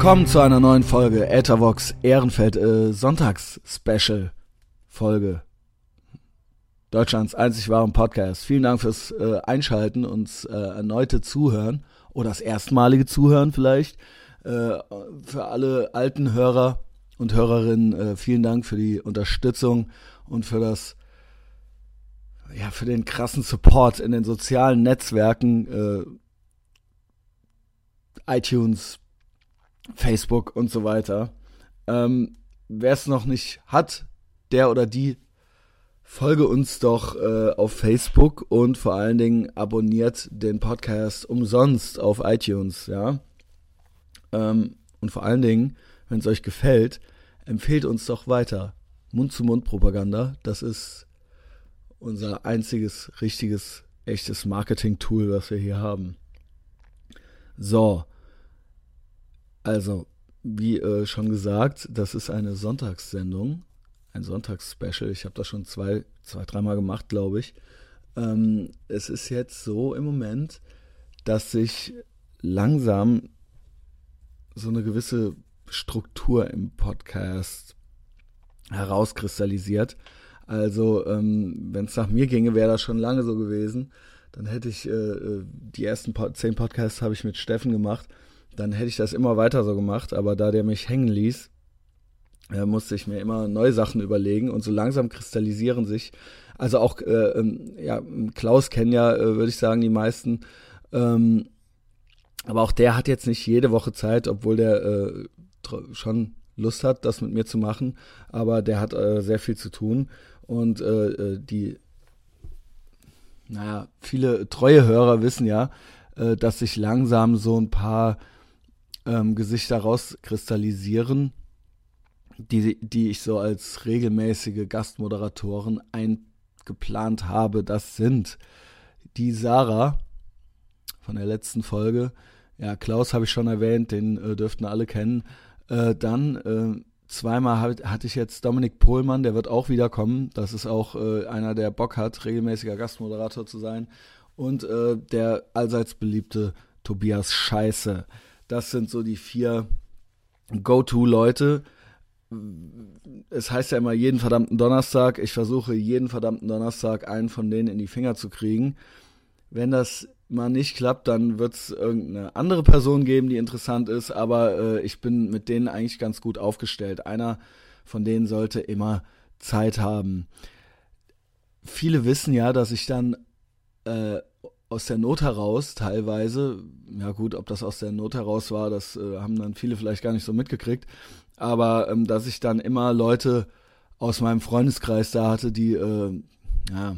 willkommen zu einer neuen Folge Ethervox Ehrenfeld äh, Sonntags-Special Folge. Deutschlands einzig wahren Podcast. Vielen Dank fürs äh, Einschalten, uns äh, erneute Zuhören oder das erstmalige Zuhören vielleicht. Äh, für alle alten Hörer und Hörerinnen äh, vielen Dank für die Unterstützung und für das ja für den krassen Support in den sozialen Netzwerken äh, iTunes, Facebook und so weiter. Ähm, Wer es noch nicht hat, der oder die folge uns doch äh, auf Facebook und vor allen Dingen abonniert den Podcast umsonst auf iTunes, ja. Ähm, und vor allen Dingen, wenn es euch gefällt, empfehlt uns doch weiter. Mund-zu-Mund-Propaganda, das ist unser einziges richtiges, echtes Marketing-Tool, was wir hier haben. So, also, wie äh, schon gesagt, das ist eine Sonntagssendung, ein Sonntagsspecial. Ich habe das schon zwei, zwei, dreimal gemacht, glaube ich. Ähm, es ist jetzt so im Moment, dass sich langsam so eine gewisse Struktur im Podcast herauskristallisiert. Also, ähm, wenn es nach mir ginge, wäre das schon lange so gewesen. Dann hätte ich äh, äh die ersten zehn Podcasts habe ich mit Steffen gemacht dann hätte ich das immer weiter so gemacht. Aber da der mich hängen ließ, äh, musste ich mir immer neue Sachen überlegen und so langsam kristallisieren sich. Also auch, äh, ähm, ja, Klaus kennen ja, äh, würde ich sagen, die meisten. Ähm, aber auch der hat jetzt nicht jede Woche Zeit, obwohl der äh, schon Lust hat, das mit mir zu machen. Aber der hat äh, sehr viel zu tun. Und äh, die, naja, viele treue Hörer wissen ja, dass sich langsam so ein paar ähm, Gesichter rauskristallisieren, die, die ich so als regelmäßige Gastmoderatoren eingeplant habe. Das sind die Sarah von der letzten Folge. Ja, Klaus habe ich schon erwähnt, den äh, dürften alle kennen. Äh, dann äh, zweimal hab, hatte ich jetzt Dominik Pohlmann, der wird auch wiederkommen. Das ist auch äh, einer, der Bock hat, regelmäßiger Gastmoderator zu sein. Und äh, der allseits beliebte Tobias Scheiße. Das sind so die vier Go-To-Leute. Es heißt ja immer jeden verdammten Donnerstag. Ich versuche jeden verdammten Donnerstag einen von denen in die Finger zu kriegen. Wenn das mal nicht klappt, dann wird es irgendeine andere Person geben, die interessant ist. Aber äh, ich bin mit denen eigentlich ganz gut aufgestellt. Einer von denen sollte immer Zeit haben. Viele wissen ja, dass ich dann äh, aus der Not heraus teilweise, ja gut, ob das aus der Not heraus war, das äh, haben dann viele vielleicht gar nicht so mitgekriegt, aber ähm, dass ich dann immer Leute aus meinem Freundeskreis da hatte, die, äh, ja,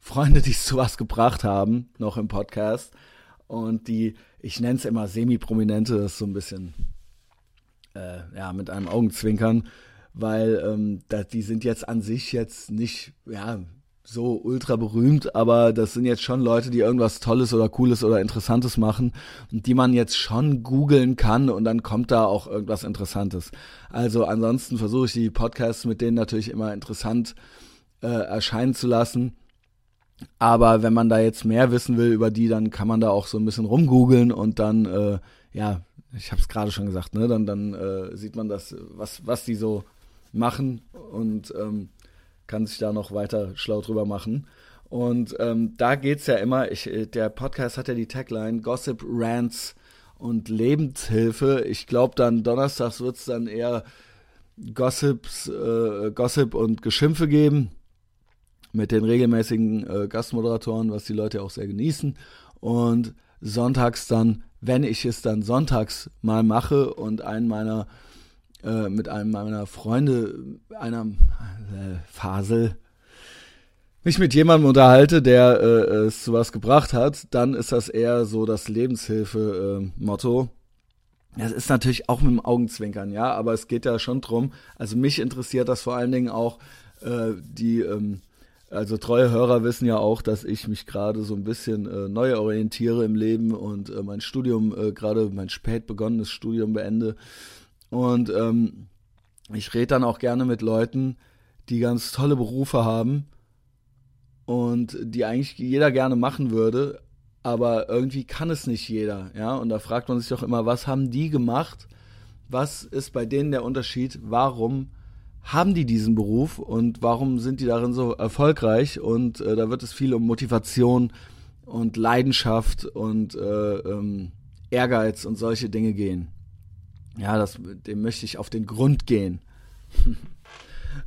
Freunde, die es zu was gebracht haben, noch im Podcast und die, ich nenne es immer semi-prominente, das ist so ein bisschen, äh, ja, mit einem Augenzwinkern, weil ähm, da, die sind jetzt an sich jetzt nicht, ja, so ultra berühmt, aber das sind jetzt schon Leute, die irgendwas Tolles oder Cooles oder Interessantes machen und die man jetzt schon googeln kann und dann kommt da auch irgendwas Interessantes. Also ansonsten versuche ich die Podcasts mit denen natürlich immer interessant äh, erscheinen zu lassen. Aber wenn man da jetzt mehr wissen will über die, dann kann man da auch so ein bisschen rumgoogeln und dann, äh, ja, ich habe es gerade schon gesagt, ne, dann, dann äh, sieht man das, was, was die so machen und ähm, kann sich da noch weiter schlau drüber machen. Und ähm, da es ja immer, ich, äh, der Podcast hat ja die Tagline Gossip, Rants und Lebenshilfe. Ich glaube dann donnerstags wird es dann eher Gossips, äh, Gossip und Geschimpfe geben mit den regelmäßigen äh, Gastmoderatoren, was die Leute auch sehr genießen. Und sonntags dann, wenn ich es dann sonntags mal mache und einen meiner äh, mit einem meiner Freunde, einer äh, Fasel, mich mit jemandem unterhalte, der äh, es zu was gebracht hat, dann ist das eher so das Lebenshilfe-Motto. das ist natürlich auch mit dem Augenzwinkern, ja, aber es geht ja schon drum. Also mich interessiert das vor allen Dingen auch äh, die, ähm, also treue Hörer wissen ja auch, dass ich mich gerade so ein bisschen äh, neu orientiere im Leben und äh, mein Studium äh, gerade mein spät begonnenes Studium beende und ähm, ich rede dann auch gerne mit Leuten, die ganz tolle Berufe haben und die eigentlich jeder gerne machen würde, aber irgendwie kann es nicht jeder, ja. Und da fragt man sich doch immer, was haben die gemacht, Was ist bei denen der Unterschied? Warum haben die diesen Beruf und warum sind die darin so erfolgreich? Und äh, da wird es viel um Motivation und Leidenschaft und äh, ähm, Ehrgeiz und solche Dinge gehen. Ja, das, dem möchte ich auf den Grund gehen.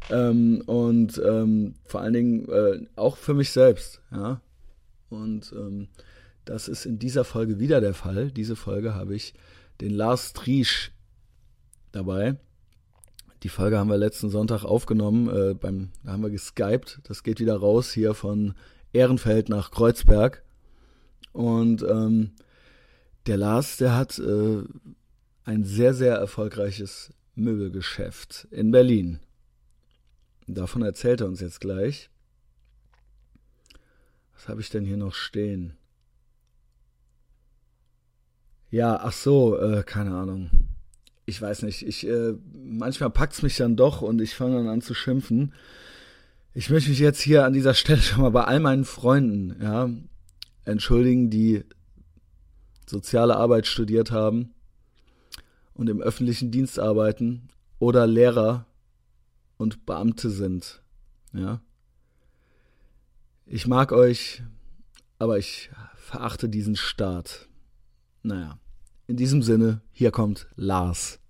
ähm, und ähm, vor allen Dingen äh, auch für mich selbst. Ja, und ähm, das ist in dieser Folge wieder der Fall. Diese Folge habe ich den Lars Triesch dabei. Die Folge haben wir letzten Sonntag aufgenommen, äh, beim, da haben wir geskypt. Das geht wieder raus hier von Ehrenfeld nach Kreuzberg. Und ähm, der Lars, der hat äh, ein sehr, sehr erfolgreiches Möbelgeschäft in Berlin. Davon erzählt er uns jetzt gleich. Was habe ich denn hier noch stehen? Ja, ach so, äh, keine Ahnung. Ich weiß nicht. Ich äh, manchmal packt's mich dann doch und ich fange dann an zu schimpfen. Ich möchte mich jetzt hier an dieser Stelle schon mal bei all meinen Freunden, ja, entschuldigen, die soziale Arbeit studiert haben und im öffentlichen Dienst arbeiten oder Lehrer und Beamte sind. Ja. Ich mag euch, aber ich verachte diesen Staat. Naja, in diesem Sinne, hier kommt Lars.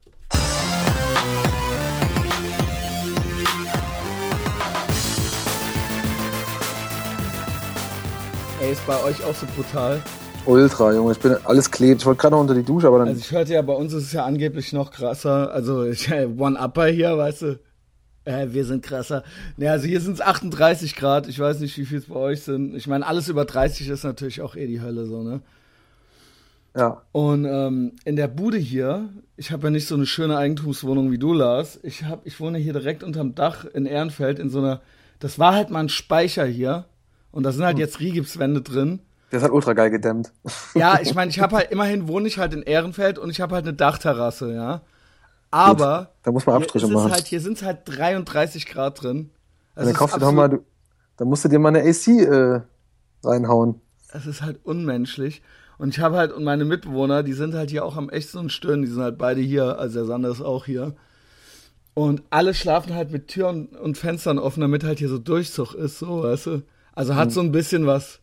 Ey, ist bei euch auch so brutal? Ultra, Junge. Ich bin alles klebt. Ich wollte gerade noch unter die Dusche, aber dann. Also ich hörte ja, bei uns ist es ja angeblich noch krasser. Also ich, One-Upper hier, weißt du. Äh, wir sind krasser. Ne, also hier sind es 38 Grad. Ich weiß nicht, wie viel es bei euch sind. Ich meine, alles über 30 ist natürlich auch eh die Hölle so, ne? Ja. Und ähm, in der Bude hier, ich habe ja nicht so eine schöne Eigentumswohnung wie du, Lars. Ich, hab, ich wohne hier direkt unterm Dach in Ehrenfeld in so einer. Das war halt mal ein Speicher hier. Und da sind halt hm. jetzt Rigipswände drin. Der ist halt ultra geil gedämmt. Ja, ich meine, ich habe halt immerhin wohne ich halt in Ehrenfeld und ich habe halt eine Dachterrasse, ja. Aber Gut, da muss man Abstriche hier machen. Halt, hier sind es halt 33 Grad drin. Das dann kaufst du doch mal, du, dann musst du dir mal eine AC äh, reinhauen. Es ist halt unmenschlich. Und ich habe halt, und meine Mitbewohner, die sind halt hier auch am echten und stören, die sind halt beide hier, also der Sander ist auch hier. Und alle schlafen halt mit Türen und Fenstern offen, damit halt hier so Durchzug ist, so, weißt du. Also hat hm. so ein bisschen was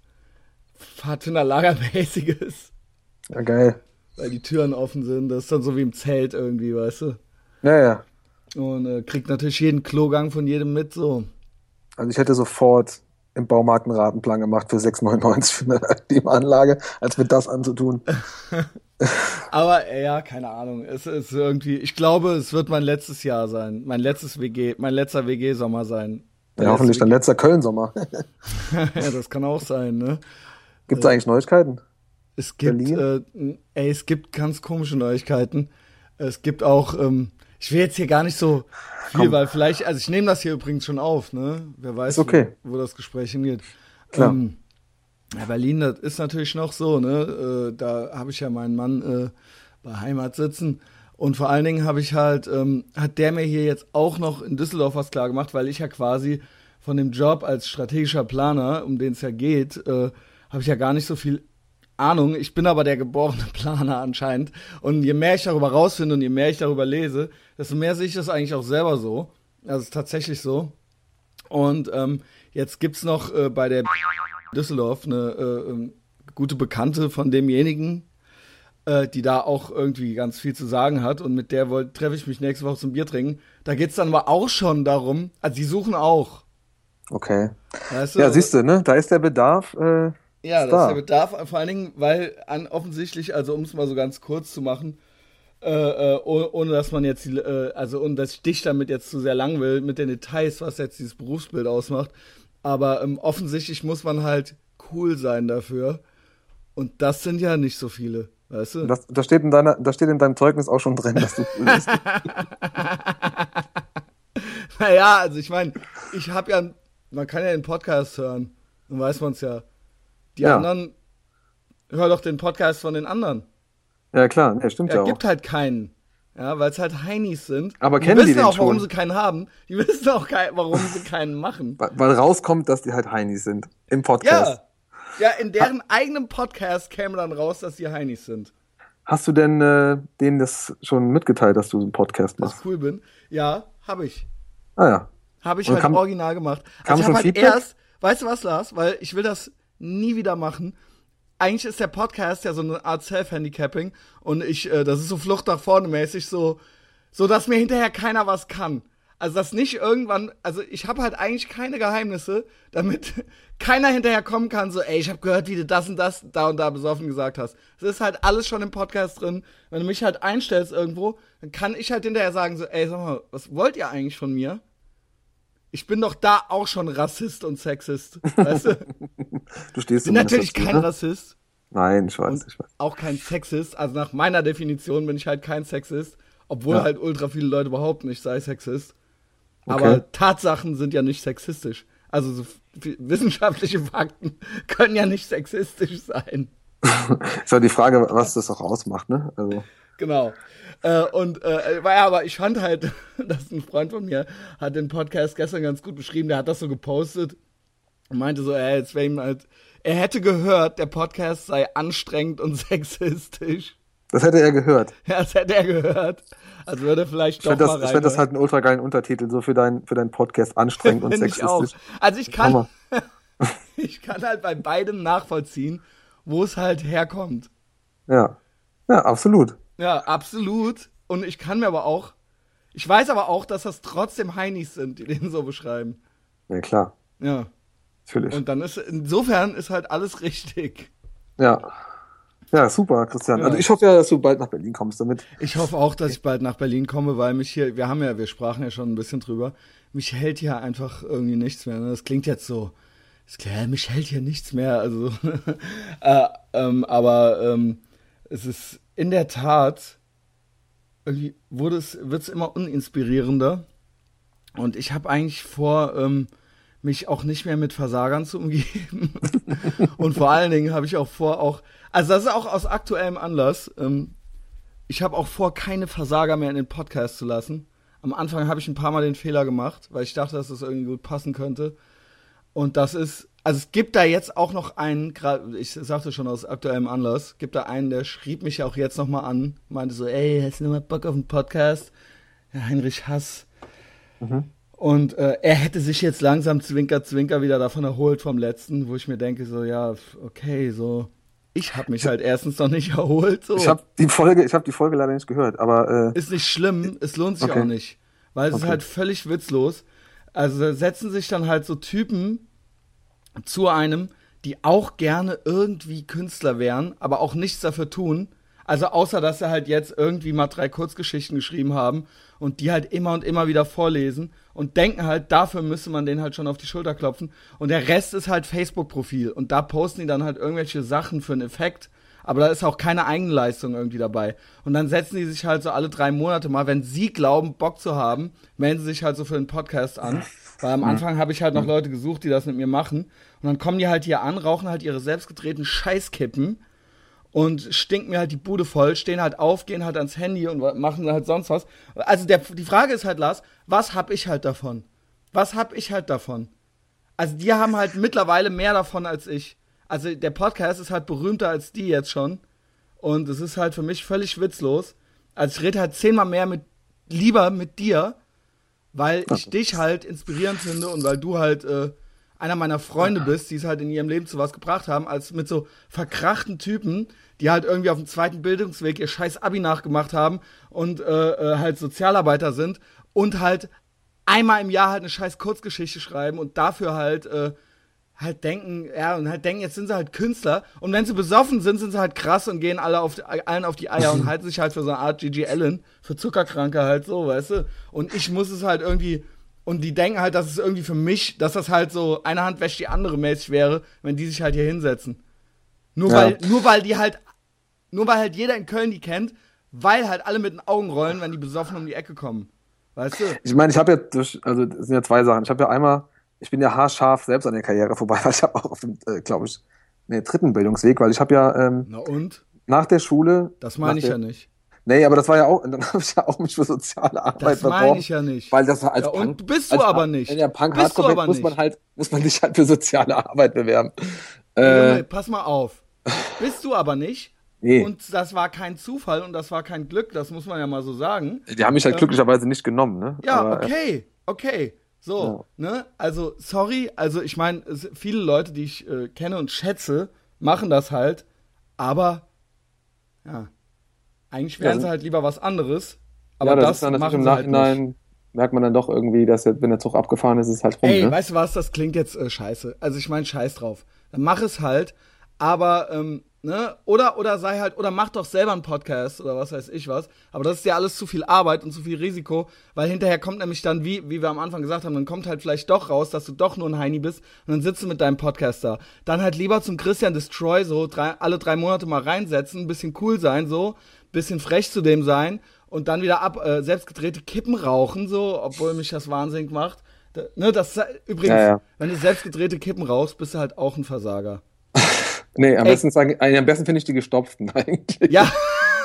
Pfadfinderlagermäßiges. Ja, geil. Weil die Türen offen sind. Das ist dann so wie im Zelt irgendwie, weißt du? Ja, ja. Und äh, kriegt natürlich jeden Klogang von jedem mit, so. Also ich hätte sofort im Baumarkt einen Ratenplan gemacht für 6,99 für eine Klimaanlage, als mit das anzutun. Aber ja, keine Ahnung. Es ist irgendwie, ich glaube, es wird mein letztes Jahr sein. Mein letztes WG, mein letzter WG-Sommer sein. Ja, hoffentlich dein letzter Köln-Sommer. ja, das kann auch sein, ne? Gibt es äh, eigentlich Neuigkeiten? Es gibt, äh, ey, es gibt ganz komische Neuigkeiten. Es gibt auch, ähm, ich will jetzt hier gar nicht so viel, Komm. weil vielleicht, also ich nehme das hier übrigens schon auf, ne? Wer weiß, okay. wo, wo, das Gespräch hingeht. Klar. Ähm, ja, Berlin, das ist natürlich noch so, ne? Äh, da habe ich ja meinen Mann äh, bei Heimat sitzen. Und vor allen Dingen habe ich halt, ähm, hat der mir hier jetzt auch noch in Düsseldorf was klar gemacht, weil ich ja quasi von dem Job als strategischer Planer, um den es ja geht, äh, habe ich ja gar nicht so viel Ahnung. Ich bin aber der geborene Planer anscheinend. Und je mehr ich darüber rausfinde und je mehr ich darüber lese, desto mehr sehe ich das eigentlich auch selber so. Also ist tatsächlich so. Und ähm, jetzt gibt's noch äh, bei der Düsseldorf eine äh, ähm, gute Bekannte von demjenigen, äh, die da auch irgendwie ganz viel zu sagen hat. Und mit der treffe ich mich nächste Woche zum Bier trinken. Da geht's dann aber auch schon darum, also die suchen auch. Okay. Weißt du, ja, siehst du, ne? Da ist der Bedarf. Äh ja, das ist der Bedarf, vor allen Dingen, weil an, offensichtlich, also um es mal so ganz kurz zu machen, äh, äh, ohne dass man jetzt, äh, also ohne dass ich dich damit jetzt zu sehr lang will, mit den Details, was jetzt dieses Berufsbild ausmacht. Aber ähm, offensichtlich muss man halt cool sein dafür. Und das sind ja nicht so viele, weißt du? Das, das, steht, in deiner, das steht in deinem Zeugnis auch schon drin, dass du cool bist. naja, also ich meine, ich habe ja, man kann ja den Podcast hören, dann weiß man es ja. Die ja. anderen, hör doch den Podcast von den anderen. Ja, klar, ja, stimmt ja, ja auch. gibt halt keinen. Ja, weil es halt Heinis sind. Aber kennen die, wissen die auch, warum schon? sie keinen haben. Die wissen auch, warum sie keinen machen. Weil rauskommt, dass die halt Heinis sind. Im Podcast. Ja. Ja, in deren ha eigenem Podcast käme dann raus, dass die Heinis sind. Hast du denn äh, denen das schon mitgeteilt, dass du einen Podcast Dass machst? ich cool bin. Ja, habe ich. Ah ja. Habe ich Und halt kam- original gemacht. Also ich habe halt Feedback? erst, weißt du was, Lars? Weil ich will das nie wieder machen. Eigentlich ist der Podcast ja so eine Art Self-Handicapping und ich, äh, das ist so Flucht nach vorne mäßig, so, so dass mir hinterher keiner was kann. Also dass nicht irgendwann, also ich habe halt eigentlich keine Geheimnisse, damit keiner hinterher kommen kann, so, ey, ich habe gehört, wie du das und das da und da besoffen gesagt hast. Es ist halt alles schon im Podcast drin. Wenn du mich halt einstellst irgendwo, dann kann ich halt hinterher sagen, so, ey, sag mal, was wollt ihr eigentlich von mir? Ich bin doch da auch schon Rassist und Sexist. Weißt du? Du stehst bin natürlich dazu, kein ne? Rassist Nein, ich weiß, ich weiß. auch kein Sexist. Also nach meiner Definition bin ich halt kein Sexist, obwohl Ja. halt ultra viele Leute behaupten, ich sei Sexist. Okay. Aber Tatsachen sind ja nicht sexistisch. Also so wissenschaftliche Fakten können ja nicht sexistisch sein. Ist ja die Frage, was das auch ausmacht, ne? Also, Genau. Äh, und äh, war ja, aber ich fand halt, dass ein Freund von mir hat den Podcast gestern ganz gut beschrieben, der hat das so gepostet und meinte so, ey, jetzt wäre ihm halt, er hätte gehört, der Podcast sei anstrengend und sexistisch. das hätte er gehört. Ja, das hätte er gehört. Also würde er vielleicht Ich doch fände das, mal ich fänd das halt einen ultra geilen Untertitel, so für, dein, für deinen Podcast anstrengend und Finde ich auch. sexistisch. Also ich kann, ich kann halt bei beidem nachvollziehen, wo es halt herkommt. Ja. Ja, absolut. Ja, absolut. Und ich kann mir aber auch, ich weiß aber auch, dass das trotzdem Heinis sind, die den so beschreiben. Ja, klar. Ja. Natürlich. Und dann ist, insofern ist halt alles richtig. ja. Ja, super, Christian. Ja. Also ich hoffe ja, dass du bald nach Berlin kommst damit. Ich hoffe auch, dass ich bald nach Berlin komme, weil mich hier, wir haben ja, wir sprachen ja schon ein bisschen drüber, mich hält hier einfach irgendwie nichts mehr. Ne? Das klingt jetzt so, mich hält hier nichts mehr. Also, äh, ähm, aber ähm, es ist in der Tat, wurde es, wird es immer uninspirierender. Und ich habe eigentlich vor, ähm, mich auch nicht mehr mit Versagern zu umgeben. Und vor allen Dingen habe ich auch vor, auch, also das ist auch aus aktuellem Anlass, ähm, ich habe auch vor, keine Versager mehr in den Podcast zu lassen. Am Anfang habe ich ein paar Mal den Fehler gemacht, weil ich dachte, dass das irgendwie gut passen könnte. Und das ist, also es gibt da jetzt auch noch einen, ich sagte schon aus aktuellem Anlass, gibt da einen, der schrieb mich auch jetzt nochmal an, meinte so, ey, hast du nochmal Bock auf einen Podcast? Ja, Heinrich Hass. Und äh, er hätte sich jetzt langsam zwinker, zwinker wieder davon erholt vom letzten, wo ich mir denke, so, ja, okay, so, ich habe mich halt erstens noch nicht erholt, so. Ich habe die Folge, ich habe die Folge leider nicht gehört, aber äh, Ist nicht schlimm, es lohnt sich Okay. auch nicht. Weil es ist Okay. halt völlig witzlos. Also setzen sich dann halt so Typen zu einem, die auch gerne irgendwie Künstler wären, aber auch nichts dafür tun. Also außer, dass sie halt jetzt irgendwie mal drei Kurzgeschichten geschrieben haben und die halt immer und immer wieder vorlesen und denken halt, dafür müsste man denen halt schon auf die Schulter klopfen. Und der Rest ist halt Facebook-Profil und da posten die dann halt irgendwelche Sachen für einen Effekt. Aber da ist auch keine Eigenleistung irgendwie dabei. Und dann setzen die sich halt so alle drei Monate mal, wenn sie glauben, Bock zu haben, melden sie sich halt so für den Podcast an. Weil am Anfang habe ich halt noch Leute gesucht, die das mit mir machen. Und dann kommen die halt hier an, rauchen halt ihre selbstgedrehten Scheißkippen und stinken mir halt die Bude voll, stehen halt auf, gehen halt ans Handy und machen halt sonst was. Also der, die Frage ist halt, Lars, was hab ich halt davon? Was hab ich halt davon? Also die haben halt mittlerweile mehr davon als ich. Also der Podcast ist halt berühmter als die jetzt schon. Und es ist halt für mich völlig witzlos. Also ich rede halt zehnmal mehr mit, lieber mit dir, weil ich dich halt inspirierend finde und weil du halt äh, einer meiner Freunde bist, die es halt in ihrem Leben zu was gebracht haben, als mit so verkrachten Typen, die halt irgendwie auf dem zweiten Bildungsweg ihr scheiß Abi nachgemacht haben und äh, äh, halt Sozialarbeiter sind und halt einmal im Jahr halt eine scheiß Kurzgeschichte schreiben und dafür halt äh, halt denken, ja, und halt denken, jetzt sind sie halt Künstler und wenn sie besoffen sind, sind sie halt krass und gehen alle auf, allen auf die Eier und halten sich halt für so eine Art Gigi Allen, für Zuckerkranke halt so, weißt du? Und ich muss es halt irgendwie, und die denken halt, dass es irgendwie für mich, dass das halt so eine Hand wäscht die andere mäßig wäre, wenn die sich halt hier hinsetzen. Nur Ja. weil, nur weil die halt, nur weil halt jeder in Köln die kennt, weil halt alle mit den Augen rollen, wenn die besoffen um die Ecke kommen. Weißt du? ich meine, ich habe ja durch, also das sind ja zwei Sachen. Ich habe ja einmal, ich bin ja haarscharf selbst an der Karriere vorbei, weil ich habe auch auf dem, äh, glaube ich, nee, dritten Bildungsweg, weil ich habe ja ähm, Na und? nach der Schule. Das meine ich der, ja nicht. Nee, aber das war ja auch, dann habe ich ja auch mich für soziale Arbeit Das meine beworben. ich ja nicht. Weil das als Ja, und Punk, bist du als, aber nicht. In der punk Bist hardcore muss man nicht. halt, muss man sich halt für soziale Arbeit bewerben. Junge, Äh, pass mal auf. Bist du aber nicht. Nee. Und das war kein Zufall und das war kein Glück, das muss man ja mal so sagen. Die haben mich halt ähm, glücklicherweise nicht genommen, ne? Ja, Aber, okay, okay. So, ja. ne? Also, sorry, also ich meine, viele Leute, die ich äh, kenne und schätze, machen das halt, aber ja, eigentlich wären ja, sie halt lieber was anderes. Aber ja, das, das ist dann machen im halt Nachhinein halt merkt man dann doch irgendwie, dass wenn der Zug abgefahren ist, ist es halt rum. Ey, ne? weißt du was, das klingt jetzt äh, scheiße. Also ich meine, scheiß drauf. Dann mach es halt, aber ähm, Ne? Oder, oder sei halt, oder mach doch selber einen Podcast oder was weiß ich was. Aber das ist ja alles zu viel Arbeit und zu viel Risiko, weil hinterher kommt nämlich dann, wie, wie wir am Anfang gesagt haben, dann kommt halt vielleicht doch raus, dass du doch nur ein Heini bist und dann sitzt du mit deinem Podcast da. Dann halt lieber zum Christian Destroy so drei, alle drei Monate mal reinsetzen, ein bisschen cool sein, so, bisschen frech zu dem sein und dann wieder ab, äh, selbstgedrehte Kippen rauchen, so, obwohl mich das wahnsinnig macht. Da, ne, das übrigens, ja, ja. wenn du selbstgedrehte Kippen rauchst, bist du halt auch ein Versager. Nee, am Ey. besten sagen, äh, am besten finde ich die gestopften eigentlich. Ja.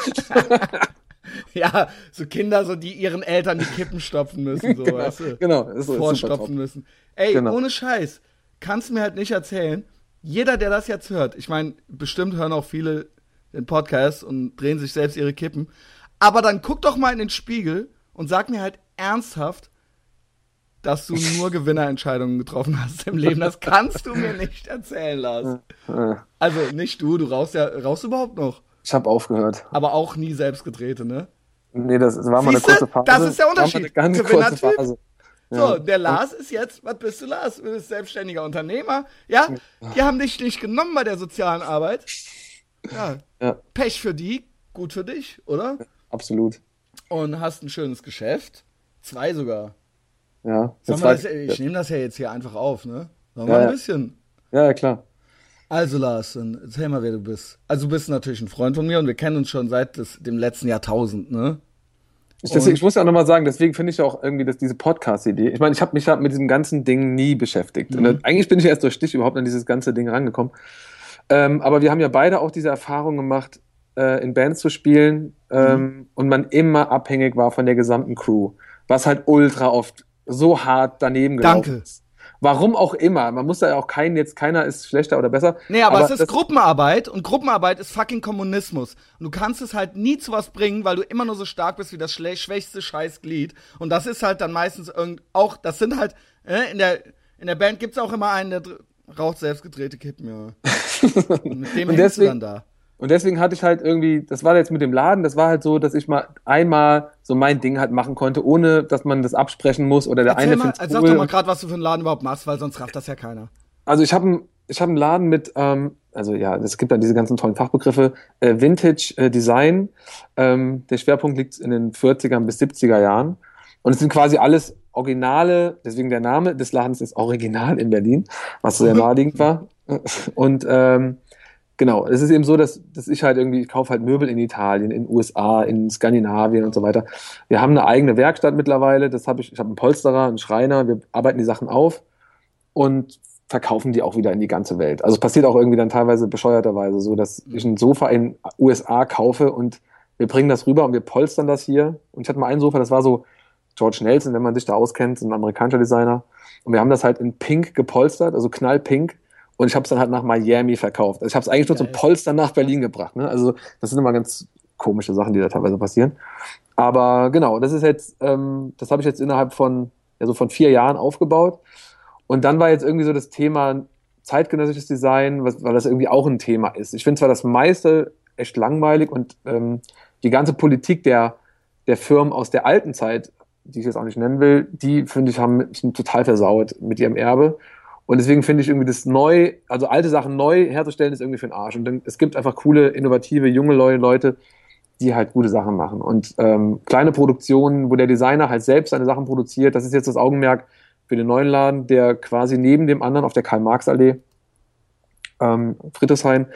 ja, so Kinder, so die ihren Eltern die Kippen stopfen müssen, so, genau, weißt du? Genau, ist so, vorstopfen müssen. Ey, genau. ohne Scheiß, kannst du mir halt nicht erzählen. Jeder, der das jetzt hört, ich meine, bestimmt hören auch viele den Podcast und drehen sich selbst ihre Kippen. Aber dann guck doch mal in den Spiegel und sag mir halt ernsthaft, dass du nur Gewinnerentscheidungen getroffen hast im Leben. Das kannst du mir nicht erzählen, Lars. Also nicht du, du rauchst ja, rauchst du überhaupt noch? Ich habe aufgehört. Aber auch nie selbst gedrehte, ne? Nee, das, das war mal eine kurze Phase. Das ist der Unterschied. Ganz kurze Phase. So, der Lars ist jetzt, was bist du Lars? Du bist selbstständiger Unternehmer. Ja, die haben dich nicht genommen bei der sozialen Arbeit. Ja, ja. Pech für die, gut für dich, oder? Absolut. Und hast ein schönes Geschäft. Zwei sogar. Ja. Das, ich nehme das ja jetzt hier einfach auf, ne? Noch mal ja, ein bisschen. Ja, ja, klar. Also Lars, erzähl mal, wer du bist. Also du bist natürlich ein Freund von mir und wir kennen uns schon seit des, dem letzten Jahrtausend, ne? Ich, deswegen, ich muss ja auch nochmal sagen, deswegen finde ich auch irgendwie, dass diese Podcast-Idee, ich meine, ich habe mich ja mit diesem ganzen Ding nie beschäftigt. Mhm. Und eigentlich bin ich erst durch dich überhaupt an dieses ganze Ding rangekommen. Ähm, aber wir haben ja beide auch diese Erfahrung gemacht, äh, in Bands zu spielen ähm, mhm. und man immer abhängig war von der gesamten Crew. Was halt ultra oft so hart daneben gelaufen Danke. ist. Warum auch immer. Man muss da ja auch keinen, jetzt keiner ist schlechter oder besser. Nee, aber, aber es ist Gruppenarbeit und Gruppenarbeit ist fucking Kommunismus. Und du kannst es halt nie zu was bringen, weil du immer nur so stark bist wie das schwächste Scheißglied. Und das ist halt dann meistens irgend, auch, das sind halt, äh, in der, in der Band gibt's auch immer einen, der raucht selbst gedrehte Kippen, ja. und mit dem und deswegen, dann da. Und deswegen hatte ich halt irgendwie, das war jetzt mit dem Laden, das war halt so, dass ich mal einmal so mein Ding halt machen konnte, ohne dass man das absprechen muss oder der Erzähl eine mal, Sag doch mal gerade, was du für einen Laden überhaupt machst, weil sonst rafft das ja keiner. Also ich habe ich hab einen Laden mit, ähm, also ja, es gibt dann diese ganzen tollen Fachbegriffe, äh, Vintage äh, Design. Ähm, der Schwerpunkt liegt in den 40er bis 70er Jahren. Und es sind quasi alles Originale, deswegen der Name des Ladens ist Original in Berlin, was sehr naheliegend war. Und ähm, genau, es ist eben so, dass, dass ich halt irgendwie, ich kaufe halt Möbel in Italien, in USA, in Skandinavien und so weiter. Wir haben eine eigene Werkstatt mittlerweile, das habe ich, ich habe einen Polsterer, einen Schreiner, wir arbeiten die Sachen auf und verkaufen die auch wieder in die ganze Welt. Also es passiert auch irgendwie dann teilweise bescheuerterweise so, dass ich ein Sofa in USA kaufe und wir bringen das rüber und wir polstern das hier. Und ich hatte mal ein Sofa, das war so George Nelson, wenn man sich da auskennt, ein amerikanischer Designer. Und wir haben das halt in Pink gepolstert, also knallpink. Und ich habe es dann halt nach Miami verkauft. Also ich habe es eigentlich nur zum Polstern nach Berlin gebracht. Ne? Also das sind immer ganz komische Sachen, die da teilweise passieren. Aber genau, das ist jetzt, ähm, das habe ich jetzt innerhalb von, ja, so von vier Jahren aufgebaut. Und dann war jetzt irgendwie so das Thema zeitgenössisches Design, was, weil das irgendwie auch ein Thema ist. Ich finde zwar das meiste echt langweilig und ähm, die ganze Politik der, der Firmen aus der alten Zeit, die ich jetzt auch nicht nennen will, die finde ich haben mich total versaut mit ihrem Erbe. Und deswegen finde ich irgendwie das neu, also alte Sachen neu herzustellen, ist irgendwie für den Arsch. Und dann, es gibt einfach coole, innovative, junge Leute, die halt gute Sachen machen. Und ähm, kleine Produktionen, wo der Designer halt selbst seine Sachen produziert, das ist jetzt das Augenmerk für den neuen Laden, der quasi neben dem anderen auf der Karl-Marx-Allee, ähm, Friedrichshain,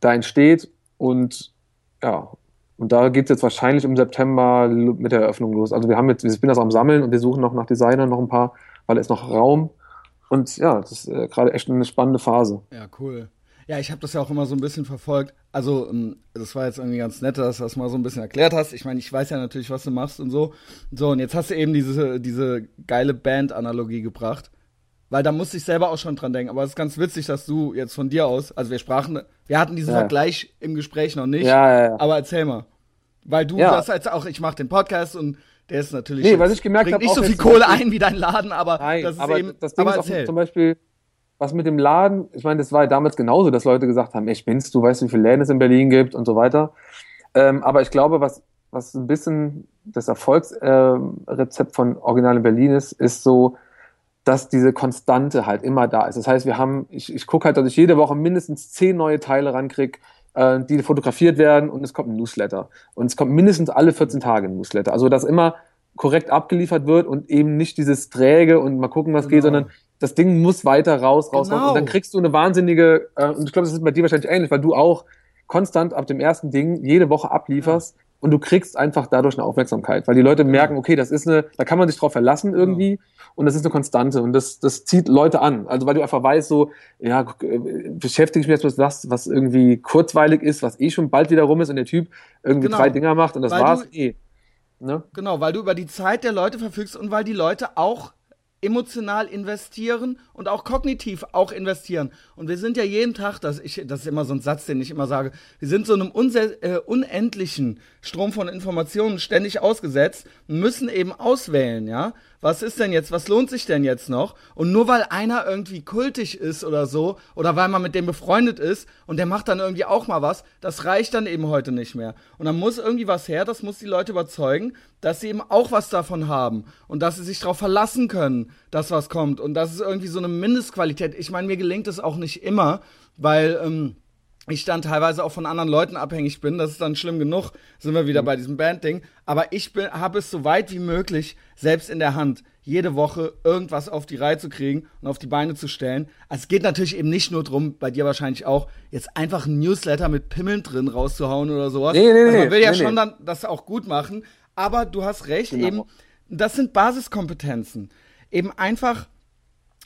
da entsteht. Und ja, und da geht es jetzt wahrscheinlich im September mit der Eröffnung los. Also wir haben jetzt, ich bin das am Sammeln und wir suchen noch nach Designern noch ein paar, weil es noch Raum und ja, das ist äh, gerade echt eine spannende Phase. Ja, cool. Ja, ich habe das ja auch immer so ein bisschen verfolgt. Also, ähm, das war jetzt irgendwie ganz nett, dass du das mal so ein bisschen erklärt hast. Ich meine, ich weiß ja natürlich, was du machst und so. So, und jetzt hast du eben diese, diese geile Band-Analogie gebracht. Weil da musste ich selber auch schon dran denken. Aber es ist ganz witzig, dass du jetzt von dir aus, also wir sprachen, wir hatten diesen Ja. Vergleich im Gespräch noch nicht. Ja, ja, ja. Aber erzähl mal. Weil du Ja. das jetzt auch, ich mache den Podcast und der ist natürlich. Nee, was ich gemerkt bringt hab, nicht so viel Kohle ein wie dein Laden, aber Nein, das ist aber eben. das Ding aber ist auch zum Beispiel, was mit dem Laden, ich meine, das war ja damals genauso, dass Leute gesagt haben, ey, spinnst du, weißt wie viele Läden es in Berlin gibt und so weiter. Ähm, aber ich glaube, was, was ein bisschen das Erfolgsrezept Rezept von Original in Berlin ist, ist so, dass diese Konstante halt immer da ist. Das heißt, wir haben, ich, ich gucke halt, dass ich jede Woche mindestens zehn neue Teile rankrieg, äh, die fotografiert werden und es kommt ein Newsletter. Und es kommt mindestens alle 14 Tage ein Newsletter. Also, dass immer korrekt abgeliefert wird und eben nicht dieses träge und mal gucken, was Genau. geht, sondern das Ding muss weiter raus, raus, Genau. raus. Und dann kriegst du eine wahnsinnige, äh, und ich glaube, das ist bei dir wahrscheinlich ähnlich, weil du auch konstant ab dem ersten Ding jede Woche ablieferst und du kriegst einfach dadurch eine Aufmerksamkeit, weil die Leute merken, okay, das ist eine, da kann man sich drauf verlassen irgendwie und das ist eine Konstante und das, das zieht Leute an. Also weil du einfach weißt, so, ja, äh, beschäftige ich mich jetzt mit was, was irgendwie kurzweilig ist, was eh schon bald wieder rum ist und der Typ irgendwie Genau. drei Dinger macht und das Weil war's eh. Ne? Genau, weil du über die Zeit der Leute verfügst und weil die Leute auch emotional investieren und auch kognitiv auch investieren. Und wir sind ja jeden Tag, das, ich, das ist immer so ein Satz, den ich immer sage, wir sind so einem äh, unendlichen Strom von Informationen ständig ausgesetzt und müssen eben auswählen, ja. Was ist denn jetzt, was lohnt sich denn jetzt noch? Und nur weil einer irgendwie kultig ist oder so, oder weil man mit dem befreundet ist und der macht dann irgendwie auch mal was, das reicht dann eben heute nicht mehr. Und dann muss irgendwie was her, das muss die Leute überzeugen, dass sie eben auch was davon haben und dass sie sich darauf verlassen können, dass was kommt. Und das ist irgendwie so eine Mindestqualität. Ich meine, mir gelingt es auch nicht immer, weil ähm, ich dann teilweise auch von anderen Leuten abhängig bin. Das ist dann schlimm genug. Sind wir wieder bei diesem Bandding. Aber ich habe es so weit wie möglich selbst in der Hand, jede Woche irgendwas auf die Reihe zu kriegen und auf die Beine zu stellen. Also es geht natürlich eben nicht nur drum, bei dir wahrscheinlich auch, jetzt einfach ein Newsletter mit Pimmeln drin rauszuhauen oder sowas. Nee, nee, also man nee, will ja nee, schon nee. dann das auch gut machen. Aber du hast recht, Genau. eben, das sind Basiskompetenzen. Eben einfach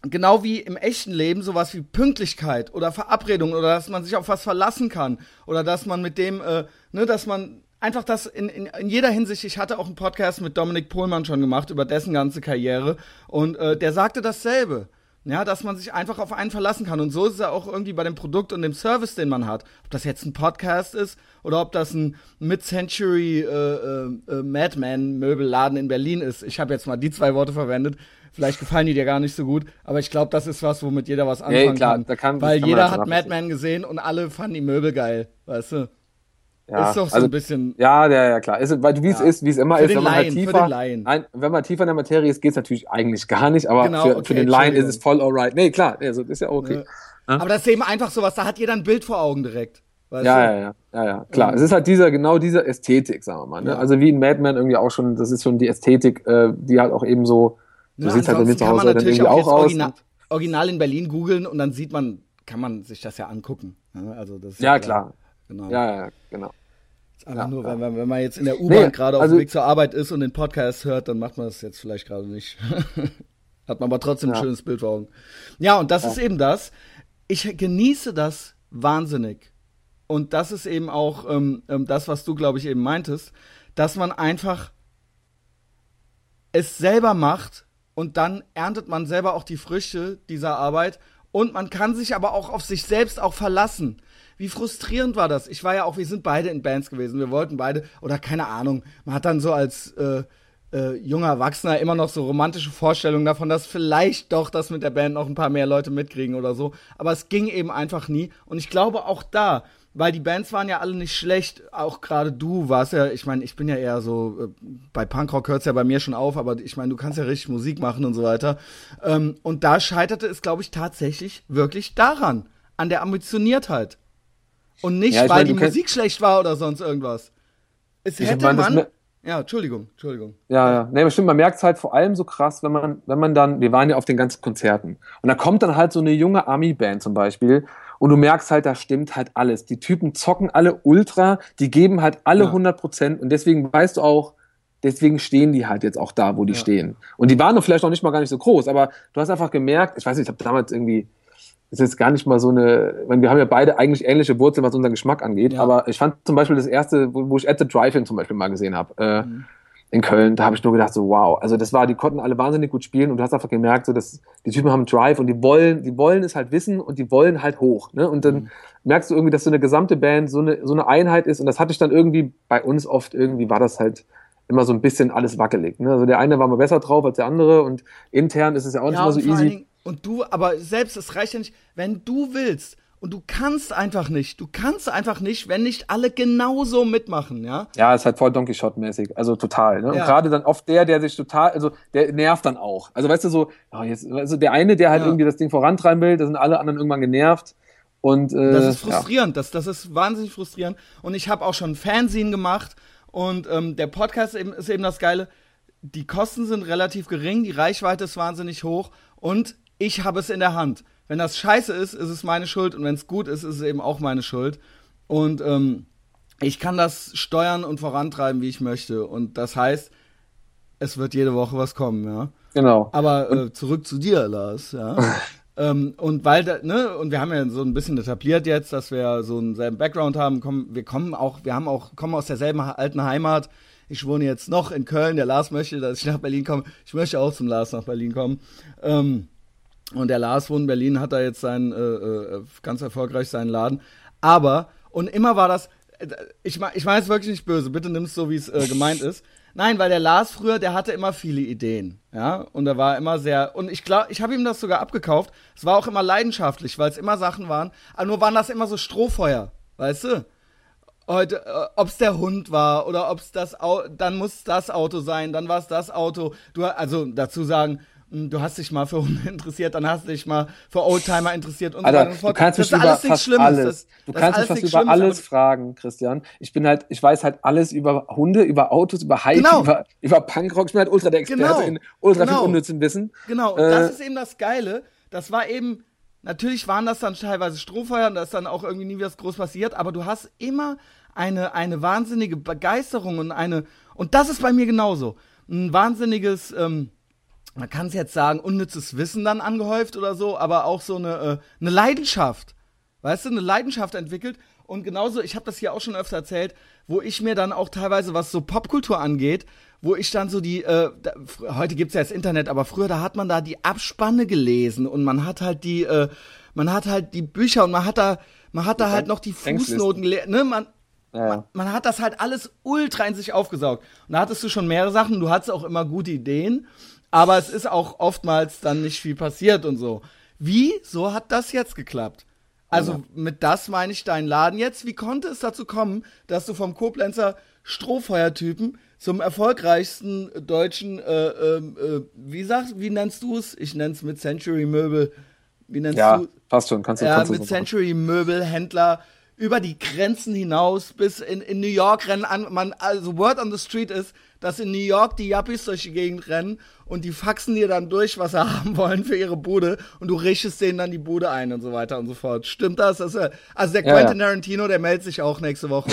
genau wie im echten Leben sowas wie Pünktlichkeit oder Verabredung oder dass man sich auf was verlassen kann oder dass man mit dem, äh, ne, dass man einfach das in, in, in jeder Hinsicht, ich hatte auch einen Podcast mit Dominik Pohlmann schon gemacht über dessen ganze Karriere und äh, der sagte dasselbe. Ja, dass man sich einfach auf einen verlassen kann. Und so ist es ja auch irgendwie bei dem Produkt und dem Service, den man hat. Ob das jetzt ein Podcast ist oder ob das ein Mid-Century äh, äh, äh, Madman-Möbelladen in Berlin ist. Ich habe jetzt mal die zwei Worte verwendet. Vielleicht gefallen die dir gar nicht so gut, aber ich glaube, das ist was, womit jeder was anfangen klar, kann. da kann- Weil kann jeder hat. Madman gesehen und alle fanden die Möbel geil, weißt du? Ja, ist doch so also, ein bisschen. Ja, ja, ja, klar. Ist, weil wie es Ja. ist, wie es immer Für ist, wenn man halt Laien, für tiefer. Nein, wenn man tiefer in der Materie ist, geht es natürlich eigentlich gar nicht, aber Genau, für, okay, für den Laien ist es voll alright. Nee, klar, also, das ist ja okay. Ne? Aber das ist eben einfach sowas, da hat jeder ein Bild vor Augen direkt. Weißt Ja, du? ja, ja, ja, ja, klar. Ähm, es ist halt dieser, genau diese Ästhetik, sagen wir mal. Ne? Ja. Also wie in Madman irgendwie auch schon, das ist schon die Ästhetik, äh, die halt auch eben so, so Ne, sieht's halt bei mir zu kann man Hause dann natürlich irgendwie auch aus. Original, Original in Berlin googeln und dann sieht man, kann man sich das ja angucken. Also das ist Ja, klar. Genau. Ja, ja, genau. Ja, nur, ja. wenn, man- wenn man jetzt in der U-Bahn Nee, gerade auf also- dem Weg zur Arbeit ist und den Podcast hört, dann macht man das jetzt vielleicht gerade nicht. Hat man aber trotzdem ein Ja. schönes Bild vor Augen. Ja, und das ist eben das. Ich genieße das wahnsinnig. Und das ist eben auch ähm, ähm, das, was du, glaube ich, eben meintest, dass man einfach es selber macht und dann erntet man selber auch die Früchte dieser Arbeit und man kann sich aber auch auf sich selbst auch verlassen. Wie frustrierend war das? Ich war ja auch, wir sind beide in Bands gewesen, wir wollten beide, oder keine Ahnung, man hat dann so als äh, äh, junger Erwachsener immer noch so romantische Vorstellungen davon, dass vielleicht doch das mit der Band noch ein paar mehr Leute mitkriegen oder so. Aber es ging eben einfach nie. Und ich glaube auch da, weil die Bands waren ja alle nicht schlecht, auch gerade du warst ja, ich meine, ich bin ja eher so, äh, bei Punkrock hört es ja bei mir schon auf, aber ich meine, du kannst ja richtig Musik machen und so weiter. Ähm, und da scheiterte es, glaube ich, tatsächlich wirklich daran, an der Ambitioniertheit. Und nicht, Ja, weil meine, die Musik schlecht war oder sonst irgendwas. Es hätte meine, man. Ja, Entschuldigung, Entschuldigung. Ja, ja. Nee, aber stimmt, man merkt es halt vor allem so krass, wenn man, wenn man dann, wir waren ja auf den ganzen Konzerten. Und da kommt dann halt so eine junge Ami-Band zum Beispiel. Und du merkst halt, da stimmt halt alles. Die Typen zocken alle ultra, die geben halt alle Ja. 100 Prozent. Und deswegen weißt du auch, deswegen stehen die halt jetzt auch da, wo die Ja. stehen. Und die waren doch vielleicht noch nicht mal gar nicht so groß, aber du hast einfach gemerkt, ich weiß nicht, ich habe damals irgendwie, das ist jetzt gar nicht mal so eine, ich meine, wir haben ja beide eigentlich ähnliche Wurzeln, was unseren Geschmack angeht, Ja. aber ich fand zum Beispiel das erste, wo, wo ich At the Drive-In zum Beispiel mal gesehen habe, äh, Mhm. In Köln, da habe ich nur gedacht, so wow, also das war, die konnten alle wahnsinnig gut spielen und du hast einfach gemerkt, so dass die Typen haben Drive und die wollen, die wollen es halt wissen und die wollen halt hoch. Ne? Und dann mhm. merkst du irgendwie, dass so eine gesamte Band so eine, so eine Einheit ist und das hatte ich dann irgendwie bei uns oft irgendwie war das halt immer so ein bisschen alles wackelig. Ne? Also der eine war mal besser drauf als der andere und intern ist es ja auch nicht ja, immer so easy. Dingen, und du, aber selbst, es reicht ja nicht, wenn du willst, und du kannst einfach nicht. Du kannst einfach nicht, wenn nicht alle genauso mitmachen, ja? Ja, ist halt voll Donkey Shot-mäßig. Also total. Ne? Ja. Und gerade dann oft der, der sich total, also der nervt dann auch. Also weißt du so, oh, jetzt, also der eine, der halt ja. irgendwie das Ding vorantreiben will, da sind alle anderen irgendwann genervt. Und, äh, das ist frustrierend, ja. das, das ist wahnsinnig frustrierend. Und ich habe auch schon Fernsehen gemacht und ähm, der Podcast eben, ist eben das Geile. Die Kosten sind relativ gering, die Reichweite ist wahnsinnig hoch und ich habe es in der Hand. Wenn das scheiße ist, ist es meine Schuld und wenn es gut ist, ist es eben auch meine Schuld. Und ähm, ich kann das steuern und vorantreiben, wie ich möchte. Und das heißt, es wird jede Woche was kommen, ja. Genau. Aber äh, zurück zu dir, Lars, ja. ähm, und weil, da, ne, und wir haben ja so ein bisschen etabliert jetzt, dass wir so einen selben Background haben. Kommen, wir kommen auch, wir haben auch, kommen aus derselben alten Heimat. Ich wohne jetzt noch in Köln. Der Lars möchte, dass ich nach Berlin komme. Ich möchte auch zum Lars nach Berlin kommen. Ähm, und der Lars wohnt in Berlin, hat da jetzt seinen, äh, äh, ganz erfolgreich seinen Laden. Aber, und immer war das, äh, ich, ich meine es wirklich nicht böse, bitte nimm es so, wie es äh, gemeint ist. Nein, weil der Lars früher, der hatte immer viele Ideen, ja, und er war immer sehr, und ich glaube, ich habe ihm das sogar abgekauft. Es war auch immer leidenschaftlich, weil es immer Sachen waren, aber nur waren das immer so Strohfeuer, weißt du? Heute, äh, ob's der Hund war oder ob's das, Au dann muss das Auto sein, dann war es das Auto. Du, also dazu sagen, du hast dich mal für Hunde interessiert, dann hast du dich mal für Oldtimer interessiert und Alter, so weiter und so fort. Du kannst mich über fast alles, das, du kannst mich fast über alles fragen, Christian. Ich bin halt, ich weiß halt alles über Hunde, über Autos, über Hiking, genau. über, über Punkrock. Ich bin halt ultra der Experte genau. in ultra genau. viel unnützen Wissen. Genau, und äh, das ist eben das Geile. Das war eben, natürlich waren das dann teilweise Strohfeuer und da ist dann auch irgendwie nie was groß passiert, aber du hast immer eine, eine wahnsinnige Begeisterung und eine, und das ist bei mir genauso. Ein wahnsinniges, ähm, man kann es jetzt sagen, unnützes Wissen dann angehäuft oder so, aber auch so eine, äh, eine Leidenschaft. Weißt du, eine Leidenschaft entwickelt. Und genauso, ich habe das hier auch schon öfter erzählt, wo ich mir dann auch teilweise, was so Popkultur angeht, wo ich dann so die, äh, da, heute gibt's ja das Internet, aber früher, da hat man da die Abspanne gelesen und man hat halt die, äh, man hat halt die Bücher und man hat da, man hat da halt noch die Fußnoten gelesen, ne, man, ja. Man, man, hat das halt alles ultra in sich aufgesaugt. Und da hattest du schon mehrere Sachen, du hattest auch immer gute Ideen aber es ist auch oftmals dann nicht viel passiert und so. Wie? So hat das jetzt geklappt. Also ja. mit das meine ich deinen Laden jetzt. Wie konnte es dazu kommen, dass du vom Koblenzer Strohfeuertypen zum erfolgreichsten deutschen, äh, ähm, äh, wie sagst, wie nennst du es? Ich nenne es mit Century Möbel. Wie nennst ja, du? passt schon. Kannst du, ja, kannst mit Century Möbel Händler über die Grenzen hinaus bis in, in New York rennen an. Man, also Word on the Street ist, dass in New York die Yuppies durch die Gegend rennen und die faxen dir dann durch, was sie haben wollen für ihre Bude und du richtest denen dann die Bude ein und so weiter und so fort. Stimmt das? ist, also der Quentin ja, ja. Tarantino, der meldet sich auch nächste Woche.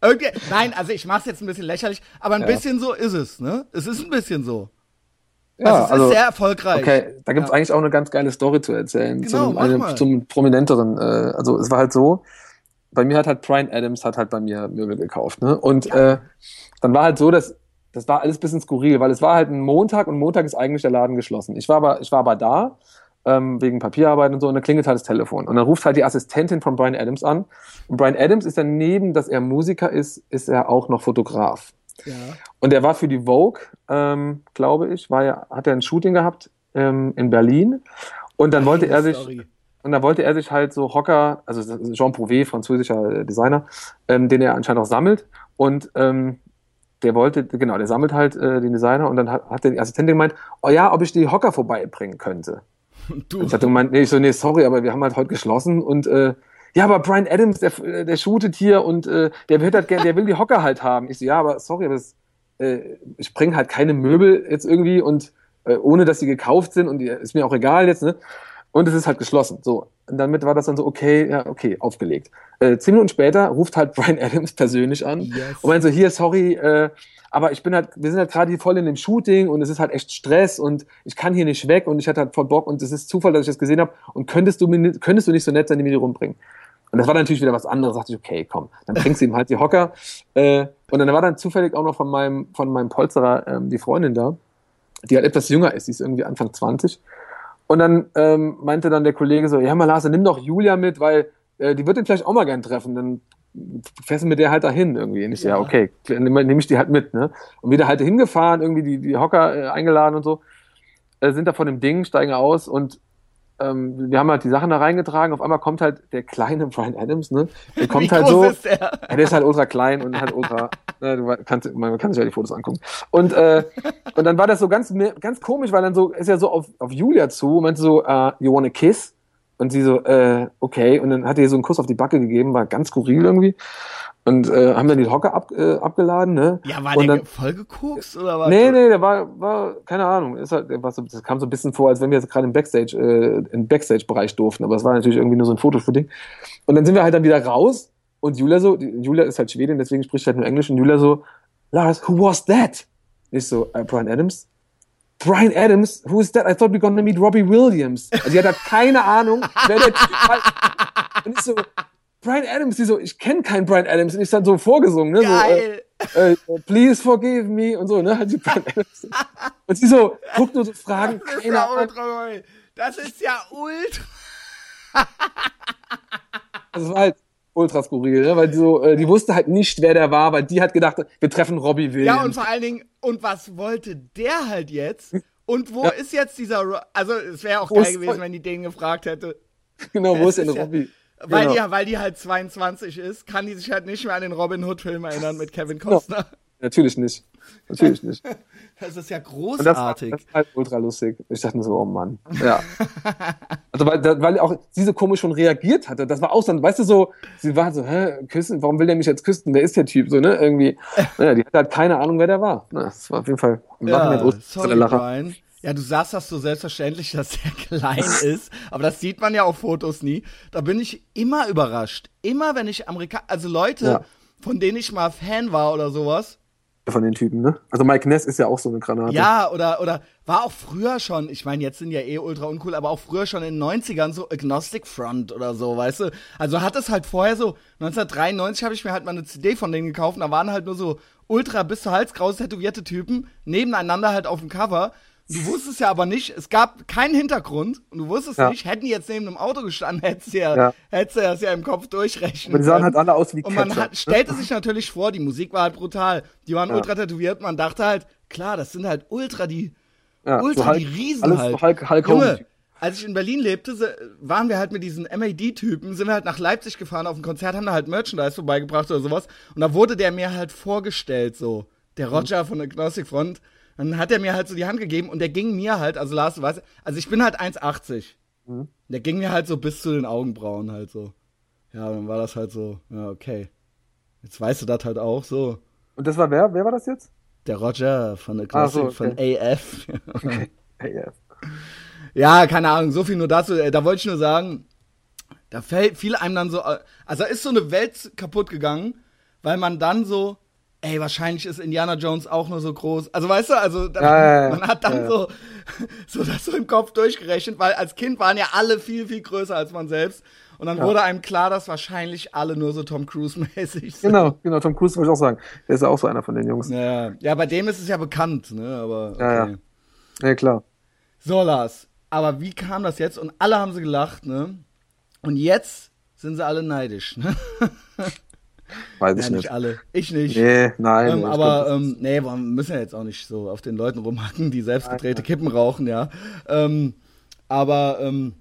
irgendwie, nein, also ich mach's jetzt ein bisschen lächerlich, aber ein ja. bisschen so ist es, ne? Es ist ein bisschen so. Ja, also es also, ist sehr erfolgreich. Okay, da gibt's ja. eigentlich auch eine ganz geile Story zu erzählen. Genau, zum, einem, zum prominenteren. Äh, also es war halt so, bei mir hat halt Brian Adams hat halt bei mir Möbel gekauft, ne? Und ja. äh, dann war halt so, dass das war alles bisschen skurril, weil es war halt ein Montag und Montag ist eigentlich der Laden geschlossen. Ich war aber, ich war aber da, ähm, wegen Papierarbeit und so, und dann klingelt halt das Telefon. Und dann ruft halt die Assistentin von Brian Adams an. Und Brian Adams ist dann neben, dass er Musiker ist, ist er auch noch Fotograf. Ja. Und er war für die Vogue, ähm, glaube ich, war ja, hat er ein Shooting gehabt ähm, in Berlin. Und dann wollte er sich, Story. Und dann wollte er sich halt so Hocker, also Jean Prouvé, französischer Designer, ähm, den er anscheinend auch sammelt. Und ähm, der wollte, genau, der sammelt halt äh, den Designer und dann hat, hat die Assistentin gemeint, oh ja, ob ich die Hocker vorbeibringen könnte. Du. Und ich hatte gemeint, nee, ich so, nee, sorry, aber wir haben halt heute geschlossen und äh, ja, aber Brian Adams, der, der shootet hier und äh, der wird halt gerne, der will die Hocker halt haben. Ich so, ja, aber sorry, aber das, äh, ich bringe halt keine Möbel jetzt irgendwie und äh, ohne dass sie gekauft sind und die, ist mir auch egal jetzt, ne? Und es ist halt geschlossen. So. Und damit war das dann so, okay, ja, okay, aufgelegt. Äh, zehn Minuten später ruft halt Brian Adams persönlich an yes. und meint so, hier, sorry, äh, aber ich bin halt, wir sind halt gerade hier voll in dem Shooting und es ist halt echt Stress und ich kann hier nicht weg und ich hatte halt voll Bock und es ist Zufall, dass ich das gesehen habe und könntest du mir, könntest du nicht so nett sein, die mir die rumbringen? Und das war dann natürlich wieder was anderes. Da dachte ich, okay, komm, dann bringst du ihm halt die Hocker. Äh, und dann war dann zufällig auch noch von meinem, von meinem Polsterer ähm, die Freundin da, die halt etwas jünger ist, die ist irgendwie Anfang 20. Und dann ähm, meinte dann der Kollege so, ja mal Lars, nimm doch Julia mit, weil äh, die wird ihn vielleicht auch mal gern treffen. Dann fährst du mit der halt dahin irgendwie. Und ich ja. ja, okay, nehme nehm ich die halt mit, ne? Und wieder halt hingefahren, irgendwie die, die Hocker äh, eingeladen und so, äh, sind da von dem Ding, steigen aus und ähm, wir haben halt die Sachen da reingetragen. Auf einmal kommt halt der kleine Brian Adams, ne? Der kommt halt so. Ist der? Ja, der ist halt ultra klein und halt ultra. ne, du kannst, man kann sich ja die Fotos angucken. Und, äh, und dann war das so ganz, ganz komisch, weil dann so, ist ja so auf, auf Julia zu und meinte so, uh, you want a kiss? Und sie so, äh, okay. Und dann hat er so einen Kuss auf die Backe gegeben, war ganz skurril irgendwie und äh, haben dann die Hocker ab, äh, abgeladen, ne? Ja, war und der dann, voll gekokst oder was? Nee, nee, der war, war keine Ahnung. Ist halt, war so, das kam so ein bisschen vor, als wenn wir jetzt gerade im Backstage, äh, im Backstage-Bereich durften, aber es war natürlich irgendwie nur so ein Foto für Ding. Und dann sind wir halt dann wieder raus und Julia so, Julia ist halt Schwedin, deswegen spricht halt nur Englisch und Julia so, Lars, who was that? Ich so, Brian Adams. Brian Adams, who is that? I thought we were gonna meet Robbie Williams. Also die hat halt keine Ahnung, wer der Typ war. Und ich so, Brian Adams, die so, ich kenne keinen Brian Adams und ich dann so vorgesungen, ne? Geil. So, äh, äh, please forgive me und so, ne? Halt die Brian Adams. Und sie so, guckt nur so Fragen. Das ist ja ultra, das ist ja ultra. war halt ultra skurril, ne? weil die so, äh, die wusste halt nicht, wer der war, weil die hat gedacht, wir treffen Robbie Williams. Ja, und vor allen Dingen, und was wollte der halt jetzt? Und wo ja. ist jetzt dieser, also es wäre auch wo geil gewesen, wenn die den gefragt hätte. Genau, wo ist denn Robbie? Ja, weil, genau. die, weil die halt 22 ist, kann die sich halt nicht mehr an den Robin Hood-Film erinnern mit Kevin Costner. No. Natürlich nicht. Natürlich nicht. Das ist ja großartig. Das, das, ist halt ultra lustig. Ich dachte mir so, oh Mann. Ja. also, weil, weil auch sie so komisch schon reagiert hatte. Das war auch so, weißt du, so, sie war so, hä, küssen, warum will der mich jetzt küssen? Wer ist der Typ? So, ne, irgendwie. Naja, die hat halt keine Ahnung, wer der war. Na, das war auf jeden Fall ein ja, sorry, Brian. Ja, du sagst das so selbstverständlich, dass der klein ist, aber das sieht man ja auf Fotos nie. Da bin ich immer überrascht. Immer wenn ich Amerikaner, also Leute, ja. von denen ich mal Fan war oder sowas. Von den Typen, ne? Also Mike Ness ist ja auch so eine Granate. Ja, oder, oder war auch früher schon, ich meine, jetzt sind ja eh ultra uncool, aber auch früher schon in den 90ern so Agnostic Front oder so, weißt du? Also hat es halt vorher so, 1993 habe ich mir halt mal eine CD von denen gekauft, da waren halt nur so ultra bis zur Hals kraus tätowierte Typen nebeneinander halt auf dem Cover Du wusstest ja aber nicht, es gab keinen Hintergrund und du wusstest ja. nicht, hätten die jetzt neben einem Auto gestanden, hättest du ja, ja. hättest du das ja im Kopf durchrechnen. Aber die sahen halt alle aus wie Und man hat, stellte sich natürlich vor, die Musik war halt brutal. Die waren ja. ultra tätowiert, man dachte halt, klar, das sind halt ultra die, ultra so Hulk, die Riesen alles halt. Hulk, Hulk Junge, als ich in Berlin lebte, waren wir halt mit diesen MAD-Typen, sind wir halt nach Leipzig gefahren auf ein Konzert, haben da halt Merchandise vorbeigebracht oder sowas. Und da wurde der mir halt vorgestellt, so. Der mhm. Roger von der Gnostic Front dann hat er mir halt so die Hand gegeben und der ging mir halt, also Lars, du weißt, also ich bin halt 1,80. Mhm. Der ging mir halt so bis zu den Augenbrauen halt so. Ja, dann war das halt so, ja, okay. Jetzt weißt du das halt auch so. Und das war wer? Wer war das jetzt? Der Roger von der Klassik, so, okay. von AF. okay. AF. Ja, keine Ahnung, so viel nur dazu. Äh, da wollte ich nur sagen, da fällt viel einem dann so, äh, also da ist so eine Welt kaputt gegangen, weil man dann so, ey, wahrscheinlich ist Indiana Jones auch nur so groß. Also weißt du, also dann, ja, ja, man hat dann so, so das so im Kopf durchgerechnet, weil als Kind waren ja alle viel, viel größer als man selbst. Und dann wurde einem klar, dass wahrscheinlich alle nur so Tom Cruise-mäßig sind. Genau, genau, Tom Cruise wollte ich auch sagen. Der ist ja auch so einer von den Jungs. Ja, ja bei dem ist es ja bekannt, ne? Aber. Okay. Ja, ja. Ja, klar. So, Lars. Aber wie kam das jetzt? Und alle haben sie gelacht, ne? Und jetzt sind sie alle neidisch, ne? Weiß ich ja, nicht. nicht alle. Ich nicht. Nee, nein. Ähm, aber, ähm, nee, wir müssen ja jetzt auch nicht so auf den Leuten rumhacken, die selbst gedrehte Kippen rauchen, ja. Ähm, aber, ähm,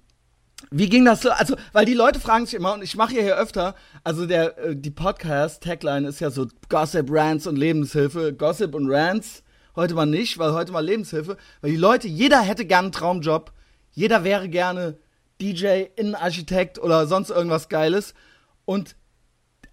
wie ging das so? Also, weil die Leute fragen sich immer, und ich mache ja hier öfter, also der, äh, die Podcast-Tagline ist ja so Gossip, Rants und Lebenshilfe. Gossip und Rants, heute mal nicht, weil heute mal Lebenshilfe. Weil die Leute, jeder hätte gerne einen Traumjob, jeder wäre gerne DJ, Innenarchitekt oder sonst irgendwas Geiles. Und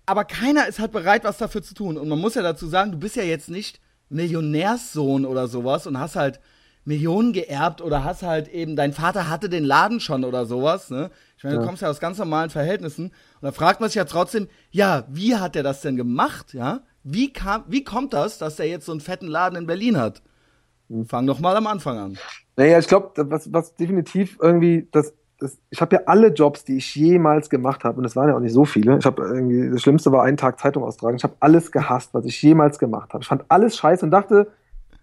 aber keiner ist halt bereit, was dafür zu tun. Und man muss ja dazu sagen, du bist ja jetzt nicht Millionärssohn oder sowas und hast halt Millionen geerbt oder hast halt eben, dein Vater hatte den Laden schon oder sowas, ne? Ich meine, ja. du kommst ja aus ganz normalen Verhältnissen. Und da fragt man sich ja trotzdem, ja, wie hat der das denn gemacht, ja? Wie kam, wie kommt das, dass der jetzt so einen fetten Laden in Berlin hat? Fang doch mal am Anfang an. Naja, ich glaube, was, was definitiv irgendwie das das, ich habe ja alle Jobs, die ich jemals gemacht habe, und es waren ja auch nicht so viele. Ich habe irgendwie, das Schlimmste war einen Tag Zeitung austragen. Ich habe alles gehasst, was ich jemals gemacht habe. Ich fand alles scheiße und dachte,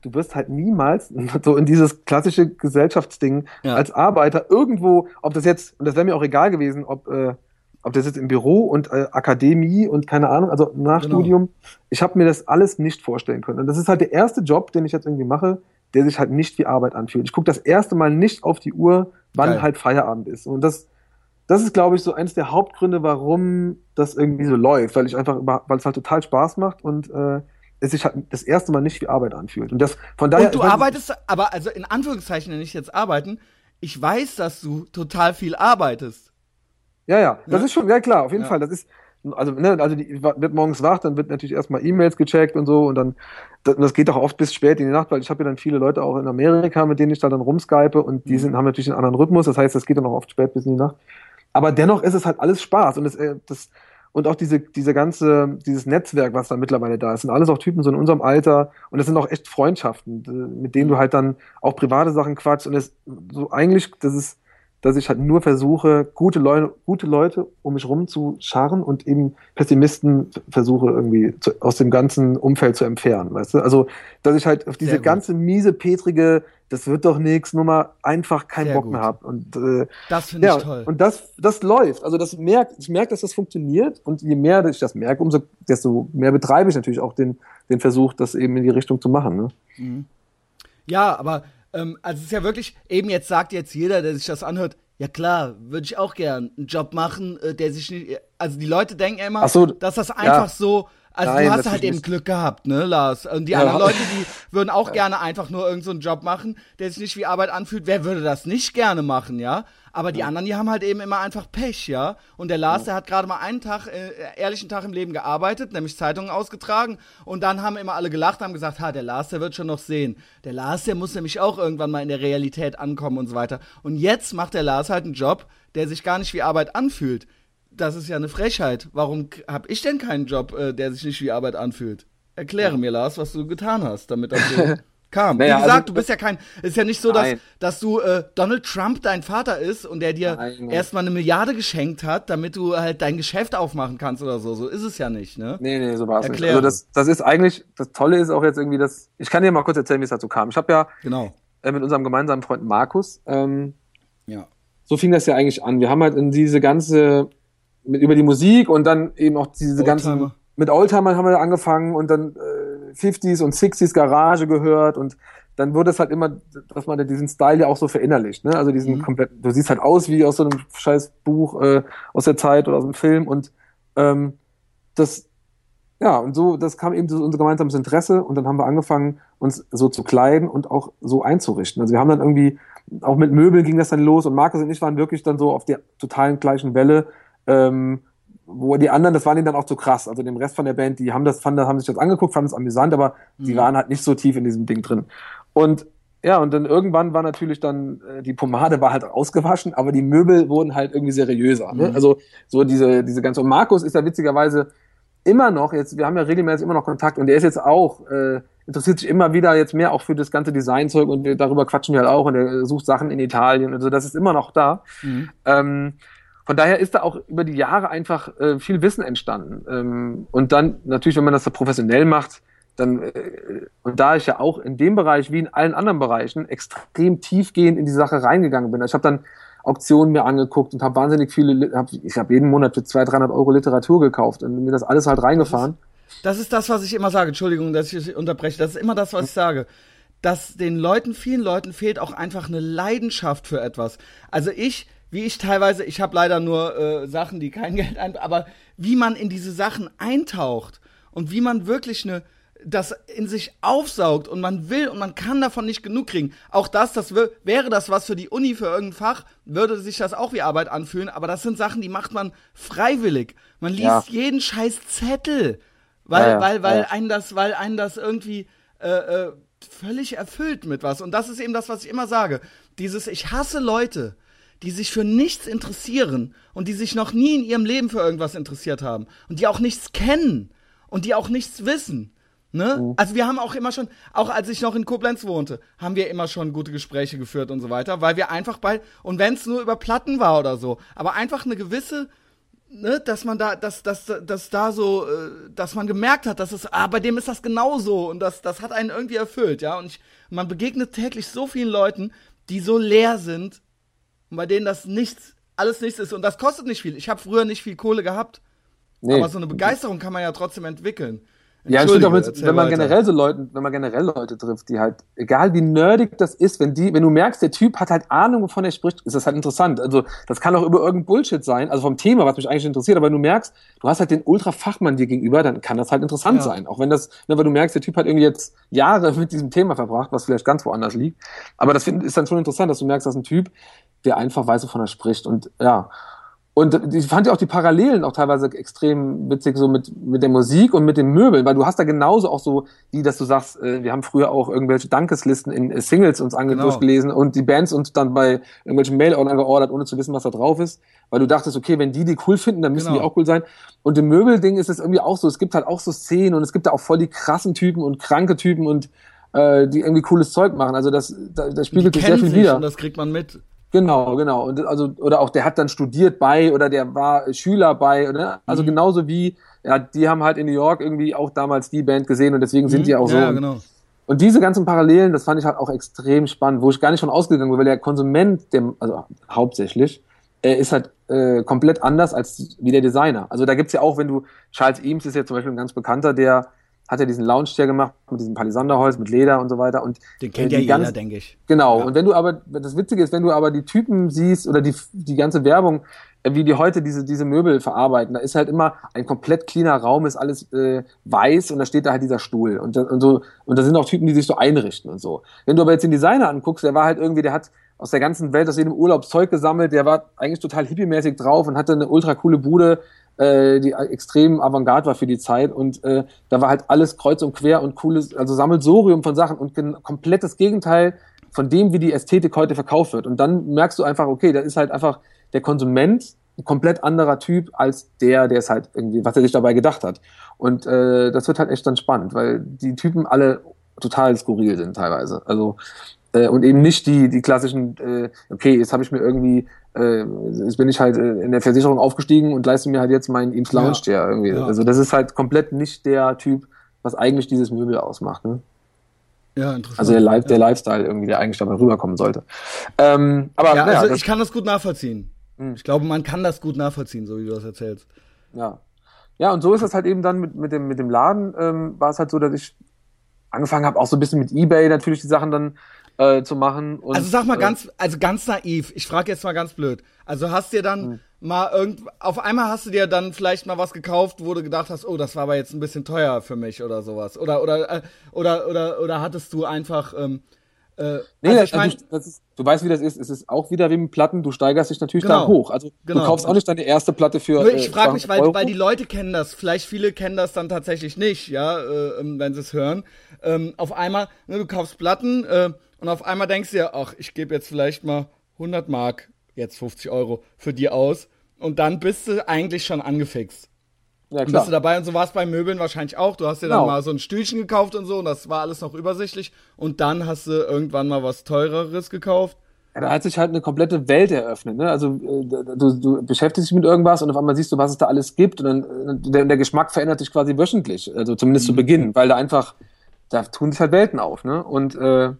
du wirst halt niemals so in dieses klassische Gesellschaftsding ja. als Arbeiter irgendwo, ob das jetzt, und das wäre mir auch egal gewesen, ob, äh, ob das jetzt im Büro und äh, Akademie und keine Ahnung, also Nachstudium, genau. ich habe mir das alles nicht vorstellen können. Und das ist halt der erste Job, den ich jetzt irgendwie mache, der sich halt nicht wie Arbeit anfühlt. Ich gucke das erste Mal nicht auf die Uhr, wann Geil. halt Feierabend ist. Und das, das ist, glaube ich, so eines der Hauptgründe, warum das irgendwie so läuft, weil ich einfach, weil es halt total Spaß macht und äh, es sich halt das erste Mal nicht wie Arbeit anfühlt. Und das von daher. Und du arbeitest, aber also in Anführungszeichen nicht jetzt arbeiten. Ich weiß, dass du total viel arbeitest. Ja, ja, das ja? ist schon, ja klar, auf jeden ja. Fall. Das ist, also, ne, also die wird morgens wach, dann wird natürlich erstmal E-Mails gecheckt und so und dann, das geht auch oft bis spät in die Nacht, weil ich habe ja dann viele Leute auch in Amerika, mit denen ich da dann rumskype und die mhm. sind, haben natürlich einen anderen Rhythmus, das heißt, das geht dann auch oft spät bis in die Nacht. Aber dennoch ist es halt alles Spaß und es, äh, das, und auch diese, diese ganze, dieses Netzwerk, was da mittlerweile da ist, sind alles auch Typen so in unserem Alter und das sind auch echt Freundschaften, mit denen du halt dann auch private Sachen quatschst und es so eigentlich, das ist, dass ich halt nur versuche, gute Leute, gute Leute um mich rum zu scharren und eben Pessimisten versuche irgendwie zu, aus dem ganzen Umfeld zu entfernen, weißt du? Also, dass ich halt auf diese ganze miese, petrige, das wird doch nichts, nur mal einfach keinen Sehr Bock gut. mehr habe. Und äh, das finde ja, ich toll. Und das, das läuft. Also das merkt, ich merke, dass das funktioniert und je mehr ich das merke, umso desto mehr betreibe ich natürlich auch den, den Versuch, das eben in die Richtung zu machen. Ne? Mhm. Ja, aber ähm, also es ist ja wirklich, eben jetzt sagt jetzt jeder, der sich das anhört, ja klar, würde ich auch gern einen Job machen, äh, der sich nicht, also die Leute denken immer, so, dass das einfach ja. so, also Nein, du hast halt eben Glück gehabt, ne, Lars? Und die ja. anderen Leute, die würden auch gerne einfach nur irgendeinen so Job machen, der sich nicht wie Arbeit anfühlt. Wer würde das nicht gerne machen, ja? Aber die anderen, die haben halt eben immer einfach Pech, ja. Und der Lars, der hat gerade mal einen Tag, äh, ehrlichen Tag im Leben gearbeitet, nämlich Zeitungen ausgetragen. Und dann haben immer alle gelacht, haben gesagt, ha, der Lars, der wird schon noch sehen. Der Lars, der muss nämlich auch irgendwann mal in der Realität ankommen und so weiter. Und jetzt macht der Lars halt einen Job, der sich gar nicht wie Arbeit anfühlt. Das ist ja eine Frechheit. Warum habe ich denn keinen Job, äh, der sich nicht wie Arbeit anfühlt? Erkläre mir, Lars, was du getan hast, damit das so kam. Naja, Wie gesagt, also, du bist ja kein. Es ist ja nicht so, dass, dass du äh, Donald Trump dein Vater ist und der dir erstmal eine Milliarde geschenkt hat, damit du halt dein Geschäft aufmachen kannst oder so. So ist es ja nicht, ne? Nee, nee, so war es nicht. Also das, das ist eigentlich, das Tolle ist auch jetzt irgendwie, dass. Ich kann dir mal kurz erzählen, wie es dazu kam. Ich habe ja genau. äh, mit unserem gemeinsamen Freund Markus, ähm, ja. so fing das ja eigentlich an. Wir haben halt in diese ganze, mit, über die Musik und dann eben auch diese Oldtimer. ganzen. Mit Oldtimer haben wir angefangen und dann. Äh, 50s und 60s Garage gehört und dann wurde es halt immer, dass man diesen Style ja auch so verinnerlicht, ne? Also diesen mhm. komplett, du siehst halt aus wie aus so einem scheiß Buch äh, aus der Zeit oder aus dem Film und ähm, das, ja, und so, das kam eben zu unser gemeinsames Interesse und dann haben wir angefangen, uns so zu kleiden und auch so einzurichten. Also wir haben dann irgendwie, auch mit Möbeln ging das dann los und Markus und ich waren wirklich dann so auf der totalen gleichen Welle. Ähm, wo die anderen, das waren ihnen dann auch zu krass. Also dem Rest von der Band, die haben das, fanden, haben sich das angeguckt, fanden es amüsant, aber mhm. die waren halt nicht so tief in diesem Ding drin. Und ja, und dann irgendwann war natürlich dann, äh, die Pomade war halt ausgewaschen, aber die Möbel wurden halt irgendwie seriöser. Ne? Mhm. Also so diese, diese ganze, und Markus ist ja witzigerweise immer noch, jetzt, wir haben ja regelmäßig immer noch Kontakt und der ist jetzt auch, äh, interessiert sich immer wieder jetzt mehr auch für das ganze Designzeug und wir, darüber quatschen wir halt auch und er sucht Sachen in Italien und so, das ist immer noch da. Mhm. Ähm, von daher ist da auch über die Jahre einfach äh, viel Wissen entstanden. Ähm, und dann natürlich, wenn man das so professionell macht, dann, äh, und da ich ja auch in dem Bereich wie in allen anderen Bereichen extrem tiefgehend in die Sache reingegangen bin. Ich habe dann Auktionen mir angeguckt und habe wahnsinnig viele, hab, ich habe jeden Monat für 200, 300 Euro Literatur gekauft und mir das alles halt reingefahren. Das ist, das ist das, was ich immer sage. Entschuldigung, dass ich unterbreche. Das ist immer das, was ich sage dass den Leuten, vielen Leuten fehlt auch einfach eine Leidenschaft für etwas. Also ich wie ich teilweise, ich habe leider nur äh, Sachen, die kein Geld ein, aber wie man in diese Sachen eintaucht und wie man wirklich eine das in sich aufsaugt und man will und man kann davon nicht genug kriegen. Auch das, das wäre das was für die Uni für irgendein Fach, würde sich das auch wie Arbeit anfühlen, aber das sind Sachen, die macht man freiwillig. Man liest ja. jeden scheiß Zettel, weil ja, ja, weil weil einen das weil einen das irgendwie äh, äh, völlig erfüllt mit was und das ist eben das, was ich immer sage. Dieses ich hasse Leute, die sich für nichts interessieren und die sich noch nie in ihrem Leben für irgendwas interessiert haben und die auch nichts kennen und die auch nichts wissen. Ne? Mhm. Also wir haben auch immer schon, auch als ich noch in Koblenz wohnte, haben wir immer schon gute Gespräche geführt und so weiter, weil wir einfach bei, und wenn es nur über Platten war oder so, aber einfach eine gewisse, ne, dass man da, dass, dass, dass da so, äh, dass man gemerkt hat, dass es, ah, bei dem ist das genauso und das, das hat einen irgendwie erfüllt, ja. Und ich, man begegnet täglich so vielen Leuten, die so leer sind und bei denen das nichts, alles nichts ist. Und das kostet nicht viel. Ich habe früher nicht viel Kohle gehabt. Nee. Aber so eine Begeisterung kann man ja trotzdem entwickeln. Ja, stimmt auch, wenn man generell so Leute, wenn man generell Leute trifft, die halt, egal wie nerdig das ist, wenn die, wenn du merkst, der Typ hat halt Ahnung, wovon er spricht, ist das halt interessant. Also, das kann auch über irgendein Bullshit sein, also vom Thema, was mich eigentlich interessiert, aber wenn du merkst, du hast halt den Ultra-Fachmann dir gegenüber, dann kann das halt interessant ja. sein. Auch wenn das, ne, weil du merkst, der Typ hat irgendwie jetzt Jahre mit diesem Thema verbracht, was vielleicht ganz woanders liegt. Aber das ist dann schon interessant, dass du merkst, dass ein Typ, der einfach weiß, wovon er spricht und, ja. Und ich fand ja auch die Parallelen auch teilweise extrem witzig, so mit, mit der Musik und mit den Möbeln, weil du hast da genauso auch so, wie dass du sagst, äh, wir haben früher auch irgendwelche Dankeslisten in äh, Singles uns ange genau. durchgelesen und die Bands uns dann bei irgendwelchen Mail-Ordern geordert, ohne zu wissen, was da drauf ist, weil du dachtest, okay, wenn die die cool finden, dann müssen genau. die auch cool sein. Und im Möbelding ist es irgendwie auch so, es gibt halt auch so Szenen und es gibt da auch voll die krassen Typen und kranke Typen und äh, die irgendwie cooles Zeug machen. Also das, da, das spiegelt sich sehr viel wieder. Und das kriegt man mit. Genau, genau. Und also, oder auch der hat dann studiert bei oder der war Schüler bei, oder? Also mhm. genauso wie, ja, die haben halt in New York irgendwie auch damals die Band gesehen und deswegen sind mhm. die auch so. Ja, genau. Und diese ganzen Parallelen, das fand ich halt auch extrem spannend, wo ich gar nicht von ausgegangen bin, weil der Konsument, dem, also hauptsächlich, er ist halt äh, komplett anders als wie der Designer. Also da gibt's ja auch, wenn du, Charles Eames ist ja zum Beispiel ein ganz bekannter, der hat er diesen Lounge-Chair gemacht mit diesem Palisanderholz, mit Leder und so weiter. Und Den kennt äh, ja jeder, ganz, denke ich. Genau. Ja. Und wenn du aber, das Witzige ist, wenn du aber die Typen siehst oder die, die ganze Werbung, äh, wie die heute diese, diese Möbel verarbeiten, da ist halt immer ein komplett cleaner Raum, ist alles äh, weiß und da steht da halt dieser Stuhl. Und, und, so, und da sind auch Typen, die sich so einrichten und so. Wenn du aber jetzt den Designer anguckst, der war halt irgendwie, der hat aus der ganzen Welt, aus jedem Urlaub Zeug gesammelt, der war eigentlich total hippie-mäßig drauf und hatte eine ultra coole Bude, äh, die extrem avantgarde war für die Zeit und äh, da war halt alles kreuz und quer und cooles, also Sammelsorium von Sachen und komplettes Gegenteil von dem, wie die Ästhetik heute verkauft wird. Und dann merkst du einfach, okay, da ist halt einfach der Konsument ein komplett anderer Typ als der, der es halt irgendwie, was er sich dabei gedacht hat. Und äh, das wird halt echt dann spannend, weil die Typen alle total skurril sind teilweise. Also äh, und eben nicht die die klassischen, äh, okay, jetzt habe ich mir irgendwie äh, jetzt bin ich halt äh, in der Versicherung aufgestiegen und leiste mir halt jetzt meinen Eames Lounge Chair irgendwie. Ja. Also das ist halt komplett nicht der Typ, was eigentlich dieses Möbel ausmacht. Ne? Ja, interessant. Also der, Li der Lifestyle irgendwie, der eigentlich dabei rüberkommen sollte. Ähm, aber ja, also ich kann das gut nachvollziehen. Hm. Ich glaube, man kann das gut nachvollziehen, so wie du das erzählst. Ja. Ja, und so ist es halt eben dann mit, mit, dem, mit dem Laden, ähm, war es halt so, dass ich angefangen habe, auch so ein bisschen mit Ebay natürlich die Sachen dann äh, zu machen. Und, also sag mal äh, ganz, also ganz naiv. Ich frage jetzt mal ganz blöd. Also hast dir dann hm. mal irgend, auf einmal hast du dir dann vielleicht mal was gekauft, wo du gedacht hast, oh, das war aber jetzt ein bisschen teuer für mich oder sowas. Oder oder äh, oder oder oder hattest du einfach ähm, äh, nee, also ich mein, du, ist, du, weißt, wie das ist. Es ist auch wieder wie mit Platten. Du steigerst dich natürlich genau, da hoch. Also genau. du kaufst auch nicht deine erste Platte für. Nur ich frage mich, weil, weil die Leute kennen das. Vielleicht viele kennen das dann tatsächlich nicht, ja, äh, ähm, wenn sie es hören. Ähm, auf einmal, ne, du kaufst Platten. Äh, und auf einmal denkst du ja, ach, ich gebe jetzt vielleicht mal 100 Mark, jetzt 50 Euro für die aus. Und dann bist du eigentlich schon angefixt. Ja, bist du dabei und so war es bei Möbeln wahrscheinlich auch. Du hast dir dann genau. mal so ein Stühlchen gekauft und so und das war alles noch übersichtlich. Und dann hast du irgendwann mal was teureres gekauft. Ja, da hat sich halt eine komplette Welt eröffnet. Ne? Also äh, du, du beschäftigst dich mit irgendwas und auf einmal siehst du, was es da alles gibt und dann äh, der, der Geschmack verändert sich quasi wöchentlich, also zumindest mhm. zu Beginn, weil da einfach da tun sich halt Welten auf. Ne? Und äh,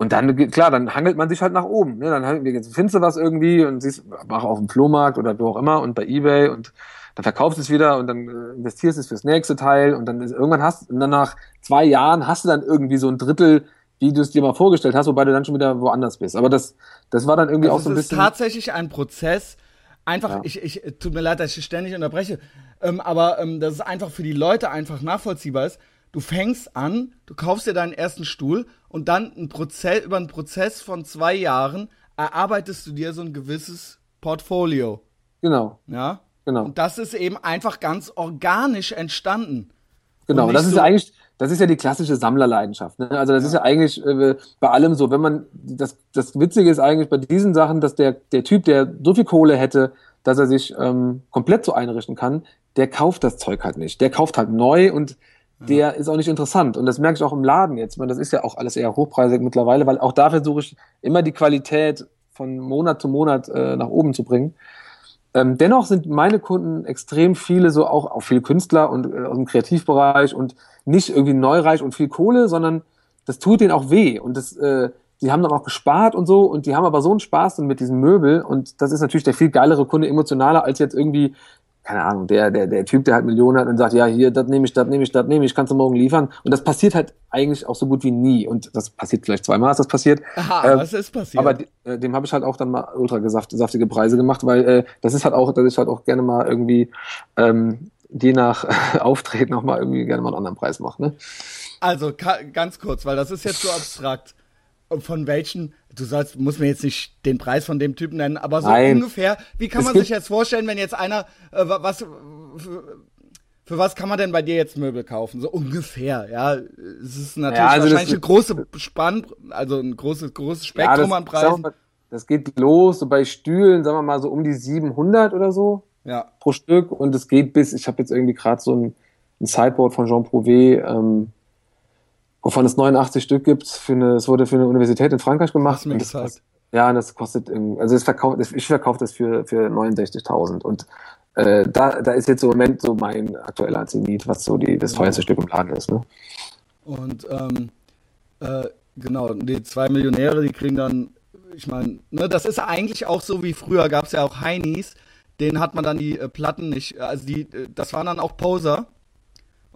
und dann, klar, dann hangelt man sich halt nach oben. Ne? Dann findest du was irgendwie und siehst, mach auf dem Flohmarkt oder wo auch immer und bei Ebay und dann verkaufst du es wieder und dann äh, investierst du es fürs nächste Teil und dann ist, irgendwann hast und dann nach zwei Jahren hast du dann irgendwie so ein Drittel, wie du es dir mal vorgestellt hast, wobei du dann schon wieder woanders bist. Aber das, das war dann irgendwie also auch so ein bisschen. Es ist tatsächlich ein Prozess. Einfach, ja. ich, ich, tut mir leid, dass ich ständig unterbreche, ähm, aber ähm, dass es einfach für die Leute einfach nachvollziehbar ist. Du fängst an, du kaufst dir deinen ersten Stuhl und dann ein Prozess, über einen Prozess von zwei Jahren erarbeitest du dir so ein gewisses Portfolio. Genau. Ja. Genau. Und das ist eben einfach ganz organisch entstanden. Genau, und das ist ja eigentlich, das ist ja die klassische Sammlerleidenschaft. Ne? Also das ja. ist ja eigentlich äh, bei allem so, wenn man, das, das Witzige ist eigentlich bei diesen Sachen, dass der, der Typ, der so viel Kohle hätte, dass er sich ähm, komplett so einrichten kann, der kauft das Zeug halt nicht. Der kauft halt neu und der ist auch nicht interessant. Und das merke ich auch im Laden jetzt. Ich meine, das ist ja auch alles eher hochpreisig mittlerweile, weil auch da versuche ich immer die Qualität von Monat zu Monat äh, nach oben zu bringen. Ähm, dennoch sind meine Kunden extrem viele, so auch, auch viele Künstler und äh, aus dem Kreativbereich und nicht irgendwie neureich und viel Kohle, sondern das tut denen auch weh. Und das, äh, die haben dann auch gespart und so und die haben aber so einen Spaß mit diesem Möbel und das ist natürlich der viel geilere Kunde, emotionaler als jetzt irgendwie keine Ahnung, der, der, der Typ, der halt Millionen hat und sagt, ja, hier, das nehme ich, das nehme ich, das nehme ich, kannst du morgen liefern. Und das passiert halt eigentlich auch so gut wie nie. Und das passiert vielleicht zweimal, ist das passiert. Aha, ähm, was ist passiert? Aber äh, dem habe ich halt auch dann mal ultra saftige Preise gemacht, weil äh, das ist halt auch, dass ich halt auch gerne mal irgendwie ähm, je nach Auftreten noch mal irgendwie gerne mal einen anderen Preis mache. Ne? Also ganz kurz, weil das ist jetzt so abstrakt. Von welchen du sollst, muss mir jetzt nicht den Preis von dem Typen nennen, aber so Nein. ungefähr, wie kann man sich jetzt vorstellen, wenn jetzt einer, äh, was, für, für, was kann man denn bei dir jetzt Möbel kaufen? So ungefähr, ja. Es ist natürlich ja, also wahrscheinlich eine große Spann, also ein großes, großes Spektrum ja, das, an Preisen. Mal, das geht los, so bei Stühlen, sagen wir mal so um die 700 oder so ja. pro Stück und es geht bis, ich habe jetzt irgendwie gerade so ein, ein Sideboard von Jean Prouvé, ähm, wovon es 89 Stück gibt. Für eine, es wurde für eine Universität in Frankreich gemacht. mir das kostet, ja, und das kostet, also es verkauft, ich verkaufe das für, für 69.000 und äh, da, da ist jetzt im Moment so mein aktueller Zenit, was so die, das teuerste Stück im Laden ist. Ne? Und ähm, äh, genau, die zwei Millionäre, die kriegen dann, ich meine, ne, das ist eigentlich auch so wie früher, gab es ja auch Heinis, denen hat man dann die äh, Platten nicht, also die, äh, das waren dann auch Poser,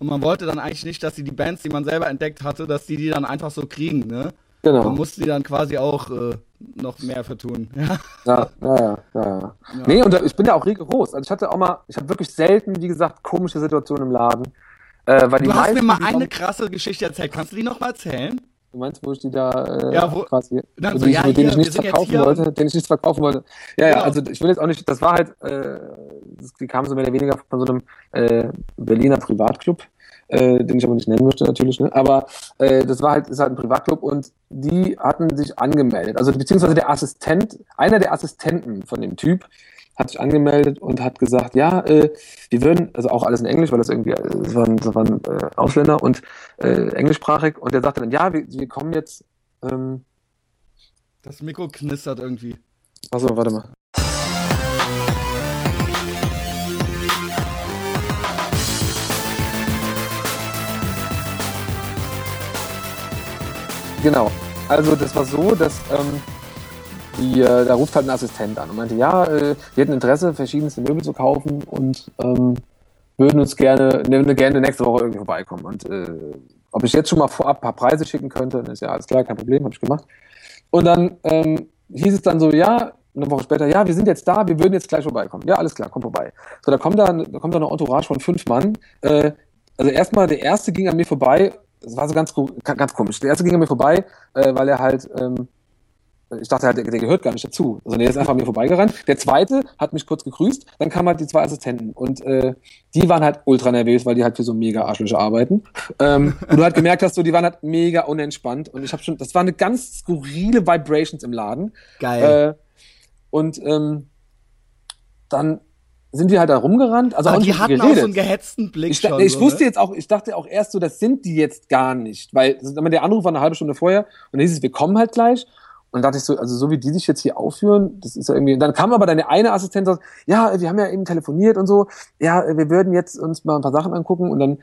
und man wollte dann eigentlich nicht, dass sie die Bands, die man selber entdeckt hatte, dass die die dann einfach so kriegen, ne? Genau. Man musste die dann quasi auch äh, noch mehr vertun. Ja, ja, ja, ja. ja. ja. Nee, und ich bin ja auch rigoros. Also ich hatte auch mal, ich habe wirklich selten, wie gesagt, komische Situationen im Laden. Äh, weil du die hast mir mal eine krasse Geschichte erzählt. Kannst du die noch mal erzählen? Du meinst, wo ich die da äh, ja, wo, quasi, dann so, ja, den hier, ich nichts verkaufen wollte, den ich nichts verkaufen wollte. Ja, genau. ja, also ich will jetzt auch nicht, das war halt, äh, die kam so mehr oder weniger von so einem äh, Berliner Privatclub äh, den ich aber nicht nennen möchte natürlich, ne? aber äh, das war halt, ist halt ein Privatclub und die hatten sich angemeldet, also beziehungsweise der Assistent, einer der Assistenten von dem Typ hat sich angemeldet und hat gesagt, ja, äh, wir würden, also auch alles in Englisch, weil das irgendwie, äh, das waren, das waren äh, Ausländer und äh, englischsprachig und der sagte dann, ja, wir, wir kommen jetzt. Ähm, das Mikro knistert irgendwie. Achso, warte mal. Genau. Also das war so, dass ähm, die, äh, da ruft halt ein Assistent an und meinte, ja, äh, wir hätten Interesse, verschiedenste Möbel zu kaufen und ähm, würden uns gerne, ne, gerne nächste Woche irgendwie vorbeikommen. Und äh, ob ich jetzt schon mal vorab ein paar Preise schicken könnte, dann ist ja alles klar, kein Problem, habe ich gemacht. Und dann ähm, hieß es dann so, ja, eine Woche später, ja, wir sind jetzt da, wir würden jetzt gleich vorbeikommen. Ja, alles klar, komm vorbei. So, da kommt da, da kommt da eine Entourage von fünf Mann. Äh, also erstmal, der erste ging an mir vorbei das war so ganz, ganz komisch. Der erste ging an mir vorbei, äh, weil er halt, ähm, ich dachte halt, der, der gehört gar nicht dazu. Also der ist einfach an mir vorbeigerannt. Der zweite hat mich kurz gegrüßt, dann kamen halt die zwei Assistenten und äh, die waren halt ultra nervös, weil die halt für so mega Arschlöcher arbeiten. Ähm, und du halt gemerkt hast, so, die waren halt mega unentspannt und ich habe schon, das war eine ganz skurrile Vibrations im Laden. Geil. Äh, und ähm, dann sind die halt da rumgerannt. Also die hatten geredet. auch so einen gehetzten Blick ich, schon. Ich so, wusste ne? jetzt auch, ich dachte auch erst so, das sind die jetzt gar nicht, weil der Anruf war eine halbe Stunde vorher und dann hieß es, wir kommen halt gleich. Und dachte ich so, also so wie die sich jetzt hier aufführen, das ist ja irgendwie. Und dann kam aber deine eine Assistentin und sagt, ja, wir haben ja eben telefoniert und so, ja, wir würden jetzt uns mal ein paar Sachen angucken und dann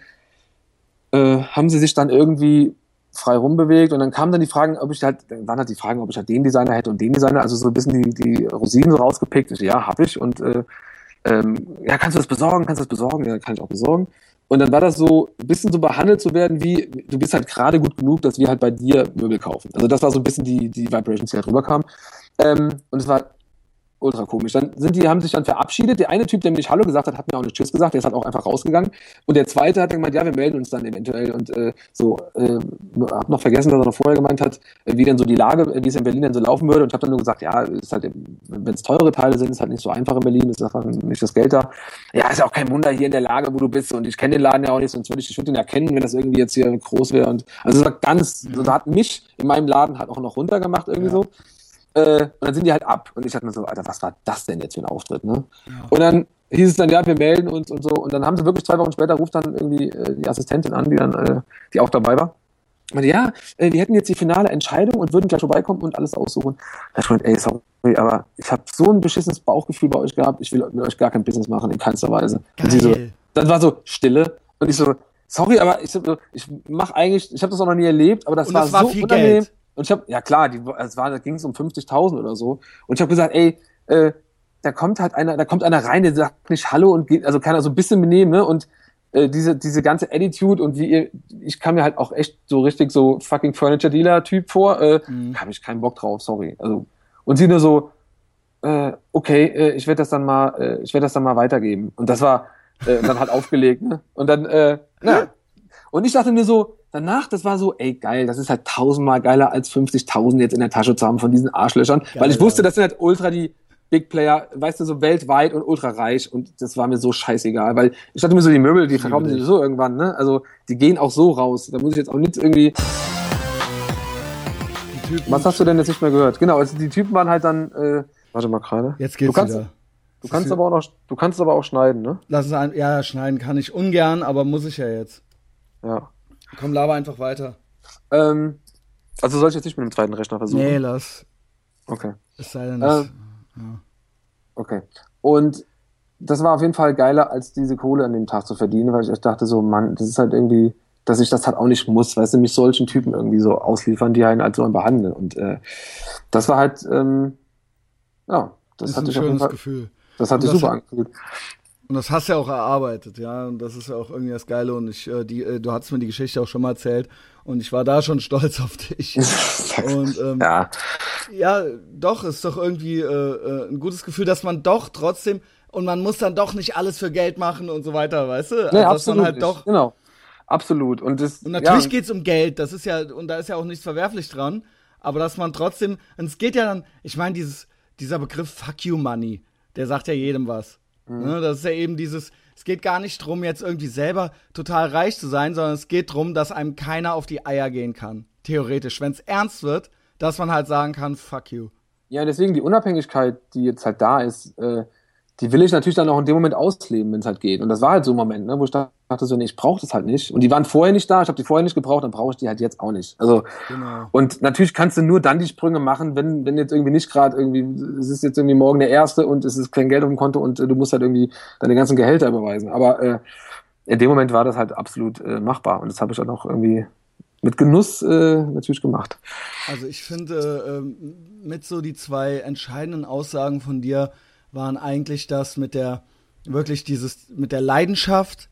äh, haben sie sich dann irgendwie frei rumbewegt und dann kamen dann die Fragen, ob ich halt, dann waren halt die Fragen, ob ich halt den Designer hätte und den Designer, also so ein bisschen die, die Rosinen so rausgepickt. Ich, ja, hab ich und äh, ähm, ja, kannst du das besorgen, kannst du das besorgen? Ja, kann ich auch besorgen. Und dann war das so, ein bisschen so behandelt zu werden, wie du bist halt gerade gut genug, dass wir halt bei dir Möbel kaufen. Also das war so ein bisschen die, die Vibrations, die halt rüberkamen. Ähm, und es war ultra komisch. Dann sind die, haben sich dann verabschiedet. Der eine Typ, der mir nicht Hallo gesagt hat, hat mir auch nicht Tschüss gesagt. Der ist halt auch einfach rausgegangen. Und der zweite hat dann gemeint, ja, wir melden uns dann eventuell. Und äh, so, äh, hab noch vergessen, dass er noch vorher gemeint hat, äh, wie denn so die Lage, wie es in Berlin denn so laufen würde. Und habe dann nur gesagt, ja, ist halt, wenn es teure Teile sind, ist halt nicht so einfach in Berlin, ist einfach nicht das Geld da. Ja, ist ja auch kein Wunder hier in der Lage, wo du bist. Und ich kenne den Laden ja auch nicht, sonst würde ich, ich würde den ja kennen, wenn das irgendwie jetzt hier groß wäre. Und also es war ganz, so, da hat mich in meinem Laden halt auch noch runtergemacht irgendwie ja. so. Äh, und dann sind die halt ab. Und ich dachte mir so, Alter, was war das denn jetzt für ein Auftritt, ne? Ja. Und dann hieß es dann, ja, wir melden uns und so. Und dann haben sie wirklich zwei Wochen später ruft dann irgendwie äh, die Assistentin an, die dann, äh, die auch dabei war. Und ja, äh, wir hätten jetzt die finale Entscheidung und würden gleich vorbeikommen und alles aussuchen. Da ich meinte, ey, sorry, aber ich habe so ein beschissenes Bauchgefühl bei euch gehabt, ich will mit euch gar kein Business machen, in keinster Weise. Geil. Und sie so, dann war so Stille und ich so, sorry, aber ich, ich mache eigentlich, ich habe das auch noch nie erlebt, aber das Und war, das war so viel unangenehm. Geld. Und ich habe, ja klar, die, es war, da ging es um 50.000 oder so. Und ich habe gesagt, ey, äh, da kommt halt einer, da kommt einer rein, der sagt nicht Hallo und geht, also kann er so ein bisschen benehmen, ne? Und äh, diese, diese ganze Attitude und wie ihr, ich kam mir halt auch echt so richtig so fucking Furniture Dealer Typ vor, äh, Mhm. habe ich keinen Bock drauf, sorry. Also, und sie nur so, äh, okay, äh, ich werde das dann mal, äh, ich werde das dann mal weitergeben. Und das war äh, und dann halt aufgelegt, ne? Und dann, äh, na. Und ich dachte mir so, danach, das war so, ey, geil, das ist halt tausendmal geiler als 50.000 jetzt in der Tasche zu haben von diesen Arschlöchern. weil ich wusste, das sind halt ultra die Big Player, weißt du, so weltweit und ultra reich. Und das war mir so scheißegal, weil ich dachte mir so, die Möbel, die verkaufen sie so irgendwann, ne? Also, die gehen auch so raus. Da muss ich jetzt auch nicht irgendwie, was hast du denn jetzt nicht mehr gehört? Genau, also die Typen waren halt dann, äh, warte mal gerade. Jetzt geht's du kannst, wieder. Du kannst aber auch noch, du kannst aber auch schneiden, ne? Lass es ein, ja, schneiden kann ich ungern, aber muss ich ja jetzt. Ja. Komm, laber einfach weiter. Ähm, also soll ich jetzt nicht mit dem zweiten Rechner versuchen? Nee, lass. Okay. Es sei denn, Äh, es- Okay. Und das war auf jeden Fall geiler, als diese Kohle an dem Tag zu verdienen, weil ich echt dachte so, Mann, das ist halt irgendwie, dass ich das halt auch nicht muss, weißt du, mich solchen Typen irgendwie so ausliefern, die einen halt so behandeln. Und äh, das war halt, ähm, ja, das ist hat ein sich auf jeden Fall, Gefühl. das hat Und sich das super angefühlt. Und das hast du ja auch erarbeitet, ja. Und das ist ja auch irgendwie das Geile. Und ich, äh, die, äh, du hast mir die Geschichte auch schon mal erzählt. Und ich war da schon stolz auf dich. Und ähm, ja, ja, doch, ist doch irgendwie äh, äh, ein gutes Gefühl, dass man doch trotzdem und man muss dann doch nicht alles für Geld machen und so weiter, weißt du? Also, nee, dass absolut. man halt doch. Genau. Absolut. Und, das, Und natürlich ja, geht's um Geld, das ist ja, und da ist ja auch nichts verwerflich dran, aber dass man trotzdem, und es geht ja dann, ich meine, dieses, dieser Begriff Fuck you Money, der sagt ja jedem was. Mhm. Ne, das ist ja eben dieses, es geht gar nicht drum, jetzt irgendwie selber total reich zu sein, sondern es geht drum, dass einem keiner auf die Eier gehen kann. Theoretisch. Wenn es ernst wird, dass man halt sagen kann, fuck you. Ja, deswegen die Unabhängigkeit, die jetzt halt da ist, äh, die will ich natürlich dann auch in dem Moment ausleben, wenn es halt geht. Und das war halt so ein Moment, ne, wo ich dachte so, nee, ich brauche das halt nicht. Und die waren vorher nicht da, ich habe die vorher nicht gebraucht, dann brauche ich die halt jetzt auch nicht. Also Genau. und natürlich kannst du nur dann die Sprünge machen, wenn wenn jetzt irgendwie nicht gerade irgendwie es ist jetzt irgendwie morgen der erste und es ist kein Geld auf dem Konto und äh, du musst halt irgendwie deine ganzen Gehälter überweisen. Aber äh, in dem Moment war das halt absolut äh, machbar und das habe ich dann auch irgendwie mit Genuss äh, natürlich gemacht. Also ich finde, ähm, mit so die zwei entscheidenden Aussagen von dir waren eigentlich das mit der, wirklich dieses, mit der Leidenschaft,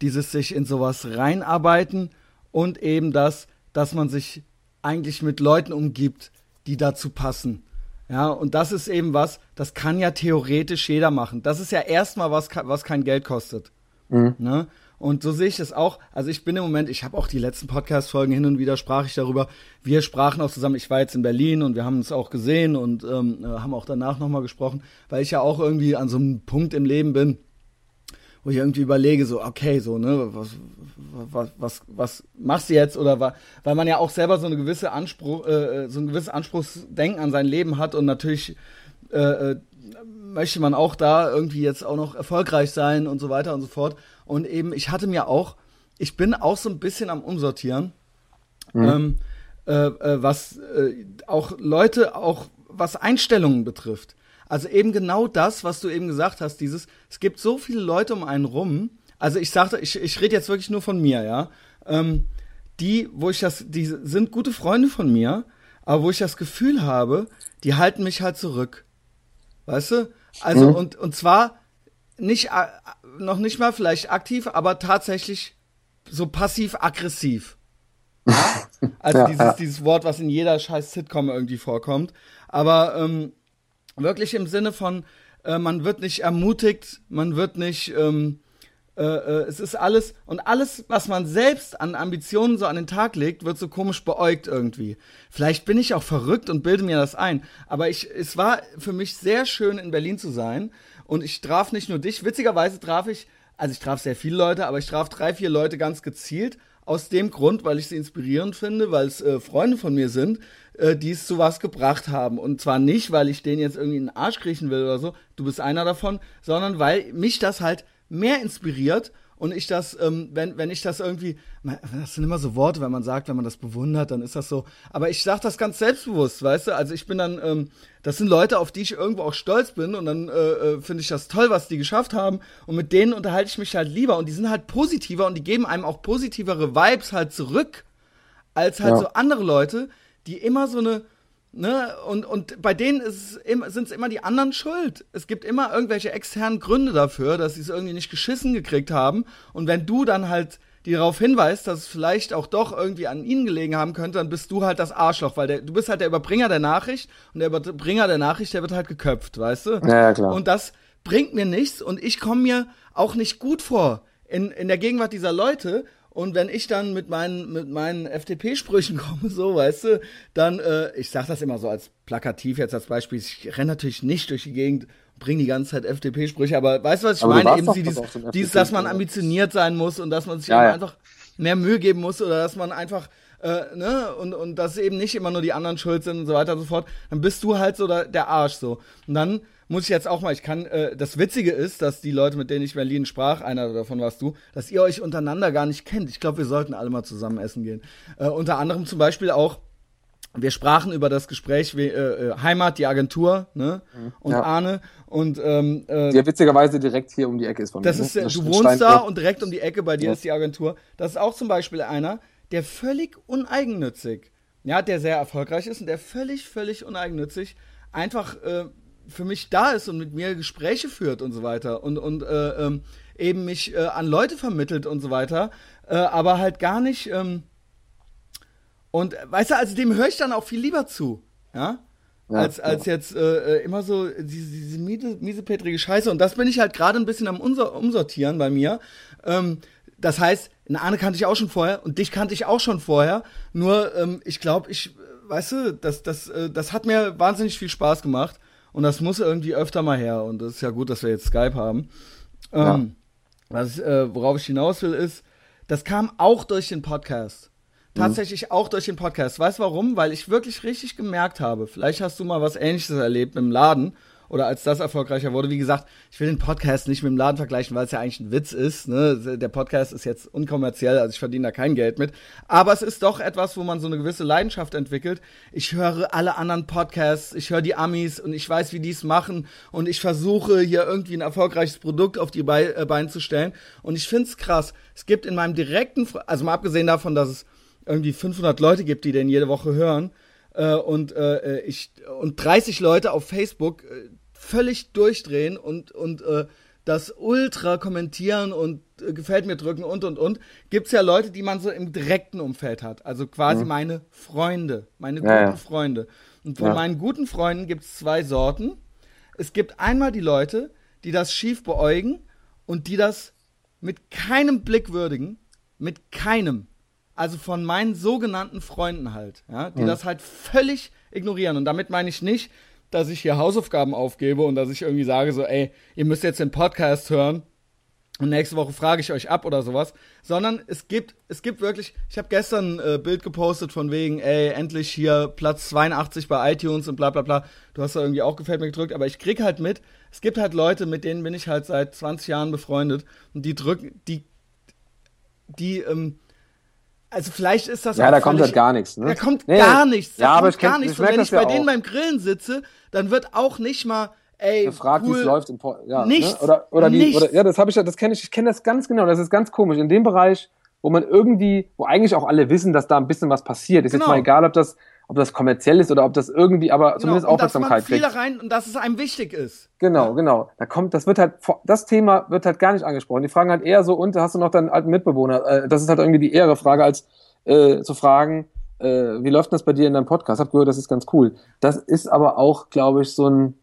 dieses sich in sowas reinarbeiten und eben das, dass man sich eigentlich mit Leuten umgibt, die dazu passen. Ja, und das ist eben was, das kann ja theoretisch jeder machen. Das ist ja erstmal was, was kein Geld kostet. Ne? Und so sehe ich es auch. Also ich bin im Moment, ich habe auch die letzten Podcast-Folgen hin und wieder sprach ich darüber. Wir sprachen auch zusammen. Ich war jetzt in Berlin und wir haben uns auch gesehen und ähm, äh, haben auch danach nochmal gesprochen, weil ich ja auch irgendwie an so einem Punkt im Leben bin, wo ich irgendwie überlege, so, okay, so, ne, was, was, was, was machst du jetzt? Oder weil man ja auch selber so eine gewisse Anspruch, äh, so ein gewisses Anspruchsdenken an sein Leben hat und natürlich äh, äh, möchte man auch da irgendwie jetzt auch noch erfolgreich sein und so weiter und so fort. Und eben, ich hatte mir auch, ich bin auch so ein bisschen am Umsortieren, ähm, äh, äh, was äh, auch Leute, auch was Einstellungen betrifft. Also eben genau das, was du eben gesagt hast, dieses, es gibt so viele Leute um einen rum, also ich sagte, ich, ich rede jetzt wirklich nur von mir, ja, ähm, die, wo ich das, die sind gute Freunde von mir, aber wo ich das Gefühl habe, die halten mich halt zurück. Weißt du? Also, Mhm. und, und zwar nicht, noch nicht mal vielleicht aktiv, aber tatsächlich so passiv-aggressiv. Also Ja, dieses, ja. dieses Wort, was in jeder scheiß Sitcom irgendwie vorkommt. Aber ähm, wirklich im Sinne von, äh, man wird nicht ermutigt, man wird nicht, ähm, äh, äh, es ist alles, und alles, was man selbst an Ambitionen so an den Tag legt, wird so komisch beäugt irgendwie. Vielleicht bin ich auch verrückt und bilde mir das ein, aber ich, es war für mich sehr schön, in Berlin zu sein. Und ich traf nicht nur dich, witzigerweise traf ich, also ich traf sehr viele Leute, aber ich traf drei, vier Leute ganz gezielt aus dem Grund, weil ich sie inspirierend finde, weil es äh, Freunde von mir sind, äh, die es zu was gebracht haben. Und zwar nicht, weil ich denen jetzt irgendwie in den Arsch kriechen will oder so, du bist einer davon, sondern weil mich das halt mehr inspiriert und ich das, ähm, wenn, wenn ich das irgendwie, das sind immer so Worte, wenn man sagt, wenn man das bewundert, dann ist das so. Aber ich sage das ganz selbstbewusst, weißt du? Also ich bin dann, ähm, das sind Leute, auf die ich irgendwo auch stolz bin und dann äh, äh, finde ich das toll, was die geschafft haben und mit denen unterhalte ich mich halt lieber und die sind halt positiver und die geben einem auch positivere Vibes halt zurück als halt ja. so andere Leute, die immer so eine Ne? Und, und bei denen sind es immer die anderen schuld. Es gibt immer irgendwelche externen Gründe dafür, dass sie es irgendwie nicht geschissen gekriegt haben. Und wenn du dann halt die darauf hinweist, dass es vielleicht auch doch irgendwie an ihnen gelegen haben könnte, dann bist du halt das Arschloch, weil der, du bist halt der Überbringer der Nachricht und der Überbringer der Nachricht, der wird halt geköpft, weißt du? Ja, ja klar. Und das bringt mir nichts und ich komme mir auch nicht gut vor in, in der Gegenwart dieser Leute und wenn ich dann mit meinen, mit meinen FDP-Sprüchen komme, so, weißt du, dann, äh, ich sag das immer so als plakativ jetzt als Beispiel, ich renne natürlich nicht durch die Gegend, bringe die ganze Zeit FDP-Sprüche, aber weißt du, was ich aber meine? Eben dieses, dieses, dass man ambitioniert sein muss und dass man sich ja, ja. einfach mehr Mühe geben muss oder dass man einfach äh, ne, und, und dass eben nicht immer nur die anderen schuld sind und so weiter und so fort, dann bist du halt so der, der Arsch so. Und dann muss ich jetzt auch mal, ich kann, äh, das Witzige ist, dass die Leute, mit denen ich Berlin sprach, einer davon warst du, dass ihr euch untereinander gar nicht kennt. Ich glaube, wir sollten alle mal zusammen essen gehen. Äh, unter anderem zum Beispiel auch, wir sprachen über das Gespräch wie, äh, äh Heimat, die Agentur, ne? Mhm. Und ja. Arne und ähm, äh, die witzigerweise direkt hier um die Ecke ist von das mir. Ist, ne? du wohnst da und direkt um die Ecke bei dir ja. ist die Agentur. Das ist auch zum Beispiel einer, der völlig uneigennützig, ja, der sehr erfolgreich ist und der völlig, völlig uneigennützig einfach äh, für mich da ist und mit mir Gespräche führt und so weiter und, und äh, ähm, eben mich äh, an Leute vermittelt und so weiter, äh, aber halt gar nicht. Ähm, und weißt du, also dem höre ich dann auch viel lieber zu, ja. ja als, als ja. jetzt äh, äh, immer so diese, diese miese, miesepetrige Scheiße. Und das bin ich halt gerade ein bisschen am Umsortieren bei mir. Ähm, das heißt, eine Arne kannte ich auch schon vorher und dich kannte ich auch schon vorher. Nur, ähm, ich glaube, ich, weißt du, das, das, äh, das hat mir wahnsinnig viel Spaß gemacht. Und das muss irgendwie öfter mal her. Und das ist ja gut, dass wir jetzt Skype haben. Ja. Ähm, was, äh, worauf ich hinaus will, ist, das kam auch durch den Podcast. Mhm. Tatsächlich mhm. auch durch den Podcast. Weißt du warum? Weil ich wirklich richtig gemerkt habe, vielleicht hast du mal was ähnliches erlebt im Laden oder als das erfolgreicher wurde. Wie gesagt, ich will den Podcast nicht mit dem Laden vergleichen, weil es ja eigentlich ein Witz ist. Ne? Der Podcast ist jetzt unkommerziell, also ich verdiene da kein Geld mit. Aber es ist doch etwas, wo man so eine gewisse Leidenschaft entwickelt. Ich höre alle anderen Podcasts, ich höre die Amis und ich weiß, wie die es machen und ich versuche hier irgendwie ein erfolgreiches Produkt auf die äh, Beine zu stellen. Und ich finde es krass. Es gibt in meinem direkten, also mal abgesehen davon, dass es irgendwie 500 Leute gibt, die den jede Woche hören, äh, und äh, ich und 30 Leute auf Facebook äh, völlig durchdrehen und und äh, das ultra kommentieren und äh, gefällt mir drücken und und und gibt's ja Leute, die man so im direkten Umfeld hat, also quasi mhm. meine Freunde, meine ja, guten ja. Freunde. Und von ja. meinen guten Freunden gibt's zwei Sorten. Es gibt einmal die Leute, die das schief beäugen und die das mit keinem Blick würdigen, mit keinem also von meinen sogenannten Freunden halt, ja, die mhm. das halt völlig ignorieren. Und damit meine ich nicht, dass ich hier Hausaufgaben aufgebe und dass ich irgendwie sage so, ey, ihr müsst jetzt den Podcast hören und nächste Woche frage ich euch ab oder sowas, sondern es gibt, es gibt wirklich, ich habe gestern ein äh, Bild gepostet von wegen, ey, endlich hier Platz 82 bei iTunes und bla bla bla. Du hast da irgendwie auch gefällt mir gedrückt, aber ich krieg halt mit, es gibt halt Leute, mit denen bin ich halt seit 20 Jahren befreundet und die drücken, die, die, ähm, also vielleicht ist das Ja, da kommt halt gar nichts, ne? Da kommt nee, gar nichts. Da ja, aber ich kenn, gar nichts. Und wenn ich bei denen beim Grillen sitze, dann wird auch nicht mal ey, gefragt, cool, wie es läuft im Por ja, ne? nichts, ne? oder oder die oder ja, das habe ich ja, das kenne ich, ich kenne das ganz genau, das ist ganz komisch in dem Bereich, wo man irgendwie, wo eigentlich auch alle wissen, dass da ein bisschen was passiert. Ist genau. jetzt mal egal, ob das ob das kommerziell ist oder ob das irgendwie, aber genau, zumindest Aufmerksamkeit kriegt. Dass man viel rein und dass es einem wichtig ist. Genau, genau. Da kommt, das wird halt, das Thema wird halt gar nicht angesprochen. Die fragen halt eher so, und hast du noch deinen alten Mitbewohner? Äh, das ist halt irgendwie die ehre Frage, als äh, zu fragen, äh, wie läuft das bei dir in deinem Podcast? Hab gehört, das ist ganz cool. Das ist aber auch, glaube ich, so ein.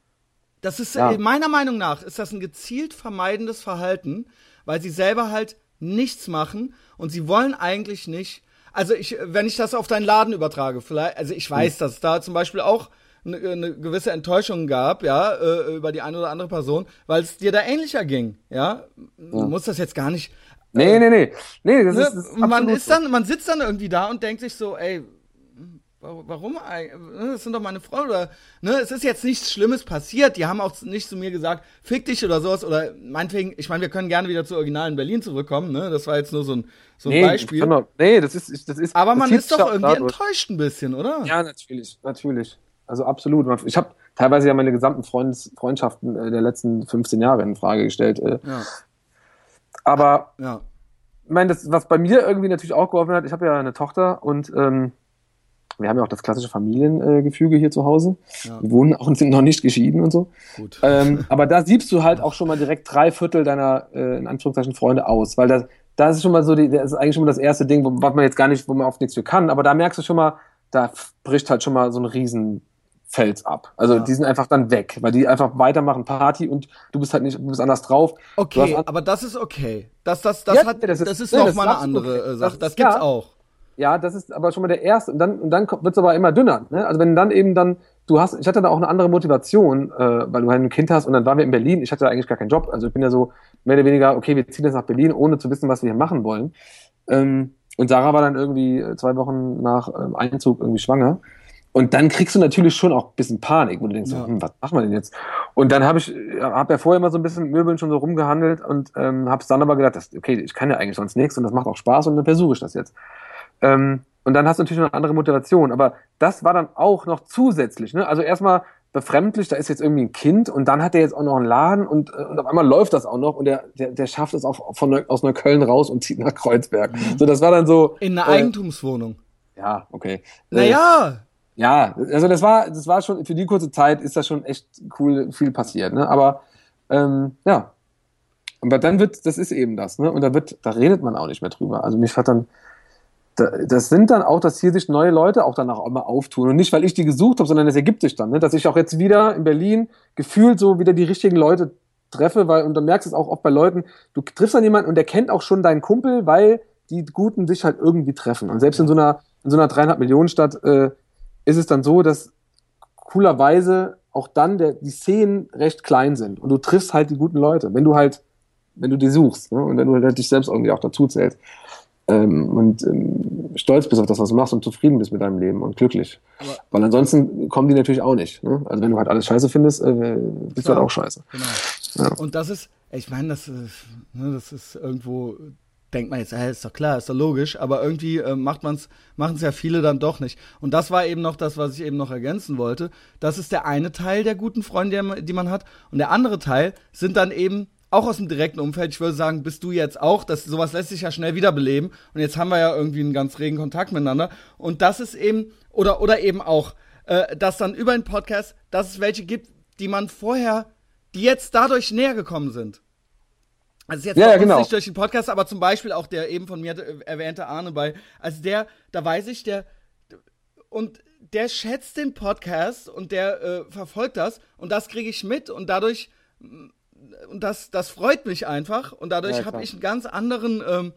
Das ist ja. meiner Meinung nach ist das ein gezielt vermeidendes Verhalten, weil sie selber halt nichts machen und sie wollen eigentlich nicht also ich, wenn ich das auf deinen Laden übertrage, vielleicht, also ich weiß, hm. dass es da zum Beispiel auch eine, eine gewisse Enttäuschung gab, ja, äh, über die eine oder andere Person, weil es dir da ähnlicher ging, ja. Du musst das jetzt gar nicht Nee, nee, nee. nee das ne? ist, das ist man ist dann, man sitzt dann irgendwie da und denkt sich so, ey, warum eigentlich? Ne, das sind doch meine Freunde oder ne, es ist jetzt nichts Schlimmes passiert. Die haben auch nicht zu mir gesagt, fick dich oder sowas oder meinetwegen, ich meine, wir können gerne wieder zu Original in Berlin zurückkommen, ne? Das war jetzt nur so ein, so ein nee, Beispiel. Doch, nee, das ist, das ist. Aber man ist doch irgendwie dadurch. enttäuscht ein bisschen, oder? Ja, natürlich, natürlich. Also absolut. Ich habe teilweise ja meine gesamten Freundes Freundschaften äh, der letzten 15 Jahre in Frage gestellt. Äh. Ja. Aber ja. ich meine, das, was bei mir irgendwie natürlich auch geholfen hat, ich habe ja eine Tochter und ähm, wir haben ja auch das klassische Familiengefüge äh, hier zu Hause. Ja. Wir wohnen auch und sind noch nicht geschieden und so. Ähm, aber da siebst du halt auch schon mal direkt drei Viertel deiner, äh, in Anführungszeichen, Freunde aus, weil das, das ist schon mal so, die, das ist eigentlich schon mal das erste Ding, wo, was man jetzt gar nicht, wo man oft nichts für kann, aber da merkst du schon mal, da bricht halt schon mal so ein riesen Fels ab. Also ja. die sind einfach dann weg, weil die einfach weitermachen Party und du bist halt nicht, du bist anders drauf. Okay, aber das ist okay. Das, das, das, ja, hat, das ist, das ist nee, noch mal eine andere okay. Sache. Das, das gibt's auch. Ja, das ist aber schon mal der erste. Und dann, und dann wird es aber immer dünner. Ne? Also wenn dann eben dann, du hast, ich hatte da auch eine andere Motivation, äh, weil du halt ein Kind hast und dann waren wir in Berlin. Ich hatte da eigentlich gar keinen Job. Also ich bin ja so mehr oder weniger, okay, wir ziehen jetzt nach Berlin, ohne zu wissen, was wir hier machen wollen. Ähm, und Sarah war dann irgendwie zwei Wochen nach ähm, Einzug irgendwie schwanger. Und dann kriegst du natürlich schon auch ein bisschen Panik, wo du denkst, ja. hm, was machen wir denn jetzt? Und dann habe ich, habe ja vorher immer so ein bisschen Möbeln schon so rumgehandelt und ähm, habe dann aber gedacht, das, okay, ich kann ja eigentlich sonst nichts und das macht auch Spaß und dann versuche ich das jetzt. Ähm, und dann hast du natürlich noch eine andere Motivation. Aber das war dann auch noch zusätzlich. Ne? Also erstmal befremdlich, da ist jetzt irgendwie ein Kind und dann hat er jetzt auch noch einen Laden und, äh, und auf einmal läuft das auch noch und der, der, der schafft es auch von, aus Neukölln raus und zieht nach Kreuzberg. Mhm. So, das war dann so. In einer äh, Eigentumswohnung. Ja, okay. Naja. Äh, ja, also das war, das war schon, für die kurze Zeit ist das schon echt cool, viel passiert, ne? Aber ähm, ja. Aber dann wird, das ist eben das, ne? Und da wird, da redet man auch nicht mehr drüber. Also mich hat dann, das sind dann auch, dass hier sich neue Leute auch danach auch mal auftun. Und nicht, weil ich die gesucht habe, sondern es ergibt sich dann, ne? dass ich auch jetzt wieder in Berlin gefühlt so wieder die richtigen Leute treffe, weil, und du merkst es auch oft bei Leuten, du triffst dann jemanden und der kennt auch schon deinen Kumpel, weil die Guten dich halt irgendwie treffen. Und selbst in so einer, in so einer dreieinhalb Millionen Stadt äh, ist es dann so, dass coolerweise auch dann der, die Szenen recht klein sind und du triffst halt die guten Leute, wenn du halt, wenn du die suchst ne? und wenn du halt dich selbst irgendwie auch dazu zählst ähm, und ähm, stolz bist auf das, was du machst und zufrieden bist mit deinem Leben und glücklich. Aber Weil ansonsten kommen die natürlich auch nicht. Ne? Also wenn du halt alles scheiße findest, äh, bist klar, du halt auch scheiße. Genau. Ja. Und das ist, ich meine, das, ist, ne, das ist irgendwo denkt man jetzt, hey, ist doch klar, ist doch logisch, aber irgendwie äh, macht man's, machen es ja viele dann doch nicht. Und das war eben noch das, was ich eben noch ergänzen wollte. Das ist der eine Teil der guten Freunde, die man hat. Und der andere Teil sind dann eben auch aus dem direkten Umfeld, ich würde sagen, bist du jetzt auch, das, sowas lässt sich ja schnell wiederbeleben. Und jetzt haben wir ja irgendwie einen ganz regen Kontakt miteinander. Und das ist eben, oder, oder eben auch, äh, dass dann über den Podcast, dass es welche gibt, die man vorher, die jetzt dadurch näher gekommen sind. Also jetzt ja, ja, genau. nicht durch den Podcast, aber zum Beispiel auch der eben von mir erwähnte Arne bei, also der, da weiß ich, der, und der schätzt den Podcast und der äh, verfolgt das und das kriege ich mit und dadurch und das, das freut mich einfach. Und dadurch ja, habe ich einen ganz anderen ähm,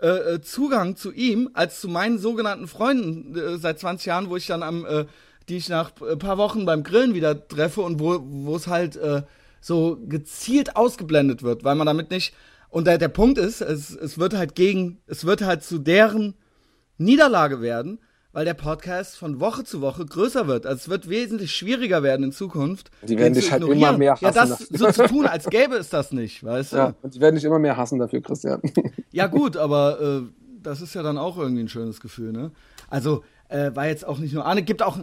äh, äh, Zugang zu ihm als zu meinen sogenannten Freunden äh, seit 20 Jahren, wo ich dann am, äh, die ich nach ein paar Wochen beim Grillen wieder treffe und wo wo es halt äh, so gezielt ausgeblendet wird, weil man damit nicht und der, der Punkt ist, es, es wird halt gegen, es wird halt zu deren Niederlage werden, weil der Podcast von Woche zu Woche größer wird. Also es wird wesentlich schwieriger werden in Zukunft. Die werden dich halt immer mehr hassen. Ja, das so zu tun, als gäbe es das nicht, weißt du? Ja, und die werden dich immer mehr hassen dafür, Christian. Ja gut, aber äh, das ist ja dann auch irgendwie ein schönes Gefühl, ne? Also äh, war jetzt auch nicht nur Arne, gibt auch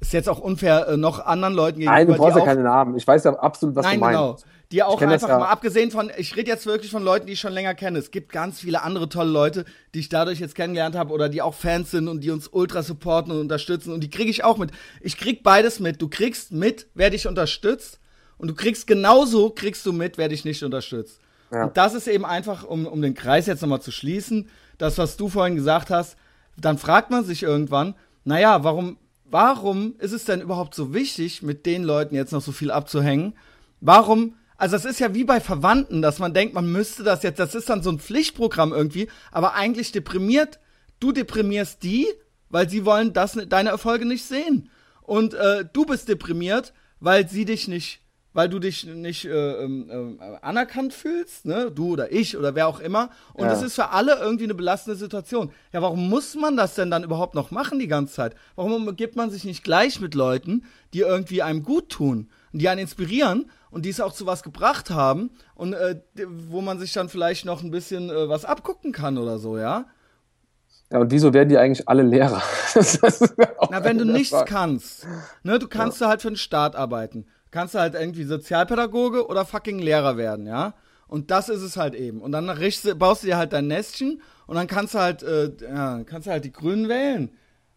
ist jetzt auch unfair äh, noch anderen Leuten gegenüber. Nein, du brauchst ja keine Namen. Ich weiß ja absolut, was Nein, du meinst. Genau. Die auch einfach ja. mal abgesehen von, ich rede jetzt wirklich von Leuten, die ich schon länger kenne. Es gibt ganz viele andere tolle Leute, die ich dadurch jetzt kennengelernt habe oder die auch Fans sind und die uns ultra supporten und unterstützen und die kriege ich auch mit. Ich krieg beides mit. Du kriegst mit, wer dich unterstützt und du kriegst genauso, kriegst du mit, wer dich nicht unterstützt. Ja. Und das ist eben einfach, um, um den Kreis jetzt nochmal zu schließen, das, was du vorhin gesagt hast, dann fragt man sich irgendwann, naja, warum, warum ist es denn überhaupt so wichtig, mit den Leuten jetzt noch so viel abzuhängen? Warum also es ist ja wie bei Verwandten, dass man denkt, man müsste das jetzt, das ist dann so ein Pflichtprogramm irgendwie, aber eigentlich deprimiert, du deprimierst die, weil sie wollen das, deine Erfolge nicht sehen. Und äh, du bist deprimiert, weil sie dich nicht weil du dich nicht äh, äh, anerkannt fühlst, ne? Du oder ich oder wer auch immer. Und ja. das ist für alle irgendwie eine belastende Situation. Ja, warum muss man das denn dann überhaupt noch machen die ganze Zeit? Warum gibt man sich nicht gleich mit Leuten, die irgendwie einem gut tun, die einen inspirieren und die es auch zu was gebracht haben und äh, wo man sich dann vielleicht noch ein bisschen äh, was abgucken kann oder so, ja? Ja, und wieso werden die eigentlich alle Lehrer? Na, wenn du nichts kannst, ne, du kannst ja. halt für den Staat arbeiten kannst du halt irgendwie Sozialpädagoge oder fucking Lehrer werden, ja? Und das ist es halt eben. Und dann richtst, baust du dir halt dein Nestchen und dann kannst du halt, äh, ja, kannst du halt die Grünen wählen.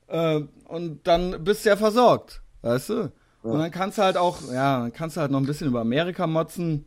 Äh, und dann bist du ja versorgt, weißt du? Und dann kannst du halt auch, ja, dann kannst du halt noch ein bisschen über Amerika motzen.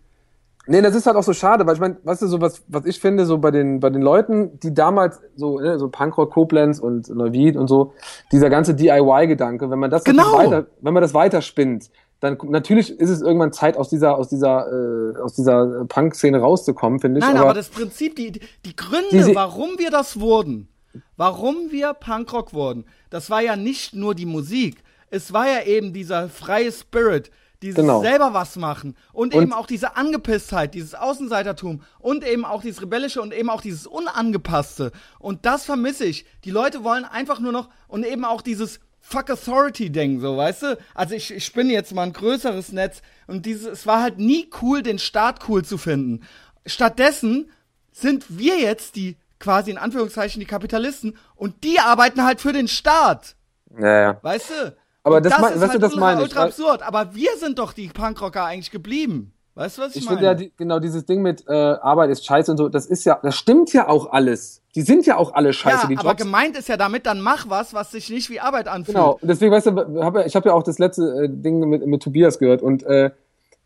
Nee, das ist halt auch so schade, weil ich meine, weißt du, so was, was ich finde, so bei den, bei den Leuten, die damals so, ne, so Punkrock, Koblenz und Neuwied und so, dieser ganze DIY-Gedanke, wenn man das genau. weiter, wenn man das weiterspinnt, dann natürlich ist es irgendwann Zeit, aus dieser, aus dieser, äh, aus dieser Punk-Szene rauszukommen, finde ich. Nein, aber, aber, das Prinzip, die, die Gründe, diese, warum wir das wurden, warum wir Punkrock wurden, das war ja nicht nur die Musik, es war ja eben dieser freie Spirit, dieses genau. selber was machen und, und, eben auch diese Angepisstheit, dieses Außenseitertum und eben auch dieses Rebellische und eben auch dieses Unangepasste. Und das vermisse ich. Die Leute wollen einfach nur noch und eben auch dieses Fuck Authority-Ding, so, weißt du? Also ich, ich spinne jetzt mal ein größeres Netz und dieses, es war halt nie cool, den Staat cool zu finden. Stattdessen sind wir jetzt die, quasi in Anführungszeichen, die Kapitalisten und die arbeiten halt für den Staat. Ja, ja. Weißt du? Aber das, das ist weißt halt du, das meine ich. ultra absurd, aber wir sind doch die Punkrocker eigentlich geblieben. Weißt du, was ich, ich meine? Ja, die, genau dieses Ding mit äh, Arbeit ist scheiße und so, das ist ja, das stimmt ja auch alles. Die sind ja auch alle scheiße, ja, die Jobs. aber gemeint ist ja damit, dann mach was, was sich nicht wie Arbeit anfühlt. Genau, deswegen, weißt du, hab, ich habe ja auch das letzte äh, Ding mit, mit Tobias gehört und äh,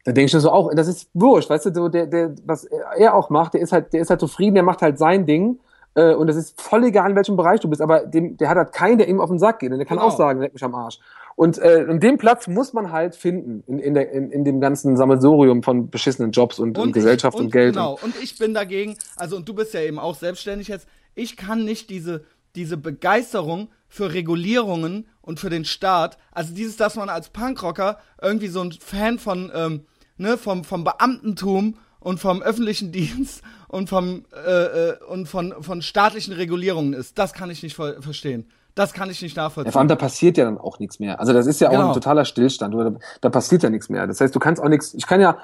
da denke ich mir so auch, das ist wurscht, weißt du, so der, der, was er auch macht, der ist halt, der ist halt zufrieden, der macht halt sein Ding äh, und es ist voll egal, in welchem Bereich du bist, aber dem, der hat halt keinen, der ihm auf den Sack geht und der kann genau. auch sagen, leck mich am Arsch. Und äh, dem Platz muss man halt finden, in, in, der, in, in dem ganzen Sammelsurium von beschissenen Jobs und, und, und Gesellschaft und, und Geld. Genau, und ich bin dagegen, also und du bist ja eben auch selbstständig jetzt, ich kann nicht diese, diese Begeisterung für Regulierungen und für den Staat, also dieses, dass man als Punkrocker irgendwie so ein Fan von, ähm, ne, vom, vom Beamtentum und vom öffentlichen Dienst und vom äh, äh, und von, von staatlichen Regulierungen ist, das kann ich nicht verstehen. Das kann ich nicht nachvollziehen. Ja, vor allem, da passiert ja dann auch nichts mehr. Also das ist ja auch genau. ein totaler Stillstand. Da, da passiert ja nichts mehr. Das heißt, du kannst auch nichts, ich kann ja,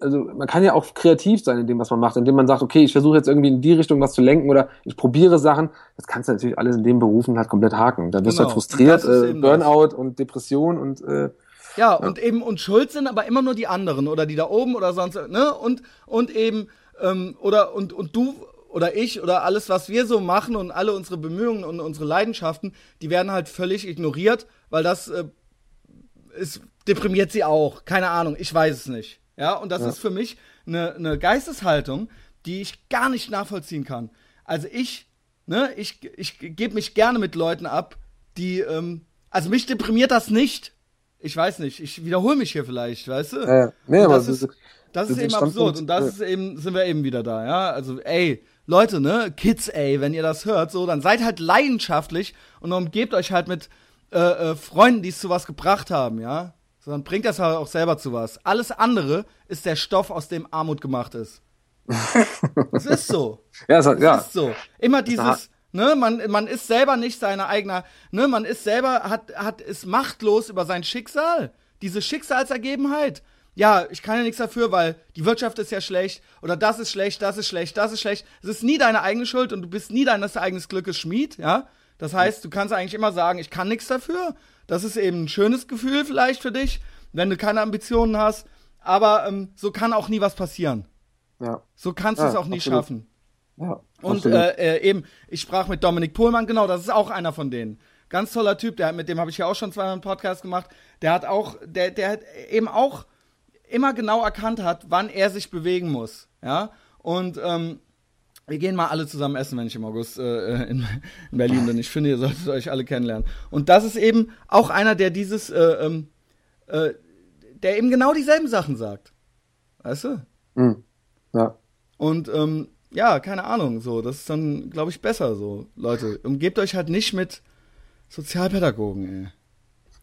also man kann ja auch kreativ sein in dem, was man macht, indem man sagt, okay, ich versuche jetzt irgendwie in die Richtung was zu lenken oder ich probiere Sachen. Das kannst du natürlich alles in dem Berufen halt komplett haken. Da wirst du halt genau. frustriert, äh, Burnout das. und Depression und äh, ja, und eben, und schuld sind aber immer nur die anderen oder die da oben oder sonst, ne? Und, und eben, ähm, oder, und, und du oder ich oder alles, was wir so machen und alle unsere Bemühungen und unsere Leidenschaften, die werden halt völlig ignoriert, weil das äh, ist, deprimiert sie auch. Keine Ahnung, ich weiß es nicht. Ja, und das ja. ist für mich eine, eine Geisteshaltung, die ich gar nicht nachvollziehen kann. Also ich, ne, ich, ich gebe mich gerne mit Leuten ab, die, ähm, also mich deprimiert das nicht. Ich weiß nicht, ich wiederhole mich hier vielleicht, weißt du? Ja, nee, aber das ist, das, das ist eben absurd und das ja. ist eben, sind wir eben wieder da, ja? Also, ey, Leute, ne, Kids, ey, wenn ihr das hört, so, dann seid halt leidenschaftlich und umgebt euch halt mit äh, äh, Freunden, die es zu was gebracht haben, ja. So, dann bringt das halt auch selber zu was. Alles andere ist der Stoff, aus dem Armut gemacht ist. Es ist so. Ja, es ja. ist so. Immer dieses, ne, man, man ist selber nicht seine eigene, ne, man ist selber, hat, hat, ist machtlos über sein Schicksal. Diese Schicksalsergebenheit ja, ich kann ja nichts dafür, weil die Wirtschaft ist ja schlecht oder das ist schlecht, das ist schlecht, das ist schlecht. Es ist nie deine eigene Schuld und du bist nie deines eigenes Glückes Schmied, ja? Das heißt, du kannst eigentlich immer sagen, ich kann nichts dafür. Das ist eben ein schönes Gefühl vielleicht für dich, wenn du keine Ambitionen hast. Aber ähm, so kann auch nie was passieren. Ja. So kannst du es auch nie absolut. schaffen. Ja, und äh, äh, eben, ich sprach mit Dominik Pohlmann, genau, das ist auch einer von denen. Ganz toller Typ, der, mit dem habe ich ja auch schon zweimal einen Podcast gemacht. Der hat auch, der, der hat eben auch immer genau erkannt hat, wann er sich bewegen muss. Ja, und ähm, wir gehen mal alle zusammen essen, wenn ich im August äh, in, in, Berlin bin. Ich finde, ihr solltet euch alle kennenlernen. Und das ist eben auch einer, der dieses, äh, ähm, äh, der eben genau dieselben Sachen sagt. Weißt du? Mhm. Ja. Und ähm, ja, keine Ahnung, so, das ist dann, glaube ich, besser so. Leute, umgebt euch halt nicht mit Sozialpädagogen, ey.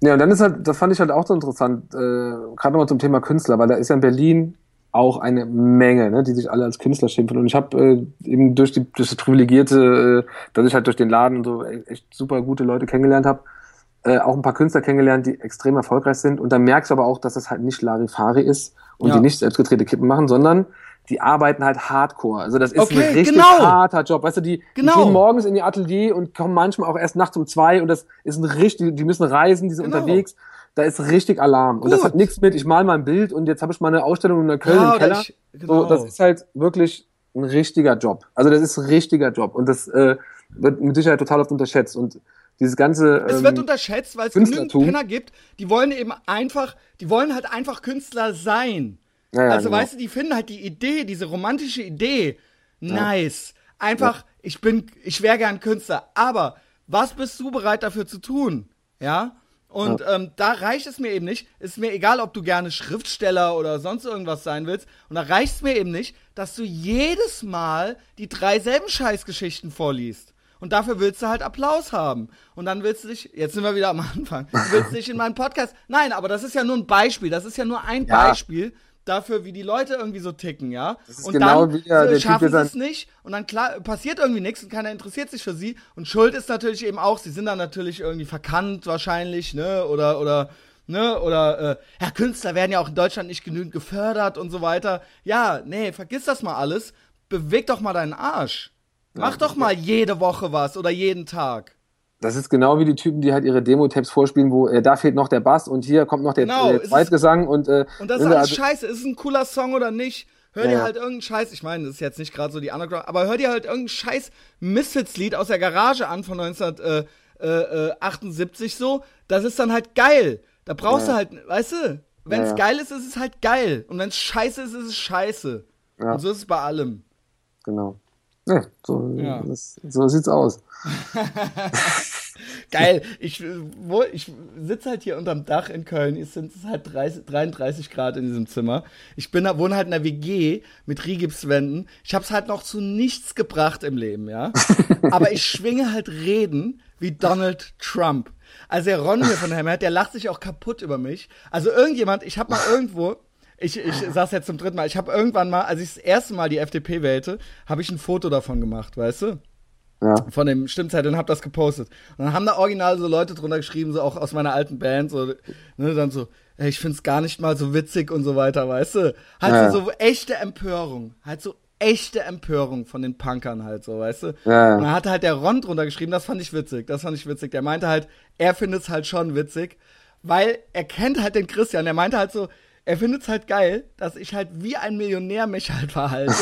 Ja, und dann ist halt, das fand ich halt auch so interessant, äh, gerade nochmal zum Thema Künstler, weil da ist ja in Berlin auch eine Menge, ne, die sich alle als Künstler schimpfen. Und ich habe äh, eben durch, die, durch das Privilegierte, äh, dass ich halt durch den Laden und so echt super gute Leute kennengelernt habe, äh, auch ein paar Künstler kennengelernt, die extrem erfolgreich sind. Und dann merkst du aber auch, dass das halt nicht Larifari ist und Ja. die nicht selbstgedrehte Kippen machen, sondern die arbeiten halt hardcore. Also das ist Okay, ein richtig genau. harter Job. Weißt du, die, Genau. die gehen morgens in ihr Atelier und kommen manchmal auch erst nachts um zwei und das ist ein richtig, die müssen reisen, die sind Genau. unterwegs. Da ist richtig Alarm. Und das Gut. hat nichts mit, ich mal mal ein Bild und jetzt habe ich mal eine Ausstellung in Neukölln Ja, im oder Keller. ich- genau. So, das ist halt wirklich ein richtiger Job. Also das ist ein richtiger Job. Und das äh, wird mit Sicherheit total oft unterschätzt. Und dieses ganze. Es ähm, wird unterschätzt, weil es genügend. Penner gibt, die wollen eben einfach, die wollen halt einfach Künstler sein. Ja, ja, also genau. weißt du, die finden halt die Idee, diese romantische Idee, nice. Einfach, ich bin, ich wäre gern Künstler. Aber was bist du bereit dafür zu tun? Ja? Und ähm, da reicht es mir eben nicht. Ist mir egal, ob du gerne Schriftsteller oder sonst irgendwas sein willst. Und da reicht es mir eben nicht, dass du jedes Mal die drei selben Scheißgeschichten vorliest. Und dafür willst du halt Applaus haben. Und dann willst du dich, jetzt sind wir wieder am Anfang, du willst dich in meinen Podcast. Nein, aber das ist ja nur ein Beispiel. Das ist ja nur ein Ja. Beispiel dafür, wie die Leute irgendwie so ticken, ja. Und genau dann wie der- so, schaffen sie es nicht und dann klar passiert irgendwie nichts und keiner interessiert sich für sie. Und Schuld ist natürlich eben auch, sie sind dann natürlich irgendwie verkannt wahrscheinlich, ne? Oder oder ne? Oder äh, ja, Künstler werden ja auch in Deutschland nicht genügend gefördert und so weiter. Ja, nee, vergiss das mal alles. Beweg doch mal deinen Arsch. Mach doch mal jede Woche was oder jeden Tag. Das ist genau wie die Typen, die halt ihre Demo-Tapes vorspielen, wo äh, da fehlt noch der Bass und hier kommt noch der, Genau, der Zweitgesang und äh, Und das ist alles also- scheiße. Ist es ein cooler Song oder nicht? Hör Ja, dir halt irgendeinen Scheiß, ich meine, das ist jetzt nicht gerade so die Underground, aber hör dir halt irgendein scheiß Misfits-Lied aus der Garage an von 1978 so. Das ist dann halt geil. Da brauchst Ja. du halt, weißt du, wenn es Ja, ja. geil ist, ist es halt geil. Und wenn es scheiße ist, ist es scheiße. Ja. Und so ist es bei allem. Genau. Ja, so, Ja. Das, so sieht's aus. Geil. Ich, wo, ich sitze halt hier unterm Dach in Köln. Es sind halt 30, 33 Grad in diesem Zimmer. Ich bin, wohne halt in der WG mit Rigipswänden. Ich habe es halt noch zu nichts gebracht im Leben, ja. Aber ich schwinge halt Reden wie Donald Trump. Also der Ron hier von der Hammerhead, der lacht sich auch kaputt über mich. Also irgendjemand, ich habe mal irgendwo, ich, ich sag's jetzt zum dritten Mal, ich habe irgendwann mal, als ich das erste Mal die FDP wählte, habe ich ein Foto davon gemacht, weißt du? Ja. von dem Stimmzeit und hab das gepostet. Und dann haben da original so Leute drunter geschrieben, so auch aus meiner alten Band, so, ne, dann so, ey, ich find's gar nicht mal so witzig und so weiter, weißt du? Halt Ja. so, so echte Empörung, halt so echte Empörung von den Punkern halt so, weißt du? Ja. Und dann hat halt der Ron drunter geschrieben, das fand ich witzig, das fand ich witzig. Der meinte halt, er findet's halt schon witzig, weil er kennt halt den Christian, der meinte halt so, er findet's halt geil, dass ich halt wie ein Millionär mich halt verhalte.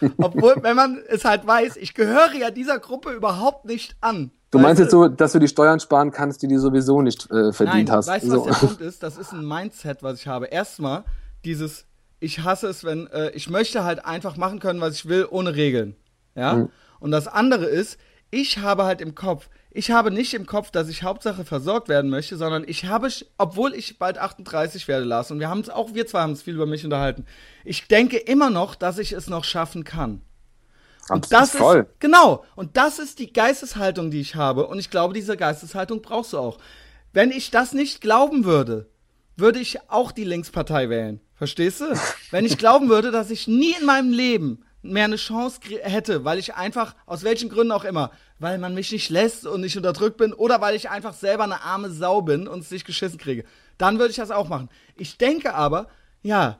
Obwohl, wenn man es halt weiß, ich gehöre ja dieser Gruppe überhaupt nicht an. Du meinst jetzt so, dass du die Steuern sparen kannst, die du sowieso nicht äh, verdient Nein, hast. weißt du, so. was der Punkt ist? Das ist ein Mindset, was ich habe. Erstmal dieses, ich hasse es, wenn, äh, ich möchte halt einfach machen können, was ich will, ohne Regeln. Ja? Mhm. Und das andere ist, ich habe halt im Kopf, ich habe nicht im Kopf, dass ich Hauptsache versorgt werden möchte, sondern ich habe, obwohl ich bald 38 werde, Lars, und wir haben es auch, wir zwei haben es viel über mich unterhalten, ich denke immer noch, dass ich es noch schaffen kann. Und das toll. ist genau. Und das ist die Geisteshaltung, die ich habe. Und ich glaube, diese Geisteshaltung brauchst du auch. Wenn ich das nicht glauben würde, würde ich auch die Linkspartei wählen. Verstehst du? Wenn ich glauben würde, dass ich nie in meinem Leben mehr eine Chance hätte, weil ich einfach, aus welchen Gründen auch immer, weil man mich nicht lässt und ich unterdrückt bin oder weil ich einfach selber eine arme Sau bin und es nicht geschissen kriege, dann würde ich das auch machen. Ich denke aber, ja,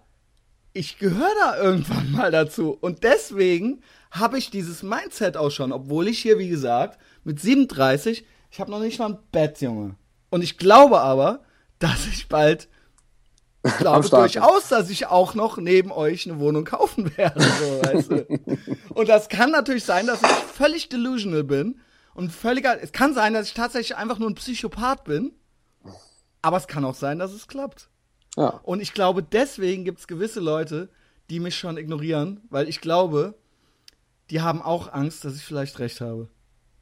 ich gehöre da irgendwann mal dazu. Und deswegen habe ich dieses Mindset auch schon, obwohl ich hier, wie gesagt, mit 37, ich habe noch nicht mal ein Bett, Junge. Und ich glaube aber, dass ich bald, ich glaube durchaus, dass ich auch noch neben euch eine Wohnung kaufen werde. So, weißt du? Und das kann natürlich sein, dass ich völlig delusional bin. Und völliger, es kann sein, dass ich tatsächlich einfach nur ein Psychopath bin. Aber es kann auch sein, dass es klappt. Ja. Und ich glaube, deswegen gibt es gewisse Leute, die mich schon ignorieren, weil ich glaube, die haben auch Angst, dass ich vielleicht recht habe.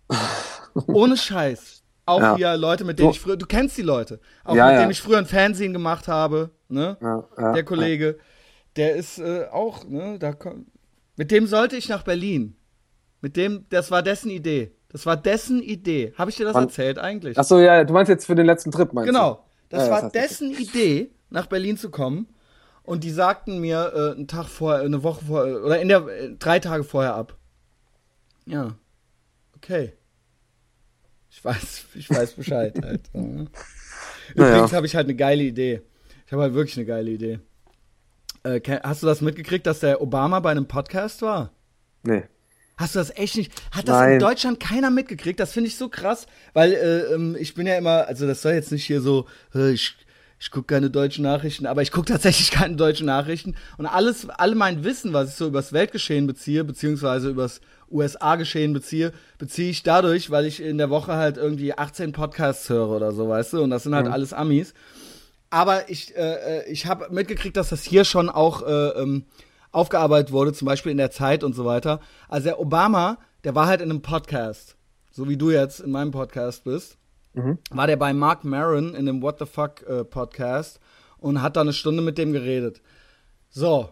Ohne Scheiß. Auch Ja. hier Leute, mit denen So- ich früher, du kennst die Leute, auch Ja, mit ja. denen ich früher ein Fernsehen gemacht habe, ne? Der Kollege, der ist äh, auch, ne, da mit dem sollte ich nach Berlin. Mit dem, das war dessen Idee. Das war dessen Idee. Habe ich dir das Wann- erzählt eigentlich? Ach so, ja, du meinst jetzt für den letzten Trip, meinst Genau. Das Ja, war das dessen Idee, nach Berlin zu kommen. Und die sagten mir äh, einen Tag vorher, eine Woche vorher, oder in der, äh, drei Tage vorher ab. Ja. Okay. Ich weiß, ich weiß Bescheid halt. Übrigens Naja. habe ich halt eine geile Idee. Ich habe halt wirklich eine geile Idee. Äh, hast du das mitgekriegt, dass der Obama bei einem Podcast war? Nee. Hast du das echt nicht? Hat das Nein. in Deutschland keiner mitgekriegt? Das finde ich so krass, weil äh, ähm, ich bin ja immer, also das soll jetzt nicht hier so, äh, ich, ich gucke keine deutschen Nachrichten, aber ich gucke tatsächlich keine deutschen Nachrichten und alles, alle mein Wissen, was ich so übers Weltgeschehen beziehe, beziehungsweise übers USA-Geschehen beziehe, beziehe ich dadurch, weil ich in der Woche halt irgendwie 18 Podcasts höre oder so, weißt du, und das sind halt alles Amis. Aber ich, äh, äh, ich habe mitgekriegt, dass das hier schon auch äh, ähm, aufgearbeitet wurde, zum Beispiel in der Zeit und so weiter. Also der Obama, der war halt in einem Podcast, so wie du jetzt in meinem Podcast bist, war der bei Mark Maron in dem What the Fuck äh, Podcast und hat da eine Stunde mit dem geredet. So.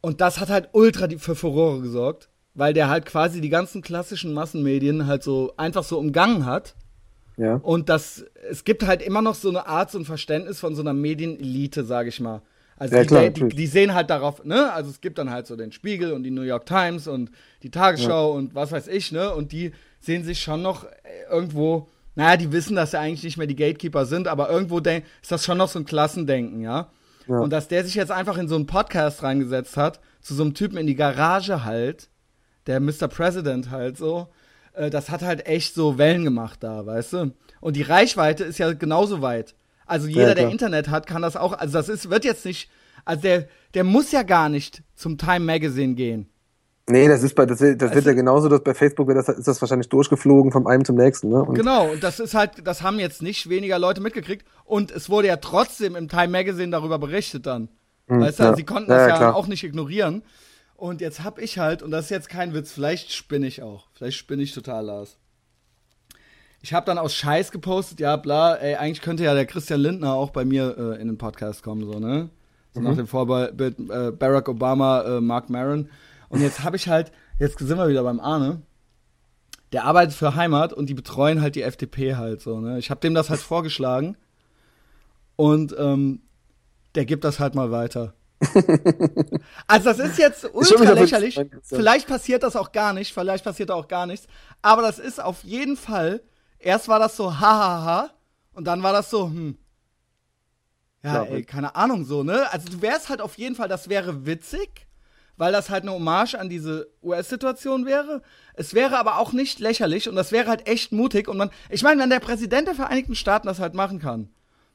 Und das hat halt ultra für Furore gesorgt, weil der halt quasi die ganzen klassischen Massenmedien halt so einfach so umgangen hat. Ja. Und das, es gibt halt immer noch so eine Art, so ein Verständnis von so einer Medienelite, sage ich mal. Also Ja, die, klar, die, die sehen halt darauf, ne? Also es gibt dann halt so den Spiegel und die New York Times und die Tagesschau und was weiß ich, ne? Und die sehen sich schon noch äh, irgendwo, naja, die wissen, dass sie eigentlich nicht mehr die Gatekeeper sind, aber irgendwo denk, ist das schon noch so ein Klassendenken, ja? Ja. Und dass der sich jetzt einfach in so einen Podcast reingesetzt hat, zu so einem Typen in die Garage halt, der Mr. President halt so, äh, das hat halt echt so Wellen gemacht da, weißt du? Und die Reichweite ist ja genauso weit. Also jeder, Ja, der. Internet hat, kann das auch, also das ist, wird jetzt nicht, also der, der muss ja gar nicht zum Time Magazine gehen. Nee, das ist bei, das, das Also- wird ja genauso, dass bei Facebook das, ist das wahrscheinlich durchgeflogen vom einen zum nächsten, ne? Und Genau, und das ist halt, das haben jetzt nicht weniger Leute mitgekriegt. Und es wurde ja trotzdem im Time Magazine darüber berichtet dann. weißt du, ja. also sie konnten Ja, das ja, ja, auch nicht ignorieren. Und jetzt hab ich halt, und das ist jetzt kein Witz, vielleicht spinne ich auch. Vielleicht spinne ich total, Lars. Ich habe dann aus Scheiß gepostet, ja, bla, ey, eigentlich könnte ja der Christian Lindner auch bei mir äh, in den Podcast kommen, so, ne? So nach dem Vorbild äh, Barack Obama, äh, Mark Maron. Und jetzt habe ich halt, jetzt sind wir wieder beim Arne. Der arbeitet für Heimat und die betreuen halt die FDP halt so, ne? Ich habe dem das halt vorgeschlagen. Und ähm, der gibt das halt mal weiter. Also das ist jetzt ultra lächerlich. Vielleicht passiert das auch gar nicht, vielleicht passiert da auch gar nichts. Aber das ist auf jeden Fall, erst war das so hahaha und dann war das so, hm. Ja, Ja, ey, keine Ahnung so, ne? Also du wärst halt auf jeden Fall, das wäre witzig, weil das halt eine Hommage an diese US-Situation wäre. Es wäre aber auch nicht lächerlich und das wäre halt echt mutig. Und man, ich meine, wenn der Präsident der Vereinigten Staaten das halt machen kann,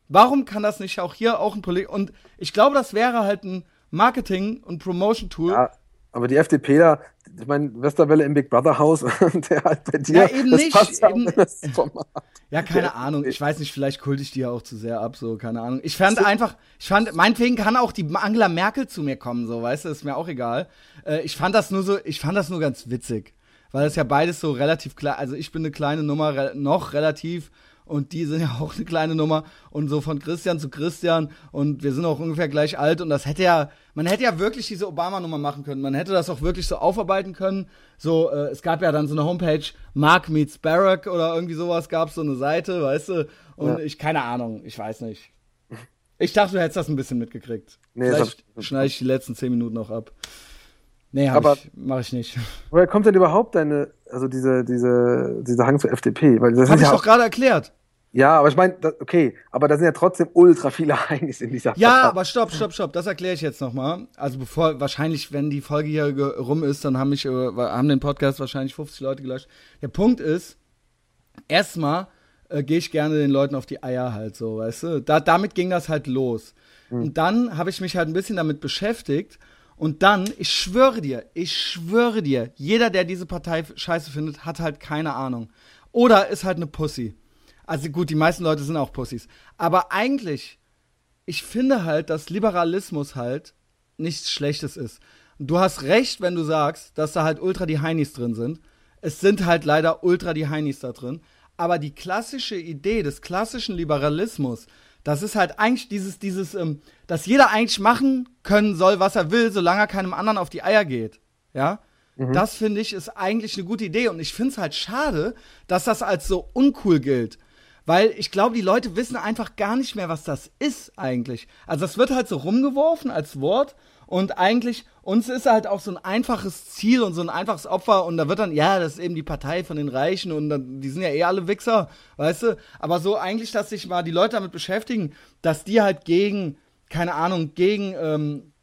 warum kann das nicht auch hier auch ein Politik? Und ich glaube, das wäre halt ein Marketing- und Promotion-Tool. Ja, aber die FDP da, ich meine, Westerwelle im Big Brother Haus der halt bei dir, Ja, eben das nicht, passt ja eben das Format. Ja, keine Ahnung. Ich weiß nicht, vielleicht kulte ich die ja auch zu sehr ab, so, keine Ahnung. Ich fand einfach, ich fand, meinetwegen kann auch die Angela Merkel zu mir kommen, so, weißt du, ist mir auch egal. Äh, ich fand das nur so, ich fand das nur ganz witzig. Weil das ja beides so relativ klar, also ich bin eine kleine Nummer, noch relativ, und die sind ja auch eine kleine Nummer und so von Christian zu Christian und wir sind auch ungefähr gleich alt und das hätte ja, man hätte ja wirklich diese Obama-Nummer machen können. Man hätte das auch wirklich so aufarbeiten können. So, äh, es gab ja dann so eine Homepage, Mark meets Barack oder irgendwie sowas gab so eine Seite, weißt du? Und Ja. ich, keine Ahnung, ich weiß nicht. Ich dachte, du hättest das ein bisschen mitgekriegt. Nee, Vielleicht schneide ich die letzten zehn Minuten noch ab. Nee, Aber- ich, mach ich nicht. Woher kommt denn überhaupt deine, also diese, diese, dieser Hang zur FDP? Weil das Hab sind ich ja, doch gerade erklärt. ja, aber ich meine, okay, aber da sind ja trotzdem ultra viele Heinis in dieser Ja, Partei. aber stopp, stopp, stopp. Das erkläre ich jetzt nochmal. Also bevor, wahrscheinlich, wenn die Folge hier rum ist, dann haben mich, äh, haben den Podcast wahrscheinlich 50 Leute gelöscht. Der Punkt ist, erstmal äh, gehe ich gerne den Leuten auf die Eier halt so, weißt du. Da, damit ging das halt los. Und dann habe ich mich halt ein bisschen damit beschäftigt. Und dann, ich schwöre dir, ich schwöre dir, jeder, der diese Partei scheiße findet, hat halt keine Ahnung. Oder ist halt eine Pussy. Also gut, die meisten Leute sind auch Pussys. Aber eigentlich ich finde halt, dass Liberalismus halt nichts Schlechtes ist. Du hast recht, wenn du sagst, dass da halt ultra die Heinis drin sind. Es sind halt leider ultra die Heinis da drin. Aber die klassische Idee des klassischen Liberalismus, das ist halt eigentlich dieses, dieses, ähm, dass jeder eigentlich machen können soll, was er will, solange er keinem anderen auf die Eier geht. Ja? Das finde ich ist eigentlich eine gute Idee. Und ich finde es halt schade, dass das als so uncool gilt. Weil ich glaube, die Leute wissen einfach gar nicht mehr, was das ist eigentlich. Also das wird halt so rumgeworfen als Wort und eigentlich, uns ist halt auch so ein einfaches Ziel und so ein einfaches Opfer und da wird dann, ja, das ist eben die Partei von den Reichen und dann, die sind ja eh alle Wichser, weißt du? Aber so eigentlich, dass sich mal die Leute damit beschäftigen, dass die halt gegen, keine Ahnung, gegen, ähm,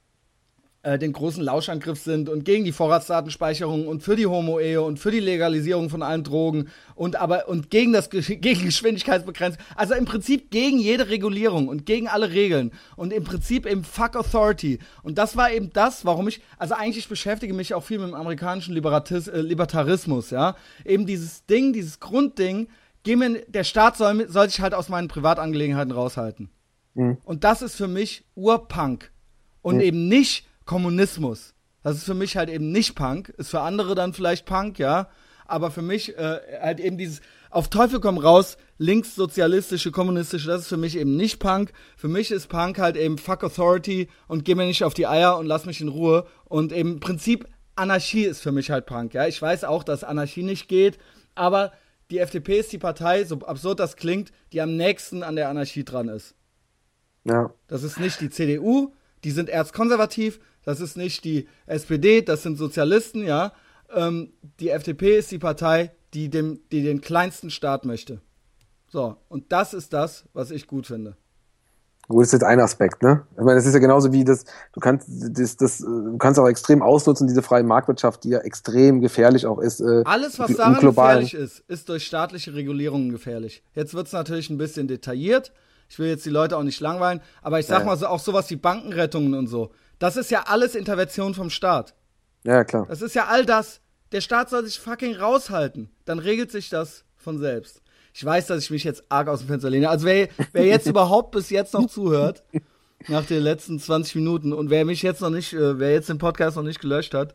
äh, den großen Lauschangriff sind und gegen die Vorratsdatenspeicherung und für die Homo-Ehe und für die Legalisierung von allen Drogen und aber und gegen das gegen Geschwindigkeitsbegrenzung. Also im Prinzip gegen jede Regulierung und gegen alle Regeln und im Prinzip eben Fuck Authority. Und das war eben das, warum ich, also eigentlich beschäftige mich auch viel mit dem amerikanischen Liberatis, äh, Libertarismus, ja. Eben dieses Ding, dieses Grundding, geh mir, der Staat soll, soll sich halt aus meinen Privatangelegenheiten raushalten. Mhm. Und das ist für mich Urpunk. Und mhm. eben nicht Kommunismus. Das ist für mich halt eben nicht Punk, ist für andere dann vielleicht Punk, ja. Aber für mich äh, halt eben dieses auf Teufel komm raus, linkssozialistische, kommunistische, das ist für mich eben nicht Punk. Für mich ist Punk halt eben Fuck Authority und geh mir nicht auf die Eier und lass mich in Ruhe. Und im Prinzip Anarchie ist für mich halt Punk, ja. Ich weiß auch, dass Anarchie nicht geht, aber die FDP ist die Partei, so absurd das klingt, die am nächsten an der Anarchie dran ist. Ja. Das ist nicht die CDU, die sind erzkonservativ, das ist nicht die SPD, das sind Sozialisten, ja. Ähm, die FDP ist die Partei, die, dem, die den kleinsten Staat möchte. So, und das ist das, was ich gut finde. Gut, das ist jetzt ein Aspekt, ne? Ich meine, das ist ja genauso wie das, du kannst das, das, du kannst auch extrem ausnutzen, diese freie Marktwirtschaft, die ja extrem gefährlich auch ist. Äh, Alles, was daran gefährlich ist, ist durch staatliche Regulierungen gefährlich. Jetzt wird es natürlich ein bisschen detailliert. Ich will jetzt die Leute auch nicht langweilen, aber ich sag ja. mal so, auch sowas wie Bankenrettungen und so. Das ist ja alles Intervention vom Staat. Ja, klar. Das ist ja all das. Der Staat soll sich fucking raushalten. Dann regelt sich das von selbst. Ich weiß, dass ich mich jetzt arg aus dem Fenster lehne. Also wer, wer jetzt überhaupt bis jetzt noch zuhört, nach den letzten 20 Minuten und wer mich jetzt noch nicht, äh, wer jetzt den Podcast noch nicht gelöscht hat,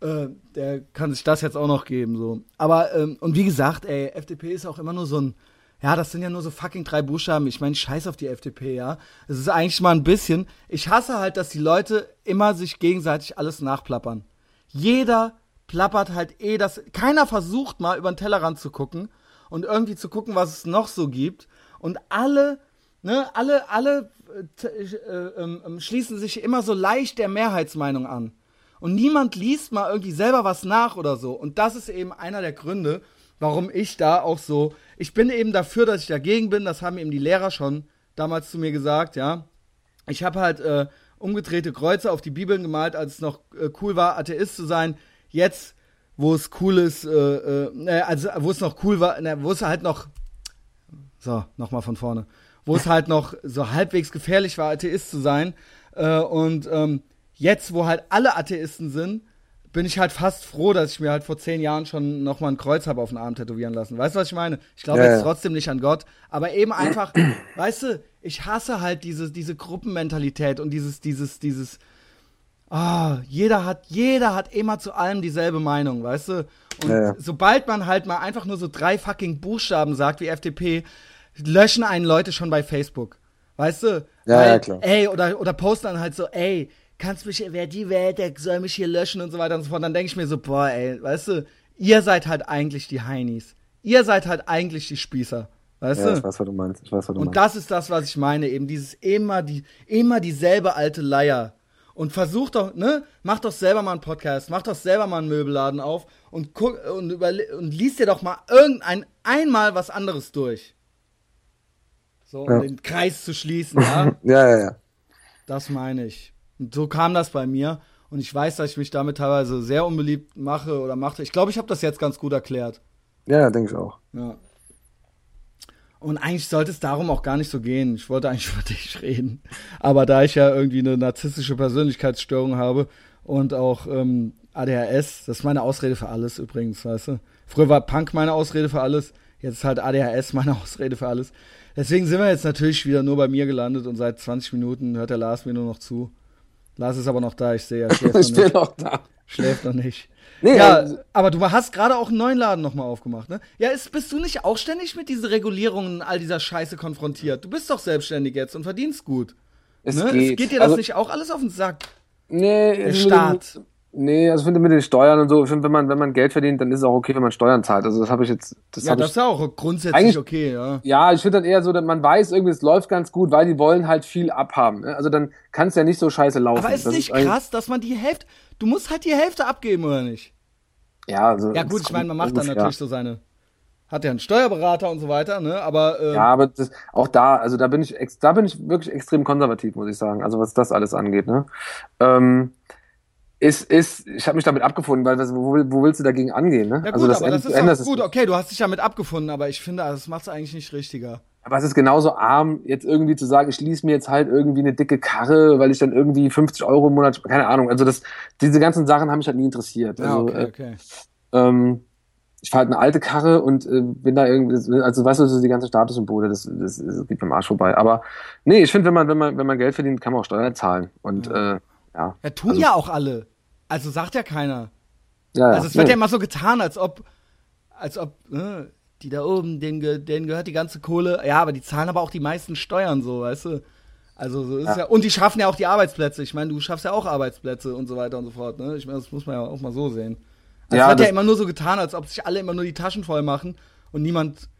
äh, der kann sich das jetzt auch noch geben. So. Aber, ähm, und wie gesagt, ey, FDP ist auch immer nur so ein, ja, das sind ja nur so fucking drei Buchstaben. Ich meine, scheiß auf die FDP, ja. Es ist eigentlich mal ein bisschen. Ich hasse halt, dass die Leute immer sich gegenseitig alles nachplappern. Jeder plappert halt eh das. Keiner versucht mal über den Tellerrand zu gucken und irgendwie zu gucken, was es noch so gibt. Und alle, ne, alle, alle äh, äh, äh, schließen sich immer so leicht der Mehrheitsmeinung an. Und niemand liest mal irgendwie selber was nach oder so. Und das ist eben einer der Gründe, warum ich da auch so. Ich bin eben dafür, dass ich dagegen bin. Das haben eben die Lehrer schon damals zu mir gesagt, ja. Ich habe halt äh, umgedrehte Kreuze auf die Bibeln gemalt, als es noch äh, cool war, Atheist zu sein. Jetzt, wo es cool ist, äh, äh, also wo es noch cool war, ne, wo es halt noch. So, nochmal von vorne. Wo es halt noch so halbwegs gefährlich war, Atheist zu sein. Äh, und ähm, jetzt, wo halt alle Atheisten sind, bin ich halt fast froh, dass ich mir halt vor zehn Jahren schon nochmal ein Kreuz habe auf den Arm tätowieren lassen. Weißt du, was ich meine? Ich glaube ja, jetzt trotzdem nicht an Gott, aber eben einfach, weißt du, ich hasse halt diese, diese Gruppenmentalität und dieses, dieses, dieses, ah, oh, jeder hat, jeder hat immer zu allem dieselbe Meinung, weißt du? Und ja, sobald man halt mal einfach nur so drei fucking Buchstaben sagt wie FDP, löschen einen Leute schon bei Facebook. Weißt du? Ja, Weil, ja klar. Ey, oder, oder posten dann halt so, ey, kannst mich, wer die wählt, der soll mich hier löschen und so weiter und so fort. Dann denke ich mir so, boah, ey, weißt du, ihr seid halt eigentlich die Heinis. Ihr seid halt eigentlich die Spießer. Weißt ja, du? Ich weiß, was du meinst. Ich weiß, was du und meinst. das ist das, was ich meine, eben dieses immer die, immer dieselbe alte Leier. Und versuch doch, ne, mach doch selber mal einen Podcast, mach doch selber mal einen Möbelladen auf und guck und, überle und liest dir doch mal irgendein einmal was anderes durch. So, um ja. den Kreis zu schließen, ja? ja, ja, ja. Das meine ich. Und so kam das bei mir. Und ich weiß, dass ich mich damit teilweise sehr unbeliebt mache oder machte. Ich glaube, ich habe das jetzt ganz gut erklärt. Ja, denke ich auch. Ja. Und eigentlich sollte es darum auch gar nicht so gehen. Ich wollte eigentlich über dich reden. Aber da ich ja irgendwie eine narzisstische Persönlichkeitsstörung habe und auch ähm, ADHS, das ist meine Ausrede für alles übrigens, weißt du. Früher war Punk meine Ausrede für alles, jetzt ist halt ADHS meine Ausrede für alles. Deswegen sind wir jetzt natürlich wieder nur bei mir gelandet und seit 20 Minuten hört der Lars mir nur noch zu. Lars ist aber noch da, ich sehe, er schläft ich bin noch da. Schläft noch nicht. Nee, ja, also, aber du hast gerade auch einen neuen Laden nochmal aufgemacht, ne? Ja, ist, bist du nicht auch ständig mit diesen Regulierungen und all dieser Scheiße konfrontiert? Du bist doch selbstständig jetzt und verdienst gut. Es, ne? geht. es geht dir das also, nicht auch alles auf den Sack? Nee, der Staat. Nee, also ich finde mit den Steuern und so, ich finde, wenn man, wenn man Geld verdient, dann ist es auch okay, wenn man Steuern zahlt. Also das habe ich jetzt. Das ja, das ich, ist auch grundsätzlich okay, ja. Ja, ich finde dann eher so, dass man weiß, irgendwie, es läuft ganz gut, weil die wollen halt viel abhaben. Ne? Also dann kann es ja nicht so scheiße laufen. Aber ist das nicht ist krass, dass man die Hälfte. Du musst halt die Hälfte abgeben, oder nicht? Ja, also. Ja, gut, ich meine, man macht dann natürlich so seine hat ja einen Steuerberater und so weiter, ne? Aber ähm, ja, aber das, auch da, also da bin ich, da bin ich wirklich extrem konservativ, muss ich sagen. Also was das alles angeht, ne? Ähm, ist, ist, ich habe mich damit abgefunden, weil wo, wo willst du dagegen angehen? Ne? Ja gut, also das aber das ist auch gut, okay, du hast dich damit abgefunden, aber ich finde, das macht es eigentlich nicht richtiger. Aber es ist genauso arm, jetzt irgendwie zu sagen, ich schließe mir jetzt halt irgendwie eine dicke Karre, weil ich dann irgendwie 50 Euro im Monat, keine Ahnung, also das, diese ganzen Sachen haben mich halt nie interessiert. Ja, also, okay, okay. Äh, ähm, ich fahre halt eine alte Karre und äh, bin da irgendwie, also weißt du, das ist die ganze Statussymbole, das, das, das geht beim Arsch vorbei. Aber nee, ich finde, wenn man, wenn man, wenn man Geld verdient, kann man auch Steuern zahlen. Und ja, äh, ja. ja tun also, ja auch alle. Also sagt ja keiner. Ja. Also es wird nee. ja immer so getan, als ob, als ob, äh, die da oben, denen, denen gehört die ganze Kohle. Ja, aber die zahlen aber auch die meisten Steuern, so, weißt du? Also so ist ja. ja. Und die schaffen ja auch die Arbeitsplätze. Ich meine, du schaffst ja auch Arbeitsplätze und so weiter und so fort. Ne? Ich meine, das muss man ja auch mal so sehen. Also ja, es wird ja immer nur so getan, als ob sich alle immer nur die Taschen voll machen und niemand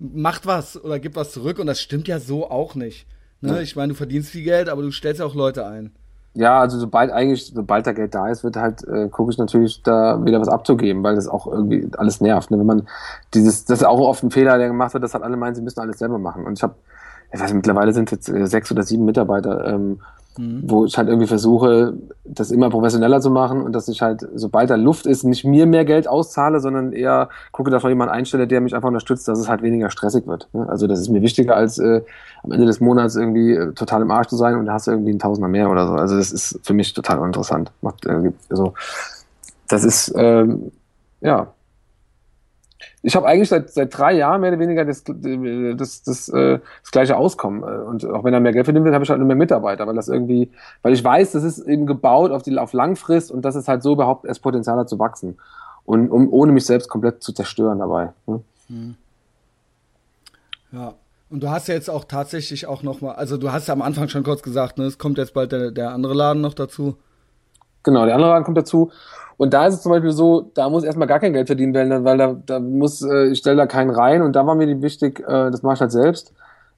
macht was oder gibt was zurück. Und das stimmt ja so auch nicht. Ne? Ich meine, du verdienst viel Geld, aber du stellst ja auch Leute ein. Ja, also sobald eigentlich, sobald da Geld da ist, wird halt, äh, gucke ich natürlich da wieder was abzugeben, weil das auch irgendwie alles nervt. Ne? Wenn man dieses, das ist auch oft ein Fehler, der gemacht wird, dass halt alle meinen, sie müssen alles selber machen. Und ich habe, ich weiß, mittlerweile sind jetzt äh, sechs oder sieben Mitarbeiter, ähm, mhm. wo ich halt irgendwie versuche, das immer professioneller zu machen und dass ich halt, sobald da Luft ist, nicht mir mehr Geld auszahle, sondern eher gucke, dass ich jemand einstelle, der mich einfach unterstützt, dass es halt weniger stressig wird. Ne? Also das ist mir wichtiger, als äh, am Ende des Monats irgendwie äh, total im Arsch zu sein und da hast du irgendwie einen Tausender mehr oder so. Also das ist für mich total interessant. Macht, äh, also, das ist, ähm, ja, ich habe eigentlich seit, seit drei Jahren mehr oder weniger das, das, das, äh, das gleiche Auskommen. Und auch wenn er mehr Geld verdienen will, habe ich halt nur mehr Mitarbeiter, weil das irgendwie, weil ich weiß, das ist eben gebaut auf die auf Langfrist und das ist halt so überhaupt erst Potenzial hat zu wachsen. Und um, ohne mich selbst komplett zu zerstören dabei. Ne? Hm. Ja. Und du hast ja jetzt auch tatsächlich auch nochmal, also du hast ja am Anfang schon kurz gesagt, ne, es kommt jetzt bald der, der andere Laden noch dazu. Genau, der andere Laden kommt dazu. Und da ist es zum Beispiel so, da muss erstmal gar kein Geld verdienen werden, weil da, da muss, äh, ich stelle da keinen rein und da war mir die wichtig, äh, das mache ich halt selbst,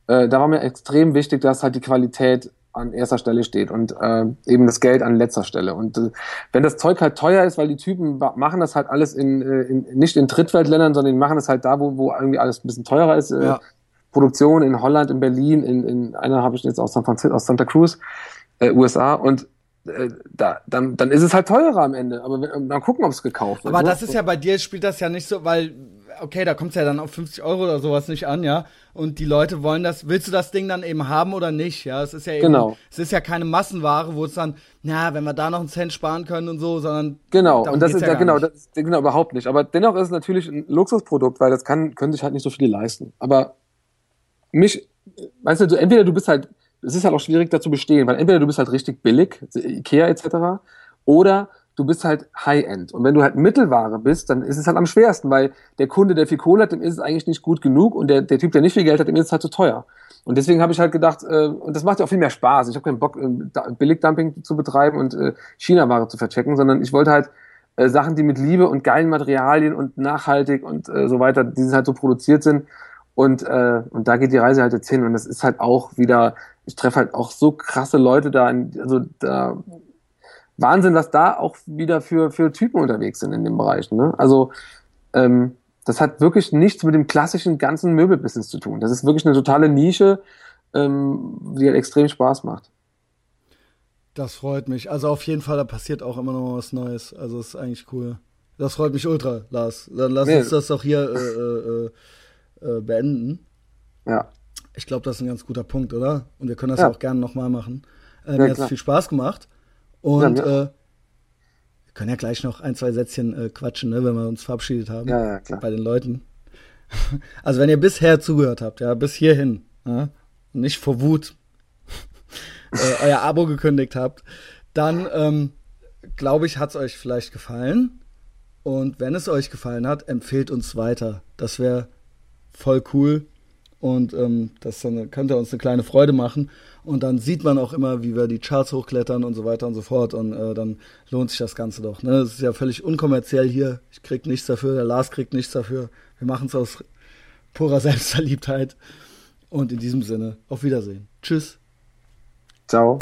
äh, da war mir extrem wichtig, dass halt die Qualität an erster Stelle steht und äh, eben das Geld an letzter Stelle. Und äh, wenn das Zeug halt teuer ist, weil die Typen machen das halt alles in, äh, in nicht in Drittweltländern, sondern die machen das halt da, wo, wo irgendwie alles ein bisschen teurer ist. Äh, ja. Produktion in Holland, in Berlin, in, in einer habe ich jetzt aus San Francisco, aus Santa Cruz, äh, USA. Und äh, da, dann, dann ist es halt teurer am Ende. Aber wenn, dann gucken, ob es gekauft wird. Aber das ist ja bei dir, spielt das ja nicht so, weil, okay, da kommt es ja dann auf 50 Euro oder sowas nicht an, ja. Und die Leute wollen das, willst du das Ding dann eben haben oder nicht, ja? Es ist ja eben, genau. es ist ja keine Massenware, wo es dann, na, wenn wir da noch einen Cent sparen können und so, sondern. Genau, und das ist ja, ja genau, das ist, genau, überhaupt nicht. Aber dennoch ist es natürlich ein Luxusprodukt, weil das kann, können sich halt nicht so viele leisten. Aber mich, weißt du, entweder du bist halt es ist halt auch schwierig da zu bestehen, weil entweder du bist halt richtig billig, Ikea etc., oder du bist halt High-End. Und wenn du halt Mittelware bist, dann ist es halt am schwersten, weil der Kunde, der viel Kohle hat, dem ist es eigentlich nicht gut genug und der, der Typ, der nicht viel Geld hat, dem ist es halt zu teuer. Und deswegen habe ich halt gedacht, äh, und das macht ja auch viel mehr Spaß. Ich habe keinen Bock, äh, Billigdumping zu betreiben und äh, China-Ware zu verchecken, sondern ich wollte halt äh, Sachen, die mit Liebe und geilen Materialien und nachhaltig und äh, so weiter, die halt so produziert sind. Und, äh, und da geht die Reise halt jetzt hin. Und das ist halt auch wieder ich treffe halt auch so krasse Leute da, also da Wahnsinn, was da auch wieder für, für Typen unterwegs sind in dem Bereich. Ne? Also ähm, das hat wirklich nichts mit dem klassischen ganzen Möbelbusiness zu tun. Das ist wirklich eine totale Nische, ähm, die halt extrem Spaß macht. Das freut mich. Also auf jeden Fall, da passiert auch immer noch was Neues. Also ist eigentlich cool. Das freut mich ultra, Lars. Dann lass nee. uns das doch hier äh, äh, äh, beenden. Ja. Ich glaube, das ist ein ganz guter Punkt, oder? Und wir können das ja. auch gerne nochmal machen. Äh, mir hat es viel Spaß gemacht. Und ja, äh, wir können ja gleich noch ein, zwei Sätzchen äh, quatschen, ne, wenn wir uns verabschiedet haben. Ja, ja, klar. Bei den Leuten. Also, wenn ihr bisher zugehört habt, ja, bis hierhin, ja, nicht vor Wut äh, euer Abo gekündigt habt, dann ähm, glaube ich, hat es euch vielleicht gefallen. Und wenn es euch gefallen hat, empfehlt uns weiter. Das wäre voll cool. Und ähm, das dann, könnte uns eine kleine Freude machen. Und dann sieht man auch immer, wie wir die Charts hochklettern und so weiter und so fort. Und äh, dann lohnt sich das Ganze doch. Ne? Das ist ja völlig unkommerziell hier. Ich krieg nichts dafür, der Lars kriegt nichts dafür. Wir machen es aus purer Selbstverliebtheit. Und in diesem Sinne, auf Wiedersehen. Tschüss. Ciao.